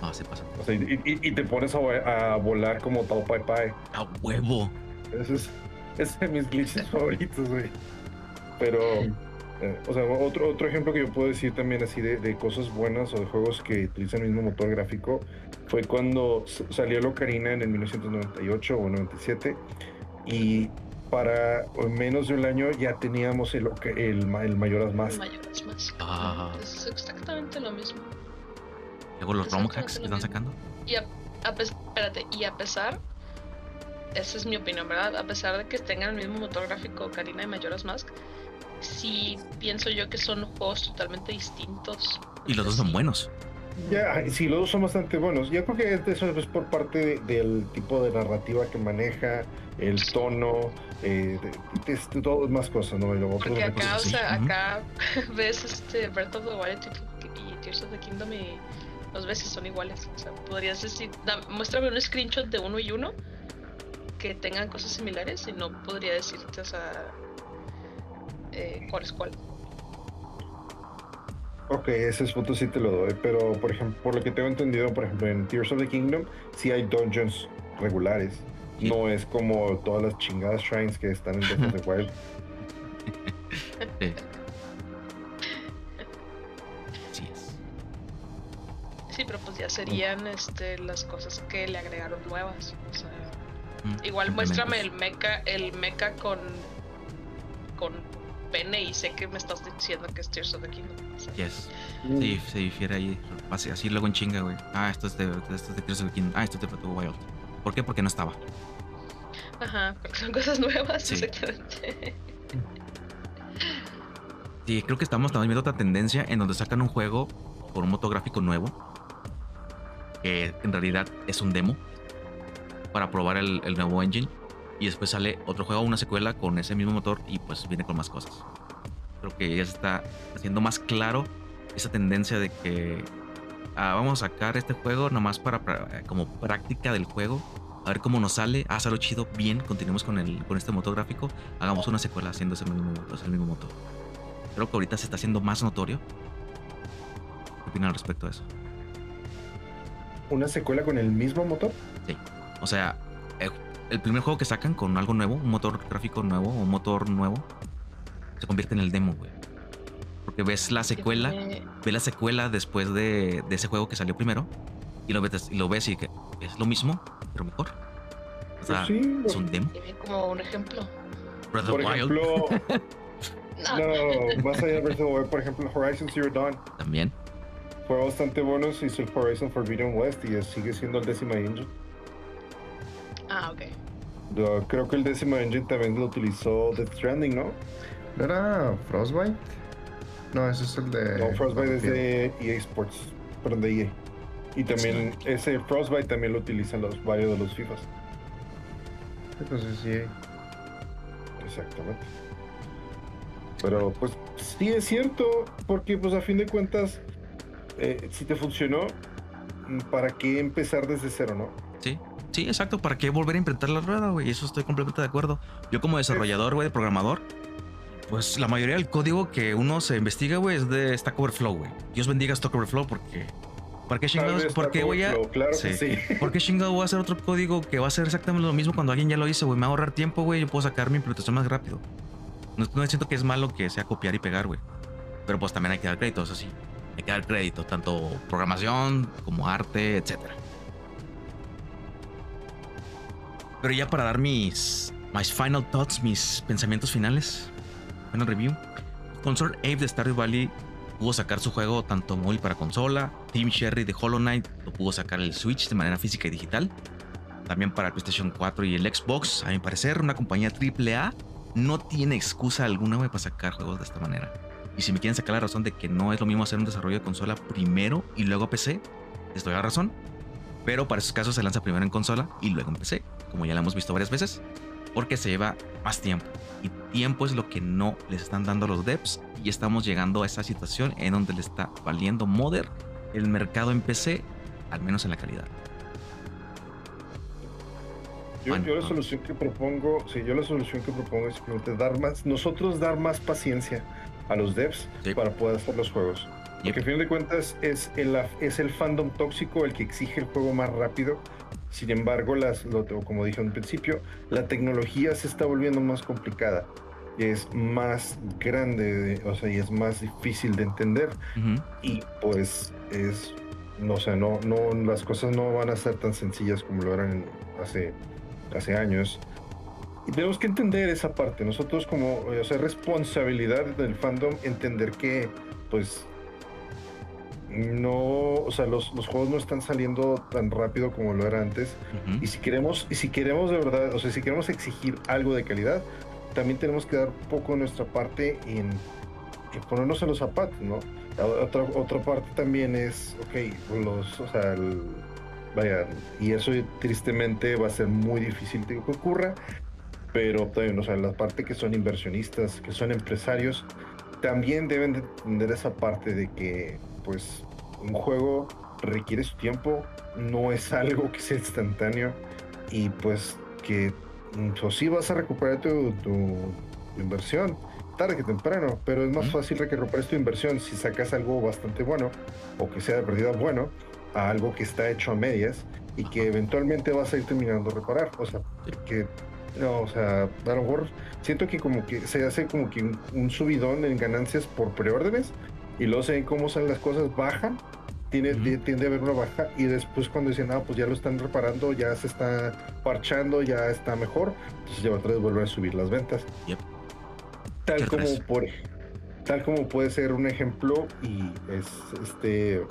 bueno. Ah, se pasa. O sea, y, y- y te pones a, vo- a volar como Tao Pai Pai. A huevo. Ese es, es de mis glitches favoritos, güey. Pero, eh, o sea, otro, otro ejemplo que yo puedo decir también así de, de cosas buenas o de juegos que utilizan el mismo motor gráfico fue cuando salió el Ocarina en el 1998 o 97 y para menos de un año ya teníamos el, Oca- el, ma- el Majora's Mask. Mayoras más. Ah. Es exactamente lo mismo. Luego los ROM hacks que están sacando. Y a, a pes- espérate, y a pesar, esa es mi opinión, ¿verdad? A pesar de que tengan el mismo motor gráfico Karina y Majora's Mask, sí pienso yo que son juegos totalmente distintos. Y los dos son buenos. Ya, sí, los dos son bastante buenos. Yo creo que eso es por parte de- del tipo de narrativa que maneja, el tono, eh, de, de- de todo más cosas, ¿no? Y lo otro Porque acá, o sea, acá ves este Breath of the Wild y Tears of the Kingdom y los ves y son iguales. O sea, podrías decir, da- muéstrame un screenshot de uno y uno que tengan cosas similares y no podría decirte, o sea, eh, cuál es cuál. Ok, ese punto sí te lo doy, pero por ejemplo, por lo que tengo entendido, por ejemplo, en Tears of the Kingdom sí hay dungeons regulares. Sí. No es como todas las chingadas shrines que están en Breath of the Wild. Sí, pero pues ya serían este, las cosas que le agregaron nuevas. O sea, Mm, igual muéstrame el mecha, el mecha con con pene y sé que me estás diciendo que es Tears of the Kingdom. o sea, Yes. Mm. Sí, se difiere ahí. Así, así luego en chinga, güey. Ah, esto es de, esto es de Tears of the Kingdom. Ah, esto es de Wild. ¿Por qué? Porque no estaba. Ajá, porque son cosas nuevas, Sí. exactamente. Sí, creo que estamos también viendo otra tendencia en donde sacan un juego por un motográfico nuevo. Que en realidad es un demo. Para probar el, el nuevo engine. Y después sale otro juego, una secuela con ese mismo motor y pues viene con más cosas. Creo que ya se está haciendo más claro esa tendencia de que ah, vamos a sacar este juego nomás para, para- como práctica del juego. A ver cómo nos sale. Ah, salió chido, bien. Continuemos con, el, con este motor gráfico. Hagamos una secuela haciendo ese mismo, el mismo motor. Creo que ahorita se está haciendo más notorio. ¿Qué opinan al respecto de eso? ¿Una secuela con el mismo motor? O sea, eh, el primer juego que sacan con algo nuevo, un motor gráfico nuevo o un motor nuevo, se convierte en el demo, güey. Porque ves la secuela, ves la secuela después de, de ese juego que salió primero y lo ves, y lo ves y que es lo mismo, pero mejor. O sea, Pues sí, es un demo. Como un ejemplo. Breath of por the Wild ejemplo, No. no, más allá de Breath of the Wild, por ejemplo, Horizon Zero Dawn también. Fue bastante bueno. Se hizo el Horizon Forbidden West y sigue siendo el décima engine. Ah, ok. Yo creo que el décimo engine también lo utilizó Death Stranding, ¿no? ¿No era Frostbite? No, ese es el de. No, Frostbite es de EA Sports, perdón, de EA. Y también ese Frostbite también lo utilizan los varios de los FIFAs. Entonces sí. Exactamente. Pero pues sí es cierto, porque pues a fin de cuentas, eh, si te funcionó, mm, ¿para qué empezar desde cero, no? Sí, sí, exacto. ¿Para qué volver a inventar la rueda, güey? Eso estoy completamente de acuerdo. Yo como desarrollador, güey, de programador, pues la mayoría del código que uno se investiga, güey, es de Stack Overflow, güey. Dios bendiga Stack Overflow porque... ¿Para qué chingados? ¿Por qué voy a...? Claro Sí. sí. ¿Por qué chingado voy a hacer otro código que va a ser exactamente lo mismo cuando alguien ya lo hizo, güey? Me va a ahorrar tiempo, güey. Yo puedo sacar mi implementación más rápido. No, no siento que es malo que sea copiar y pegar, güey. Pero pues también hay que dar crédito, eso sí. Hay que dar crédito, tanto programación como arte, etcétera. Pero ya para dar mis, mis final thoughts, mis pensamientos finales, final review. Consort Ave de Stardew Valley pudo sacar su juego tanto móvil para consola. Team Sherry de Hollow Knight lo pudo sacar el Switch de manera física y digital. También para PlayStation 4 y el Xbox. A mi parecer, una compañía AAA no tiene excusa alguna para sacar juegos de esta manera. Y si me quieren sacar la razón de que no es lo mismo hacer un desarrollo de consola primero y luego PC, les doy la razón. Pero para esos casos se lanza primero en consola y luego en PC, como ya lo hemos visto varias veces, porque se lleva más tiempo. Y tiempo es lo que no les están dando a los devs y estamos llegando a esa situación en donde le está valiendo Modder el mercado en PC, al menos en la calidad. Yo, Bueno, yo la solución que propongo, sí, yo la solución que propongo es simplemente dar más, nosotros dar más paciencia a los devs Sí. para poder hacer los juegos. Yep. Porque a fin de cuentas es el, es el fandom tóxico el que exige el juego más rápido. Sin embargo, las, lo- como dije al principio, la tecnología se está volviendo más complicada. Y es más grande, de- o sea, y es más difícil de entender. Y pues es, no sé, no, no, las cosas no van a ser tan sencillas como lo eran hace, hace años. Y tenemos que entender esa parte. Nosotros como, o sea, responsabilidad del fandom entender que, pues, no, o sea, los, los juegos no están saliendo tan rápido como lo era antes. Y si queremos, y si queremos de verdad, o sea, si queremos exigir algo de calidad, también tenemos que dar poco de nuestra parte en, en ponernos en los zapatos, ¿no? Otra, otra parte también es, ok, los, o sea, el- vaya, y eso tristemente va a ser muy difícil que ocurra, pero también, o sea, la parte que son inversionistas, que son empresarios, también deben de entender esa parte de que, pues, un juego requiere su tiempo, no es algo que sea instantáneo y pues que mm, o sí vas a recuperar tu, tu- tu inversión tarde que temprano, pero es más fácil que recuperes tu inversión si sacas algo bastante bueno o que sea de perdida bueno a algo que está hecho a medias y que eventualmente vas a ir terminando de reparar. O sea, que o sea, a lo mejor siento que como que se hace como que un, un subidón en ganancias por preórdenes y luego se ven cómo salen las cosas, bajan, tiene, ti- tiende a haber una baja y después cuando dicen, ah, pues ya lo están reparando, ya se está parchando, ya está mejor, entonces ya otra vez vuelven a subir las ventas. Yep. Tal como estrés. por tal como puede ser un ejemplo y es este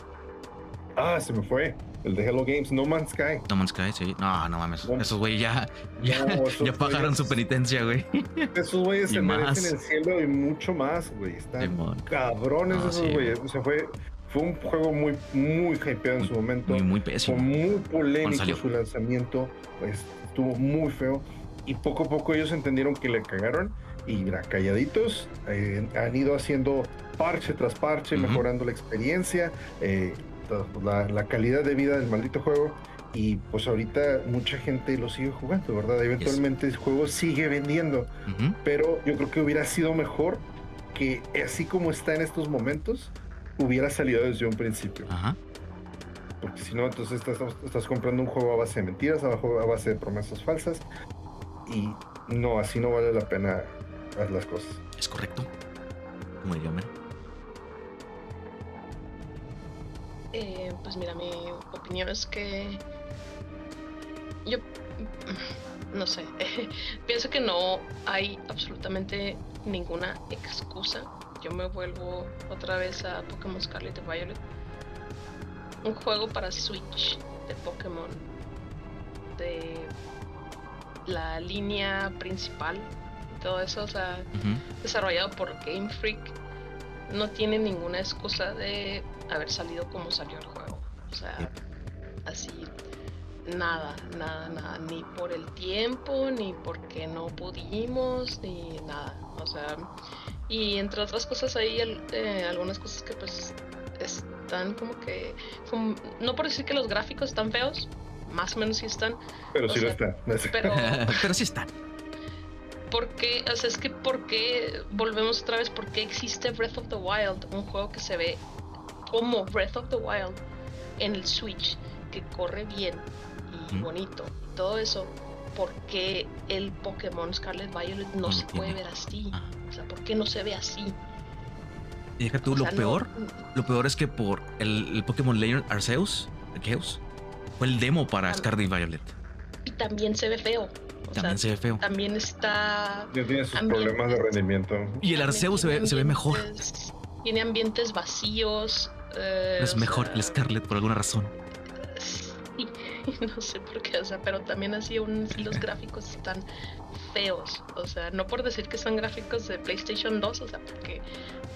ah se me fue el de Hello Games No Man's Sky No Man's Sky, sí. No, no mames. No. Esos güey ya, ya, No, ya pagaron güeyes- su penitencia, güey. esos güeyes se más. merecen el cielo y mucho más güey están cabrones No, esos sí, güeyes o sea fue fue un juego muy muy hypeado en su momento Muy, muy fue pésimo. muy polémico su lanzamiento pues, estuvo muy feo y poco a poco ellos entendieron que le cagaron y mira, calladitos eh, han ido haciendo parche tras parche Ujú. mejorando la experiencia eh, la, la calidad de vida del maldito juego y pues ahorita mucha gente lo sigue jugando, ¿verdad? Eventualmente el juego sigue vendiendo, Ujú. pero yo creo que hubiera sido mejor que así como está en estos momentos, hubiera salido desde un principio Ajá. porque si no, entonces estás, estás comprando un juego a base de mentiras, a base de promesas falsas, y no, así no vale la pena hacer las cosas. Es correcto. Como diría Eh, pues mira, mi opinión es que yo no sé, pienso que no hay absolutamente ninguna excusa. Yo me vuelvo otra vez a Pokémon Scarlet y Violet. Un juego para Switch de Pokémon de la línea principal todo eso, o sea, desarrollado por Game Freak, no tiene ninguna excusa de haber salido como salió el juego. O sea, Yep. así, nada, nada, nada, ni por el tiempo, ni porque no pudimos, ni nada. O sea, y entre otras cosas hay eh, algunas cosas que pues están como que, como- no por decir que los gráficos están feos, más o menos sí están, Pero sí lo sea, está. pero... Pero sí está. ¿Por qué? O sea, es que ¿por qué? Volvemos otra vez, ¿por qué existe Breath of the Wild? Un juego que se ve como Breath of the Wild en el Switch, que corre bien y Ujú. bonito y todo eso. ¿Por qué el Pokémon Scarlet Violet no, No se puede ver así? Ah. O sea, ¿por qué no se ve así? Y deja tú, O lo sea, no- peor, lo peor es que por el, el Pokémon Legend Arceus, Arceus, fue el demo para Ah. Scarlet y Violet. Y también se ve feo. O También se sea, ve feo. también está Ya tiene sus Ambientes. problemas de rendimiento. Y el También Arceus se ve, se ve mejor. Tiene ambientes vacíos. Eh, Es mejor sea, el Scarlet por alguna razón. Sí, no sé por qué, o sea, pero también así aún así los gráficos están feos. O sea, no por decir que son gráficos de PlayStation 2, o sea, porque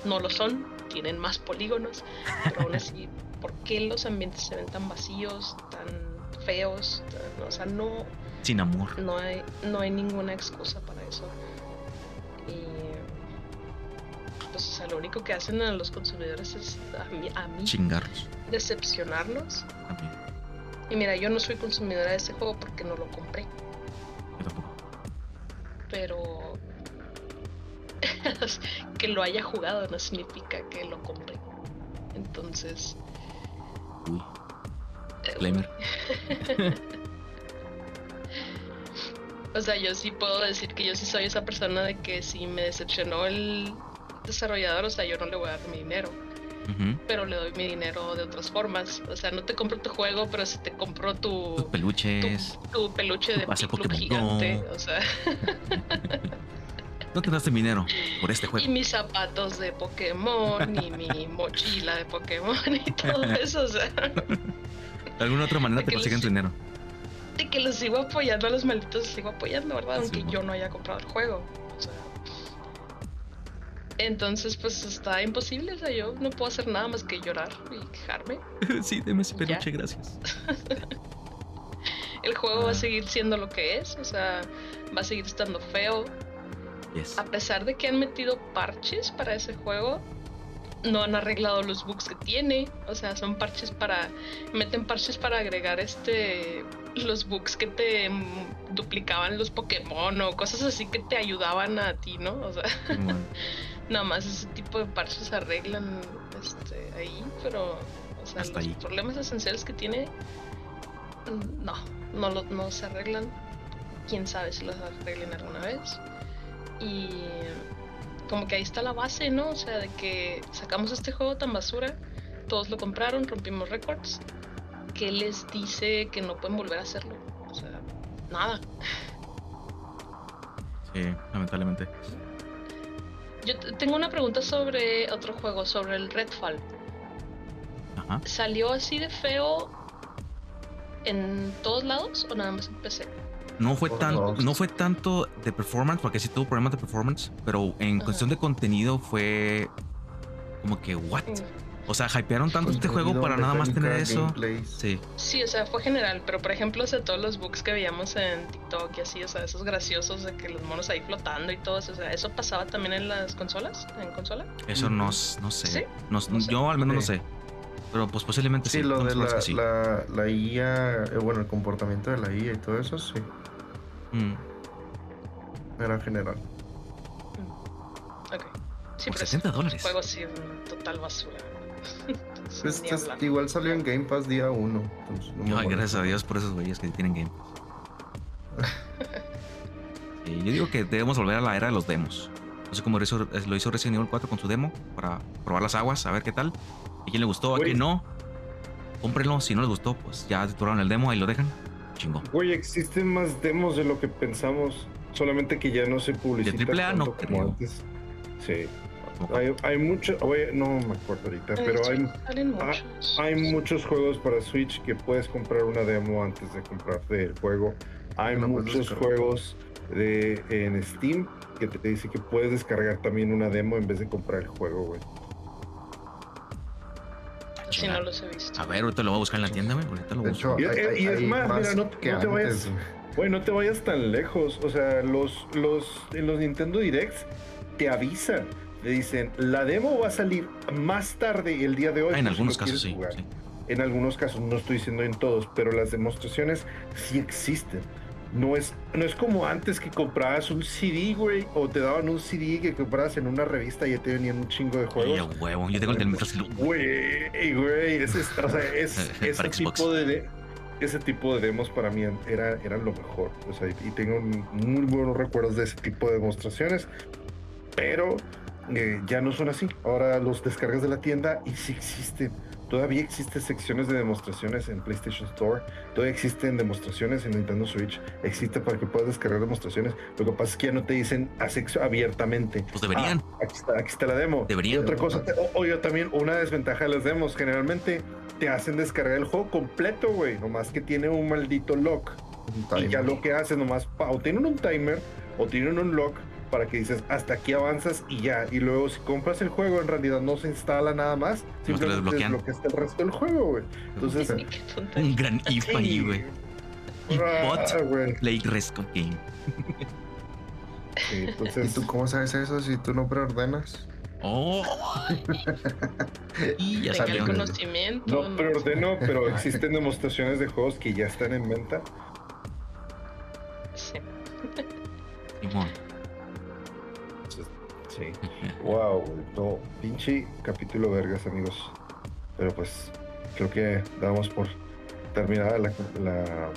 no lo son, tienen más polígonos, pero aún así, ¿por qué los ambientes se ven tan vacíos, tan feos? Tan- o sea, no, Sin amor. no hay, no hay ninguna excusa para eso. Y pues, o sea, lo único que hacen a los consumidores es a mí, a mí Chingarlos. decepcionarnos. También. Y mira, yo no soy consumidora de ese juego porque no lo compré, Yo tampoco. pero que lo haya jugado no significa que lo compré. Entonces, Uy, eh, disclaimer. o sea, yo sí puedo decir que yo sí soy esa persona de que si me decepcionó el desarrollador, o sea, yo no le voy a dar mi dinero, pero le doy mi dinero de otras formas. O sea, no te compro tu juego, pero si te compro Tus tu, tu, peluches. tu peluche tu de pase Piclup Pokémon gigante, o sea, No te daste mi dinero por este y juego. mis zapatos de Pokémon y mi mochila de Pokémon y todo eso, o sea, De alguna otra manera de te consiguen tu dinero. de que los sigo apoyando a los malditos, los sigo apoyando, ¿verdad? Sí, Aunque bueno. yo no haya comprado el juego. O sea, entonces, pues está imposible, o sea, yo no puedo hacer nada más que llorar y quejarme. sí, deme ese Ya. peluche, gracias. El juego va Ah. a seguir siendo lo que es, o sea, va a seguir estando feo. Yes. A pesar de que han metido parches para ese juego, no han arreglado los bugs que tiene. O sea, son parches para. Meten parches para agregar este. Los bugs que te mm, duplicaban los Pokémon o cosas así que te ayudaban a ti, ¿no? O sea. nada más ese tipo de parches se arreglan este, ahí, pero. O sea, Hasta los ahí. problemas esenciales que tiene. No, no, lo- no se arreglan. Quién sabe si los arreglen alguna vez. Y como que ahí está la base, ¿no? O sea, de que sacamos este juego tan basura, todos lo compraron, rompimos récords. ¿Qué les dice que no pueden volver a hacerlo? O sea, nada. Sí, lamentablemente. Yo tengo una pregunta sobre otro juego, sobre el Redfall. Ajá. ¿Salió así de feo en todos lados o nada más en PC? No fue, Por tan, dos. no fue tanto de performance, porque sí tuvo problemas de performance, pero en Ajá. cuestión de contenido fue como que, ¿what? Mm. O sea, hypearon tanto este juego para nada más tener eso. gameplays. Sí, Sí, o sea, fue general, pero por ejemplo, o sea, todos los bugs que veíamos en TikTok y así, o sea, esos graciosos de que los monos ahí flotando y todo eso, o sea, ¿eso pasaba también en las consolas? ¿En consola? eso no, s- no sé. ¿Sí? No- No sé. Yo al menos no sé. Pero pues posiblemente sí. Sí, lo de la, sí. la, la IA, eh, bueno, el comportamiento de la IA y todo eso, sí, Mm, era general. Ok. Sí, Por pero 60 ese dólares. sí, un total basura. Igual salió en Game Pass día 1. entonces no Ay, gracias a Dios por esos güeyes que tienen Game Pass. Sí, yo digo que debemos volver a la era de los demos. No sé cómo lo hizo, lo hizo Resident Evil 4 con su demo para probar las aguas, a ver qué tal. A quién le gustó, a quién no. Cómprenlo, si no les gustó, pues ya titularon el demo, ahí lo dejan. Chingón. Güey, existen más demos de lo que pensamos. Solamente que ya no se publicita triple A no creo. antes. Sí. Hay, hay mucho, güey, no me acuerdo ahorita, pero hay, salen ah, muchos. hay muchos juegos para Switch que puedes comprar una demo antes de comprarte el juego. Hay No, pues, muchos juegos de, en Steam que te dice que puedes descargar también una demo en vez de comprar el juego, güey. Si no los he visto. A ver, ahorita lo voy a buscar en la tienda, güey. Ahorita lo De busco. hecho, Y- hay, y es más, mira, no- que no te vayas-. Güey, no te vayas tan lejos. O sea, los, los, en los Nintendo Directs te avisan. Te dicen, la demo va a salir más tarde el día de hoy. Ah, en si algunos lo casos sí. jugar". sí. En algunos casos, no estoy diciendo en todos, pero las demostraciones sí existen. No es, no es como antes que comprabas un CD, güey, o te daban un CD que comprabas en una revista y ya te venían un chingo de juegos. huevo. Yo tengo el del. Güey, güey, ese, es- o sea, es, ese tipo de, de- ese tipo de demos para mí era, eran lo mejor. O sea, y tengo muy buenos recuerdos de ese tipo de demostraciones, pero eh, ya no son así. Ahora los descargas de la tienda y sí existen. Todavía existen secciones de demostraciones en PlayStation Store. Todavía existen demostraciones en Nintendo Switch. Existe para que puedas descargar demostraciones. Lo que pasa es que ya no te dicen asexo abiertamente. Pues deberían. Ah, aquí, está, aquí está la demo. Deberían. Y otra cosa, o- oye, también una desventaja de las demos. Generalmente te hacen descargar el juego completo, güey. Nomás que tiene un maldito lock. Un Y ya lo que haces nomás, o tienen un timer o tienen un lock para que dices hasta aquí avanzas y ya. Y luego si compras el juego en realidad no se instala nada más. te lo Simplemente desbloquean. desbloqueaste el resto del juego, güey. Entonces. Un gran if ahí, güey. Y Ah, bot. güey. Play Rescue Game. Sí, ¿Y entonces, tú cómo sabes eso si tú no preordenas? Oh. y ya Tenga el salió. conocimiento. no preordeno, pero existen demostraciones de juegos que ya están en venta. Sí. Simón. Sí. Wow, no, pinche capítulo vergas, amigos. Pero pues creo que damos por terminada la, la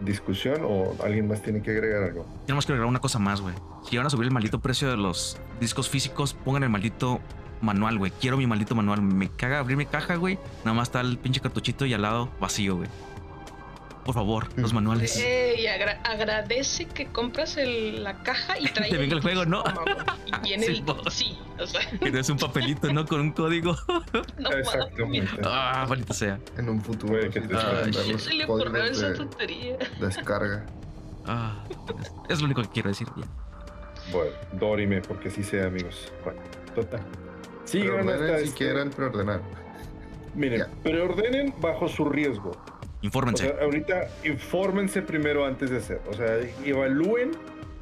discusión o alguien más tiene que agregar algo. Tenemos que agregar una cosa más, güey. Si van a subir el maldito precio de los discos físicos, pongan el maldito manual, güey. Quiero mi maldito manual. Me caga abrir mi caja, güey. Nada más está el pinche cartuchito y al lado vacío, güey. Por favor, los manuales. Ey, agra- agradece que compras el- la caja y trae. Te venga el juego, ¿no? Y viene Sí, el. po. Sí, o sea, es un papelito, ¿no? Con un código. no Exactamente. Ah, maldita sea. En un futuro. Güey, que te- los Se le ocurrió esa de tontería. descarga. Ah, es lo único que quiero decir. Ya. Bueno, Dorime, porque sí sea, amigos. Bueno, total. Sí, si este- quieren preordenar. Miren, Ya. preordenen bajo su riesgo. O Infórmense. sea, ahorita infórmense primero antes de hacer. O sea, evalúen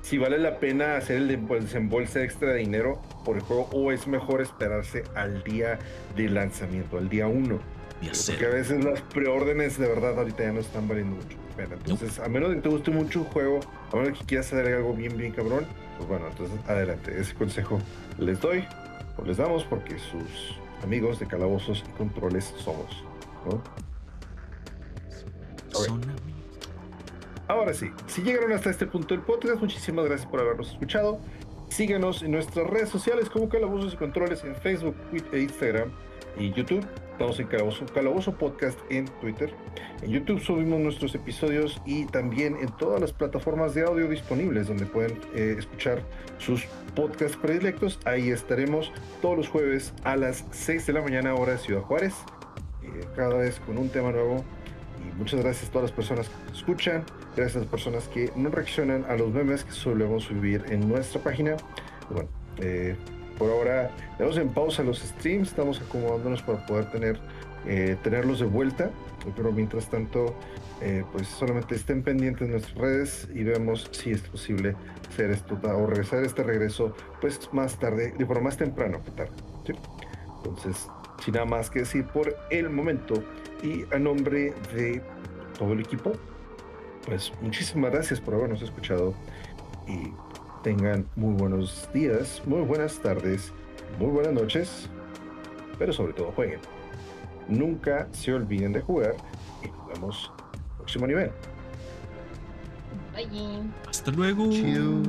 si vale la pena hacer el de- desembolse extra de dinero por el juego o es mejor esperarse al día de lanzamiento, al día 1. Ya Porque a veces las preórdenes de verdad ahorita ya no están valiendo mucho pena. Entonces, a menos de que te guste mucho un juego, a menos de que quieras hacer algo bien, bien cabrón, pues bueno, entonces adelante. Ese consejo les doy o les damos porque sus amigos de calabozos y controles somos. ¿no? Son amigos. Ahora sí, si llegaron hasta este punto del podcast, muchísimas gracias por habernos escuchado. Síguenos en nuestras redes sociales como Calabozos y Controles en Facebook, Twitter e Instagram y YouTube. Estamos en Calabozo, Calabozo Podcast en Twitter. En YouTube subimos nuestros episodios y también en todas las plataformas de audio disponibles donde pueden eh, escuchar sus podcasts predilectos. Ahí estaremos todos los jueves a las 6 de la mañana hora de Ciudad Juárez. eh, cada vez con un tema nuevo. Muchas gracias a todas las personas que escuchan. Gracias a las personas que no reaccionan a los memes que solemos subir en nuestra página. Bueno, eh, por ahora tenemos en pausa los streams, estamos acomodándonos para poder tener, eh, tenerlos de vuelta. Pero mientras tanto, eh, pues solamente estén pendientes de nuestras redes y vemos si es posible hacer esto o regresar este regreso pues más tarde, de forma más temprano que tarde. Entonces, sin nada más que decir por el momento y a nombre de todo el equipo, pues muchísimas gracias por habernos escuchado y tengan muy buenos días, muy buenas tardes, muy buenas noches pero sobre todo jueguen. Nunca se olviden de jugar y nos vemos próximo nivel. Bye. Hasta luego. Chido.